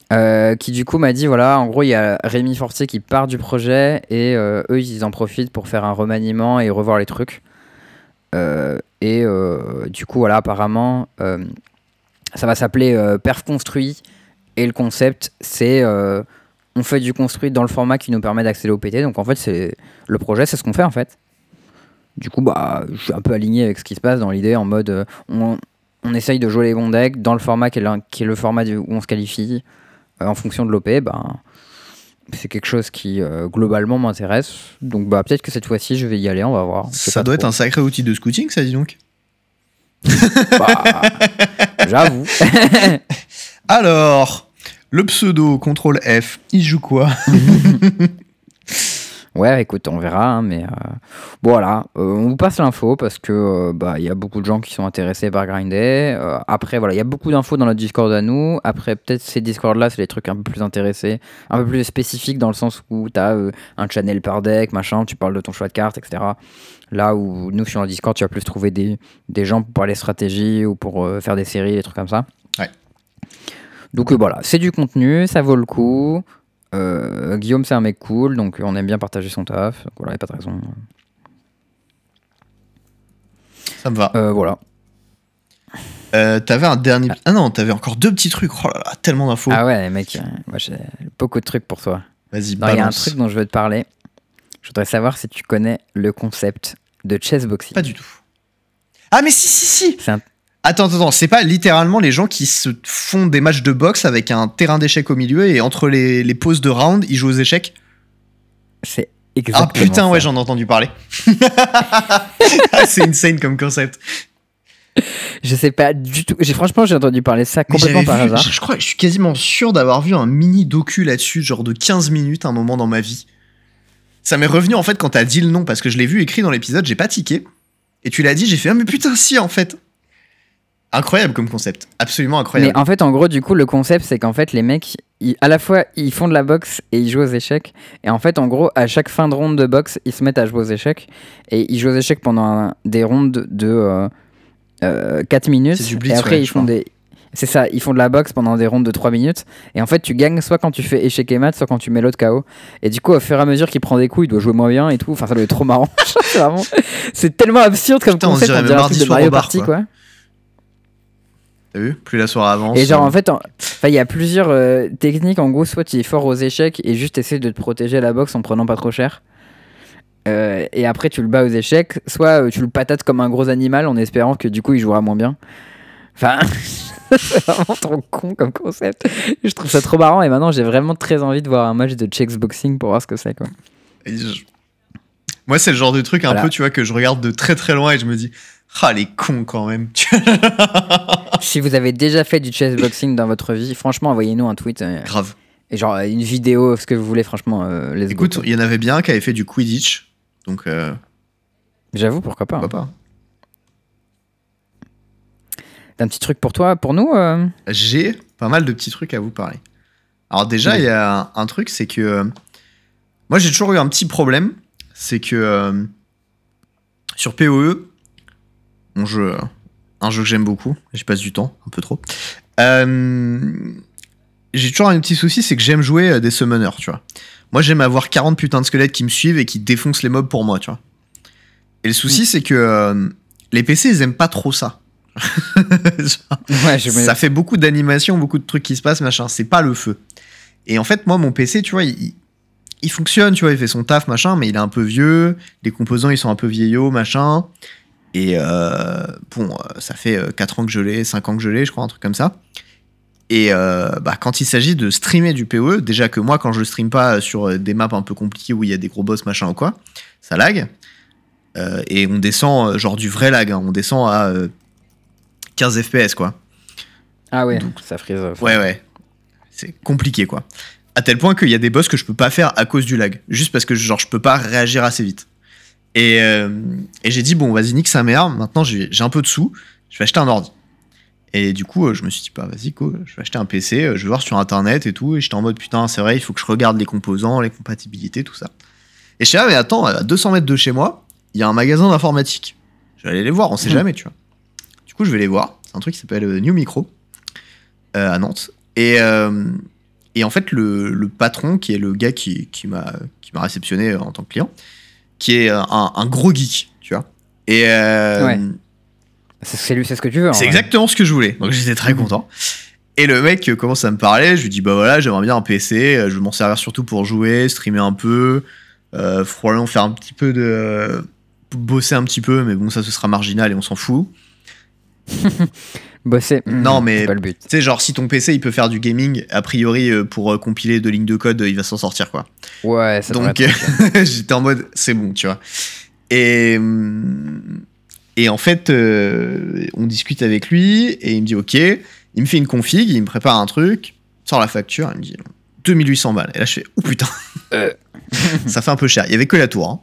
pas. Qui du coup m'a dit voilà en gros il y a Rémi Fortier qui part du projet et eux ils en profitent pour faire un remaniement et revoir les trucs et du coup voilà apparemment ça va s'appeler perf construit et le concept c'est euh, on fait du construit dans le format qui nous permet d'accéder au PT donc en fait c'est le projet c'est ce qu'on fait en fait du coup bah je suis un peu aligné avec ce qui se passe dans l'idée en mode euh, on, on essaye de jouer les bons decks dans le format qui est, le- qui est le format du- où on se qualifie euh, en fonction de l'OP. Ben, c'est quelque chose qui euh, globalement m'intéresse. Donc bah, peut-être que cette fois-ci je vais y aller, on va voir. Ça doit être un sacré outil de scouting, ça, dis donc. Bah, J'avoue. Alors, le pseudo, contrôle F, il joue quoi? Ouais, écoute, on verra. hein, mais euh, voilà, Euh, on vous passe l'info parce que euh, bah il y a beaucoup de gens qui sont intéressés par grinder. Euh, après, voilà, il y a beaucoup d'infos dans notre Discord à nous. Après, peut-être ces Discord-là, c'est des trucs un peu plus intéressés, un peu plus spécifiques dans le sens où tu as un channel par deck, machin, tu parles de ton choix de cartes, etc. Là où nous, sur le Discord, tu vas plus trouver des, des gens pour parler stratégie ou pour faire des séries, des trucs comme ça. Ouais. Donc euh, voilà, c'est du contenu, ça vaut le coup. Euh, Guillaume, c'est un mec cool, donc on aime bien partager son taf. Donc voilà, y a pas de raison. Ça me va. Euh, voilà. T'avais un dernier. Ah non, t'avais encore deux petits trucs. Oh là là, tellement d'infos. Ah ouais, mec, moi j'ai beaucoup de trucs pour toi. Vas-y, Il y a un truc dont je veux te parler. Je voudrais savoir si tu connais le concept de chessboxing. Pas du tout. Ah, mais si, si, si C'est un- Attends, attends, c'est pas littéralement les gens qui se font des matchs de boxe avec un terrain d'échecs au milieu et entre les, les pauses de round, ils jouent aux échecs C'est exactement Ah putain, ça. ouais, j'en ai entendu parler. Ah, c'est insane comme concept. Je sais pas du tout. J'ai franchement j'ai entendu parler ça complètement par vu- hasard. Je, je crois, je suis quasiment sûr d'avoir vu un mini docu là-dessus, genre de 15 minutes, un moment dans ma vie. Ça m'est revenu en fait quand t'as dit le nom, parce que je l'ai vu écrit dans l'épisode, j'ai pas tiqué. Et tu l'as dit, j'ai fait, ah mais putain, si en fait. Incroyable comme concept, absolument incroyable. Mais en fait, en gros, du coup, le concept, c'est qu'en fait, les mecs, ils- à la fois, ils font de la boxe et ils jouent aux échecs. Et en fait, en gros, à chaque fin de ronde de boxe, ils se mettent à jouer aux échecs. Et ils jouent aux échecs pendant un- des rondes de euh, 4 minutes. C'est du blitz, et après, ouais, ils font des. C'est ça, ils font de la boxe pendant des rondes de 3 minutes. Et en fait, tu gagnes soit quand tu fais échec et mat, soit quand tu mets l'autre KO. Et du coup, au fur et à mesure qu'il prend des coups, il doit jouer moins bien et tout. Enfin, ça doit être trop marrant. c'est tellement absurde comme Putain, on concept. dirait On dirait un truc de Mario Party, quoi. quoi. T'as vu Plus la soirée avance. Et genre, euh, en fait, il y a plusieurs euh, techniques. En gros, soit tu es fort aux échecs et juste essaie de te protéger à la boxe en prenant pas trop cher. Euh, et après, tu le bats aux échecs. Soit euh, tu le patates comme un gros animal en espérant que du coup, il jouera moins bien. Enfin, c'est vraiment trop con comme concept. Je trouve ça trop marrant et maintenant, j'ai vraiment très envie de voir un match de checks boxing pour voir ce que c'est. quoi. Je- Moi, c'est le genre de truc un Voilà. peu, tu vois, que je regarde de très très loin et je me dis, ah, les cons quand même. si vous avez déjà fait du chess boxing dans votre vie, franchement, envoyez-nous un tweet euh, Grave. et genre une vidéo, ce que vous voulez. Franchement, euh, let's go, Écoute, il y en avait bien qui avait fait du Quidditch. Donc, euh, j'avoue, pourquoi pas. hein. pourquoi pas. T'as un petit truc pour toi, pour nous euh J'ai pas mal de petits trucs à vous parler. Alors, déjà, il y a un, un truc, c'est que. moi, j'ai toujours eu un petit problème. C'est que. sur PoE, mon jeu. Un jeu que j'aime beaucoup, j'y passe du temps, un peu trop. Euh, j'ai toujours un petit souci, c'est que j'aime jouer euh, des summoners, tu vois. Moi, j'aime avoir 40 putains de squelettes qui me suivent et qui défoncent les mobs pour moi, tu vois. Et le souci, c'est que euh, les PC, ils aiment pas trop ça. Genre, Ouais, ça fait beaucoup d'animations, beaucoup de trucs qui se passent, machin. C'est pas le feu. Et en fait, moi, mon PC, tu vois, il, il fonctionne, tu vois, il fait son taf, machin, mais il est un peu vieux. Les composants, ils sont un peu vieillots, machin. Et euh, bon, euh, ça fait 4 ans que je l'ai, 5 ans que je l'ai, je crois, un truc comme ça. Et euh, bah, quand il s'agit de streamer du PoE, déjà que moi, quand je stream pas sur euh, des maps un peu compliquées où il y a des gros boss, machin ou quoi, ça lag. Euh, et on descend, euh, genre du vrai lag, hein. on descend à euh, 15 FPS, quoi. Ah ouais, Donc- ça frise. euh, Ouais, ouais. C'est compliqué, quoi. À tel point qu'il y a des boss que je peux pas faire à cause du lag. Juste parce que, genre, je peux pas réagir assez vite. Et, euh, et j'ai dit, bon, vas-y, nique sa mère. Maintenant, j'ai un peu de sous. Je vais acheter un ordi. Et du coup, euh, je me suis dit, bah, vas-y, go, je vais acheter un PC. euh, Je vais voir sur internet et tout. Et j'étais en mode, putain, c'est vrai, il faut que je regarde les composants, les compatibilités, tout ça. Et je suis là, mais attends, à 200 mètres de chez moi, il y a un magasin d'informatique. Je vais aller les voir, on sait Hmm. jamais, tu vois. Du coup, je vais les voir. C'est un truc qui s'appelle New Micro euh, à Nantes. Et, euh, et en fait, le, le patron, qui est le gars qui, qui m'a réceptionné en tant que client, qui est euh, un, un gros geek, tu vois. Et euh, Ouais. C'est lui- c'est ce que tu veux. c'est exactement ce que je voulais. Donc j'étais très Mhm. content. Et le mec euh, commence à me parler. Je lui dis bah voilà, j'aimerais bien un PC. Je veux m'en servir surtout pour jouer, streamer un peu, euh, probablement faire un petit peu de bosser un petit peu, mais bon ça ce sera marginal et on s'en fout. Bosser. Non, mais- C'est pas le but. Tu sais genre si ton PC il peut faire du gaming, a priori euh, pour euh, compiler deux lignes de code, euh, il va s'en sortir quoi. Ouais, ça Donc j'étais en mode c'est bon, tu vois. Et hum, et en fait euh, on discute avec lui et il me dit OK, il me fait une config, il me prépare un truc, sort la facture, il me dit 2800 balles. Et là je fais oh putain. Euh. ça fait un peu cher. Il y avait que la tour. hein.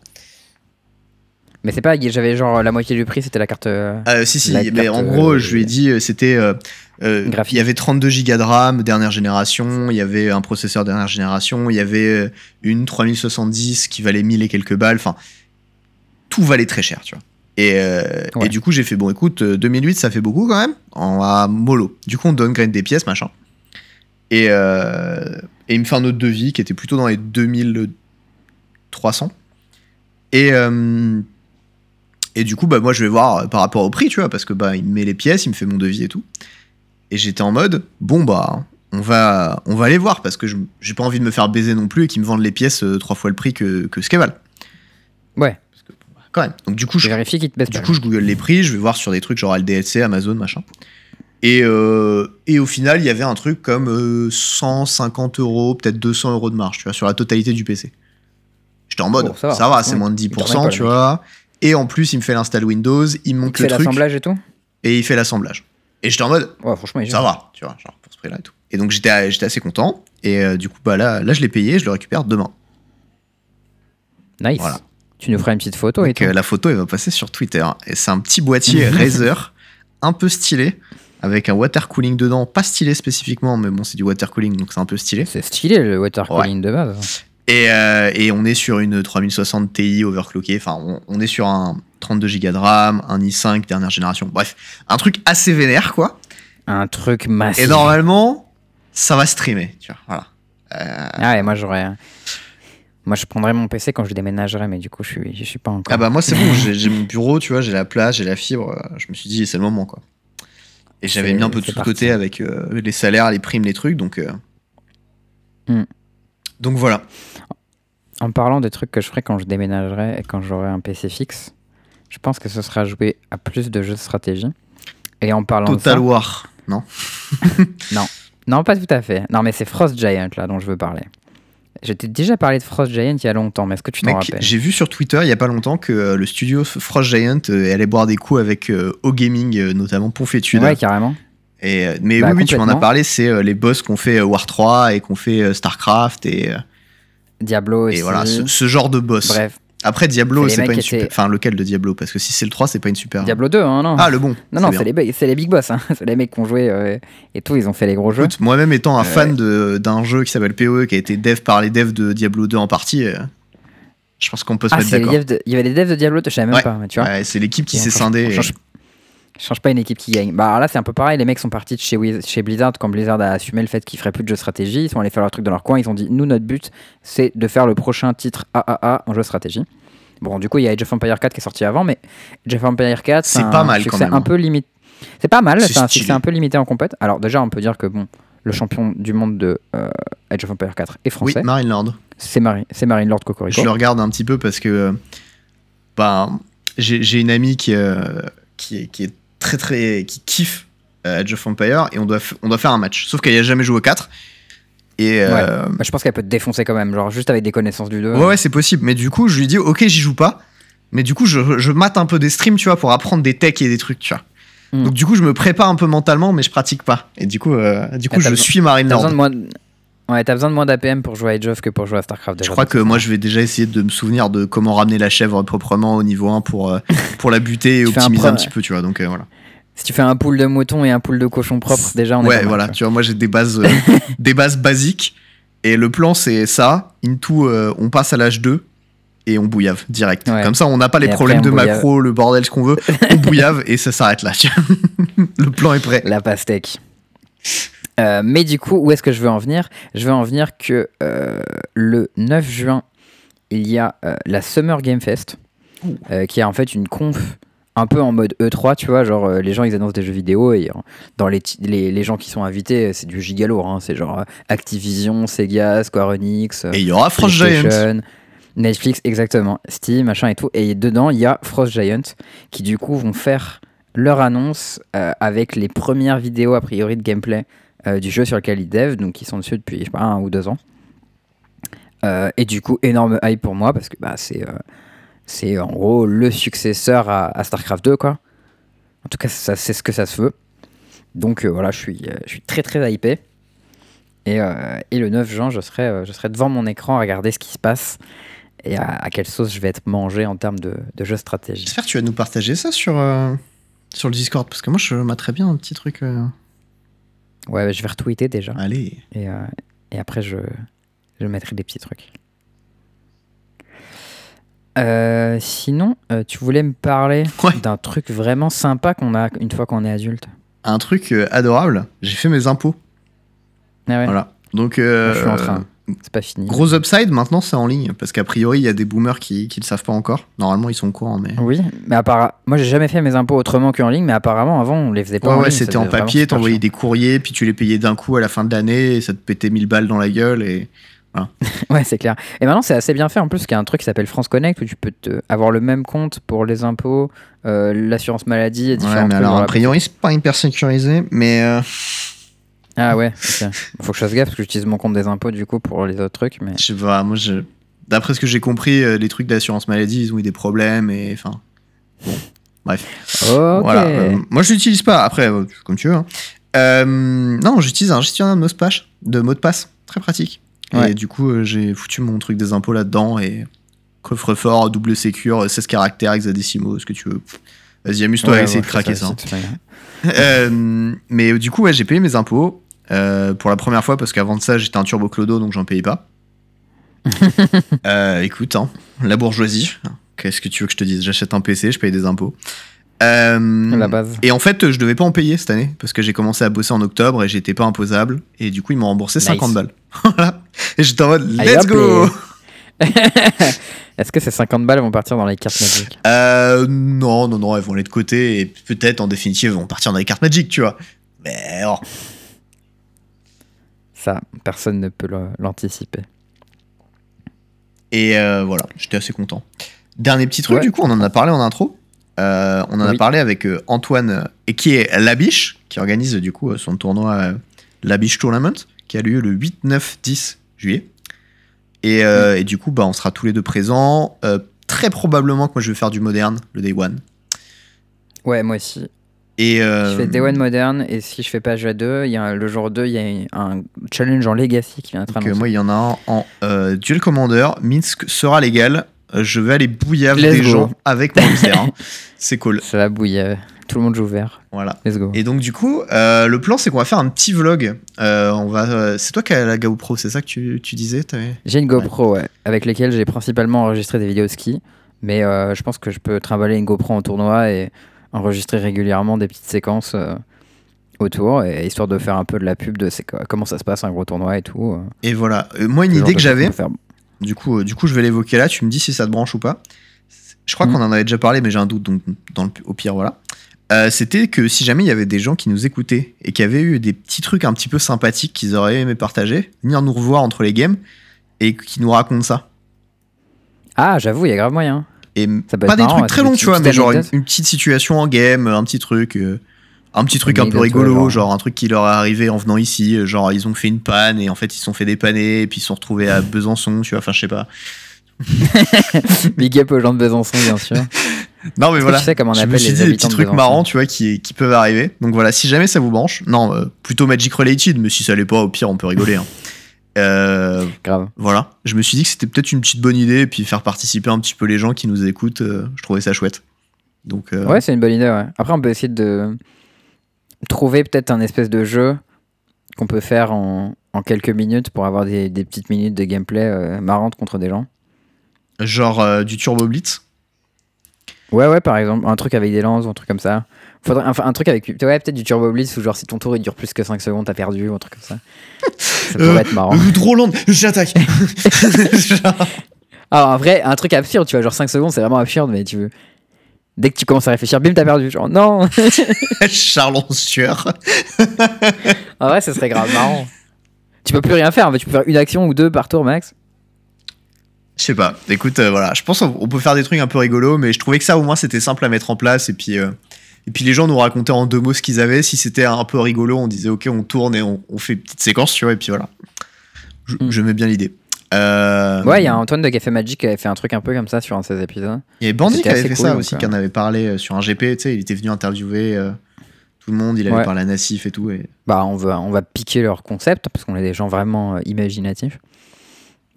Mais c'est pas, j'avais genre la moitié du prix, c'était la carte. euh, Euh, si si, mais carte, en gros euh, je lui ai dit euh, c'était euh, il y avait 32 gigas de RAM dernière génération, il y avait un processeur dernière génération, il y avait une 3070 qui valait 1000 et quelques balles, enfin tout valait très cher, tu vois. Et, Ouais. et du coup j'ai fait bon écoute euh, 2008 ça fait beaucoup quand même en à mollo. Du coup on downgrade des pièces machin. Et, et il me fait un autre devis qui était plutôt dans les 2300. Et et du coup, bah, moi, je vais voir euh, par rapport au prix, tu vois, parce que bah, il me met les pièces, il me fait mon devis et tout. Et j'étais en mode, bon, bah, on va, on va aller voir, parce que je- j'ai pas envie de me faire baiser non plus et qu'ils me vendent les pièces euh, trois fois le prix que, que ce qu'elles valent. Ouais, Quand même. Donc, du coup, je vérifie te du pas. coup, je google les prix, je vais voir sur des trucs genre LDLC, Amazon, machin. Et, euh, et au final, il y avait un truc comme euh, 150 euros, peut-être 200 euros de marge, tu vois, sur la totalité du PC. J'étais en mode, Oh, ça va. va, c'est moins de Il te 10%, remet pas, tu vois. Et en plus, il me fait l'install Windows, il me Il montre te le fait truc, l'assemblage et tout et il fait l'assemblage. Et j'étais en mode, Ouais, franchement, il ça va, tu vois, genre pour ce prix-là et tout. Et donc j'étais j'étais assez content. Et euh, du coup, bah là, là, je l'ai payé, je le récupère demain. Nice. Voilà. Tu nous feras une petite photo et tout. euh, la photo, elle va passer sur Twitter. Et c'est un petit boîtier Razer, un peu stylé, avec un water cooling dedans. Pas stylé spécifiquement, mais bon, c'est du water cooling, donc c'est un peu stylé. C'est stylé le water cooling de base. Et, euh, et on est sur une 3060 Ti overclockée. Enfin, on, on est sur un 32 Go de RAM, un i5 dernière génération. Bref, un truc assez vénère, quoi. Un truc massif. Et normalement, ça va streamer, tu vois. Voilà. Euh, Ah ouais, moi j'aurais. Moi je prendrais mon PC quand je déménagerai, mais du coup je suis, je suis pas encore. Ah bah moi c'est bon, j'ai mon bureau, tu vois, j'ai la place, j'ai la fibre. euh, Je me suis dit c'est le moment quoi. Et j'avais mis un peu de côté avec euh, les salaires, les primes, les trucs, donc. euh, Hmm. Donc voilà. En parlant des trucs que je ferai quand je déménagerai et quand j'aurai un PC fixe, je pense que ce sera jouer à plus de jeux de stratégie. Et en parlant Total de War, non ça, non pas tout à fait. Non mais c'est Frost Giant là dont je veux parler. Je t'ai déjà parlé de Frost Giant il y a longtemps, mais est-ce que tu t'en rappelles? j'ai vu sur Twitter il y a pas longtemps que euh, le studio Frost Giant euh, allait boire des coups avec euh, O Gaming, euh, notamment Ponfétude. Ouais carrément. Et, euh, mais Bah, oui, oui, tu m'en as parlé, c'est euh, les boss qu'on fait euh, War 3 et qu'on fait StarCraft et, Diablo aussi. et voilà, ce, ce genre de boss. Bref, Après Diablo, C'est pas une super. Enfin, lequel de Diablo? Parce que si c'est le 3, c'est pas une super. Diablo 2, hein, non Ah, le bon. Non, non, c'est les, big boss. Hein. C'est les mecs qui ont joué euh, et tout, ils ont fait les gros jeux. Moi-même étant un Euh, fan d'un jeu qui s'appelle PoE, qui a été dev par les devs de Diablo 2 en partie, euh, je pense qu'on peut se Ah, mettre d'accord. il y avait des devs de Diablo, je savais même Ouais. pas, tu vois. Ouais, c'est l'équipe qui Et s'est scindée. et- change, change pas une équipe qui gagne. Bah alors là, c'est un peu pareil. Les mecs sont partis de chez, Wiz- chez Blizzard quand Blizzard a assumé le fait qu'ils feraient plus de jeux stratégie. Ils sont allés faire leur truc dans leur coin. Ils ont dit Nous, notre but, c'est de faire le prochain titre AAA en jeu stratégie. Bon, du coup, il y a Age of Empire 4 qui est sorti avant, mais Age of Empire 4, C'est pas mal, quand même, un peu limité. C'est pas mal, C'est un stylé. succès un peu limité en compète. Alors, déjà, on peut dire que bon, le champion du monde de euh, Age of Empire 4 est Oui, français. Marine Lord. c'est Marine, c'est Marine Lord Cocorico. Je le regarde un petit peu parce que euh, bah, j'ai j'ai une amie qui, euh, qui, est, qui est très très. qui kiffe euh, Age of Empire et on doit, on doit faire un match. Sauf qu'elle a jamais joué au 4. Et euh, Bah, je pense qu'elle peut te défoncer quand même, genre juste avec des connaissances du 2. ouais, ouais, c'est possible. Mais du coup, je lui dis, ok, j'y joue pas. Mais du coup, je, je mate un peu des streams, tu vois, pour apprendre des techs et des trucs, tu vois. Mm. Donc du coup, je me prépare un peu mentalement, mais je pratique pas. Et du coup, euh, du coup, Ah, t'as je besoin- suis Marine T'as besoin Ouais, t'as besoin de moins d'APM pour jouer à Age of que pour jouer à StarCraft. Je crois que moi, je vais déjà essayer de me souvenir de comment ramener la chèvre proprement au niveau 1 pour, euh, pour la buter et un optimiser un, petit peu, tu vois. Donc euh, voilà. Si tu fais un pool de moutons et un pool de cochons propres, déjà on est ouais, mal, voilà. quoi. Tu vois, moi, j'ai des bases, euh, des bases basiques. Et le plan, c'est ça. Into, euh, on passe à l'âge 2 et on bouillave direct. Ouais. Comme ça, on n'a pas les après, problèmes de bouillave. macro, le bordel, ce qu'on veut. On bouillave et ça s'arrête là. le plan est prêt. La pastèque. Euh, mais du coup, où est-ce que je veux en venir? Je veux en venir que euh, le 9 juin, il y a euh, la Summer Game Fest, qui est en fait une conf un peu en mode E3, tu vois, genre euh, les gens ils annoncent des jeux vidéo et euh, dans les, les, les gens qui sont invités, c'est du gigalourd, hein, c'est genre euh, Activision, Sega, Square Enix, Et il y aura Frost Giant. Netflix, exactement, Steam, machin et tout. Et dedans, il y a Frost Giant qui, du coup, vont faire leur annonce avec les premières vidéos, a priori, de gameplay du jeu sur lequel ils dev, donc ils sont dessus depuis, je sais pas, un ou deux ans. Euh, et du coup, énorme hype pour moi parce que bah, c'est euh, c'est en gros le successeur à, StarCraft 2, quoi. En tout cas, c'est ce que ça se veut. Donc euh, voilà, je suis, euh, je suis très très hypé. Et, euh, et le 9 juin, je serai, euh, je serai devant mon écran à regarder ce qui se passe et à, quelle sauce je vais être mangé en termes de, jeu stratégie. J'espère que tu vas nous partager ça sur, euh, sur le Discord. Parce que moi, je m'aimerais bien un petit truc. Ouais, je vais retweeter déjà. Allez. Et, euh, et après, je, je mettrai des petits trucs. Euh, sinon, euh, tu voulais me parler Ouais. d'un truc vraiment sympa qu'on a une fois qu'on est adulte. Un truc adorable. J'ai fait mes impôts. Ah ouais, Voilà. Donc, je suis en train. C'est pas fini. Gros upside, maintenant c'est en ligne, parce qu'a priori il y a des boomers qui, qui le savent pas encore. Normalement ils sont au courant, mais. Oui, mais apparemment, moi j'ai jamais fait mes impôts autrement qu'en ligne, mais apparemment avant on les faisait pas Ouais, en ouais, ligne. c'était en papier, t'envoyais des courriers, puis tu les payais d'un coup à la fin de l'année, et ça te pétait 1000 balles dans la gueule, et. Ouais, c'est clair. Et maintenant, c'est assez bien fait en plus, qu'il y a un truc qui s'appelle France Connect où tu peux te- avoir le même compte pour les impôts, euh, l'assurance maladie et Ouais, différents mais trucs. alors a priori c'est pas hyper sécurisé, mais. euh, Ah ouais, ok. Faut que je fasse gaffe parce que j'utilise mon compte des impôts du coup pour les autres trucs. Mais... je sais pas, moi je. D'après ce que j'ai compris, euh, les trucs d'assurance maladie, ils ont eu des problèmes, et. Enfin. Bon. Bref. Ok. Voilà. euh, moi, je l'utilise pas. Après, euh, comme tu veux. hein. Euh, non, j'utilise un gestionnaire de mots de passe, de mots de passe, très pratique. Ouais. Et du coup, euh, j'ai foutu mon truc des impôts là-dedans et coffre-fort, double sécure, 16 caractères, hexadécimaux, ce que tu veux. Vas-y, amuse-toi Ouais, à essayer ouais, de craquer ça. Euh, mais du coup, ouais, j'ai payé mes impôts euh, pour la première fois parce qu'avant de ça, j'étais un turbo clodo donc j'en payais pas. Euh, écoute, hein, la bourgeoisie. Qu'est-ce que tu veux que je te dise? J'achète un PC, je paye des impôts. Euh, La base. et en fait, je devais pas en payer cette année parce que j'ai commencé à bosser en octobre et j'étais pas imposable. Et du coup, ils m'ont remboursé Nice. 50 balles. Et j'étais en mode, let's go les- Est-ce que ces 50 balles vont partir dans les cartes Magic? Euh, non, non, non, elles vont aller de côté et peut-être en définitive, elles vont partir dans les cartes Magic, tu vois. Mais oh, Ça, personne ne peut l'anticiper. Et euh, voilà, j'étais assez content. Dernier petit truc, Ouais. du coup, on en a parlé en intro. Euh, on en a parlé avec euh, Antoine, et qui est Labiche, qui organise du coup son tournoi Labiche Tournament, qui a lieu le 8, 9, 10 juillet. Et, euh, et du coup, bah, on sera tous les deux présents. Très probablement que moi je vais faire du moderne, le Day One. Ouais, moi aussi. Et euh, Je fais Day One Modern et si je fais pas jeu 2, il y a, le jour 2, il y a un challenge en Legacy qui vient d'être donc, euh, annoncé. moi, il y en a un en euh, Duel Commander. Minsk sera légal. Euh, je vais aller bouillave Let's des go. gens avec mon hein. C'est cool. Ça va bouillir. Tout le monde joue vert. Voilà. Let's go. Et donc du coup, euh, le plan c'est qu'on va faire un petit vlog. Euh, on va, euh, c'est toi qui as la GoPro, c'est ça que tu, tu disais J'ai une GoPro, ouais, avec lesquelles j'ai principalement enregistré des vidéos de ski. Mais euh, je pense que je peux trimballer une GoPro en tournoi et enregistrer régulièrement des petites séquences euh, autour, et, histoire de faire un peu de la pub de comment ça se passe un gros tournoi et tout. euh, Et voilà. Euh, moi, une idée que j'avais, du coup, du coup, je vais l'évoquer là. Tu me dis si ça te branche ou pas. Je crois Mm. qu'on en avait déjà parlé, mais j'ai un doute, donc dans le, au pire, voilà. Euh, C'était que si jamais il y avait des gens qui nous écoutaient et qui avaient eu des petits trucs un petit peu sympathiques qu'ils auraient aimé partager, venir nous revoir entre les games et qui nous racontent ça. Ah, j'avoue, il y a grave moyen. Et pas des marrant, trucs très longs, tu vois, mais genre une, petite situation en game, un petit truc. euh, Un petit truc un peu rigolo, genre. genre un truc qui leur est arrivé en venant ici, genre ils ont fait une panne et en fait ils se sont fait dépanner et puis ils se sont retrouvés à Besançon, tu vois, enfin je sais pas. Big up aux gens de Besançon, bien sûr. Non mais voilà, tu sais comment on je me suis les dit des petits trucs marrants, tu vois, qui, qui peuvent arriver. Donc voilà, si jamais ça vous branche, non, euh, plutôt Magic Related, mais si ça l'est pas, au pire on peut rigoler. hein. Euh, Grave. voilà, je me suis dit que c'était peut-être une petite bonne idée et puis faire participer un petit peu les gens qui nous écoutent, euh, je trouvais ça chouette. Donc euh, Ouais, c'est une bonne idée, ouais. Après, on peut essayer de trouver peut-être un espèce de jeu qu'on peut faire en, en quelques minutes pour avoir des, des petites minutes de gameplay marrantes contre des gens. genre du Turbo Blitz. Ouais, ouais, par exemple, un truc avec des lances un truc comme ça. Faudrait, enfin, un truc avec. Ouais, peut-être du Turbo Blitz où, genre, si ton tour il dure plus que 5 secondes, t'as perdu ou un truc comme ça. Ça pourrait Euh, être marrant. Euh, Droland, j'attaque. Alors, en vrai, un truc absurde, tu vois, genre 5 secondes, c'est vraiment absurde, mais tu veux. Dès que tu commences à réfléchir, bim, t'as perdu. Genre, non Charles en sueur. En vrai, ce serait grave marrant. Tu peux plus rien faire, tu peux faire une action ou deux par tour max. Je sais pas. Écoute, euh, voilà, je pense qu'on on peut faire des trucs un peu rigolos, mais je trouvais que ça au moins c'était simple à mettre en place et puis euh, et puis les gens nous racontaient en deux mots ce qu'ils avaient. Si c'était un peu rigolo, on disait ok, on tourne et on, on fait une petite séquence, tu vois, et puis voilà. Je, Mm. je mets bien l'idée. Euh, Ouais, il y a Antoine de Café Magic qui avait fait un truc un peu comme ça sur un de ses épisodes. Il y avait Bandit qui avait fait cool, ça aussi, qui en avait parlé euh, sur un GP. Tu sais, il était venu interviewer euh, tout le monde. Il avait Ouais. parlé à Nassif et tout. Et... Bah, on va, on va piquer leur concept parce qu'on est des gens vraiment euh, imaginatifs.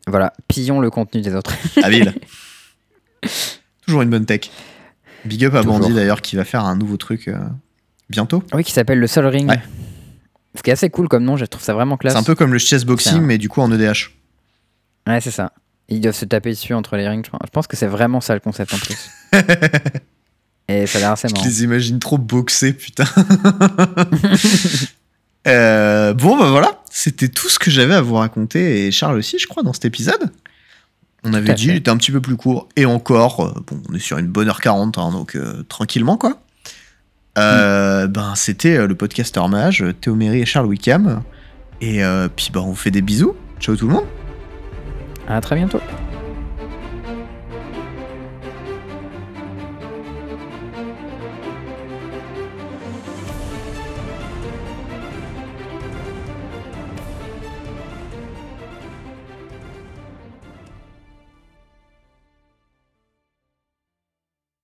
Voilà, pillons le contenu des autres. Habile. Toujours une bonne tech. Big up à Toujours. Bandit d'ailleurs qui va faire un nouveau truc euh, bientôt. oui, qui s'appelle le Sol Ring. Ouais. Ce qui est assez cool comme nom, je trouve ça vraiment classe. C'est un peu comme le chess C'est boxing, un- mais du coup en EDH. Ouais, c'est ça. Ils doivent se taper dessus entre les rings. je pense. Je que c'est vraiment ça le concept en plus. Et ça a l'air assez Je marrant. les imagine trop boxer, putain. Euh, bon, bah voilà, c'était tout ce que j'avais à vous raconter, et Charles aussi, je crois, dans cet épisode. On avait dit, fait. il était un petit peu plus court, et encore, euh, bon, on est sur une bonne heure 40, hein, donc euh, tranquillement, quoi. Euh, Ben, c'était le podcaster mage, Théo Méry et Charles Wickham. Et euh, puis, bah, on vous fait des bisous. Ciao tout le monde. À très bientôt.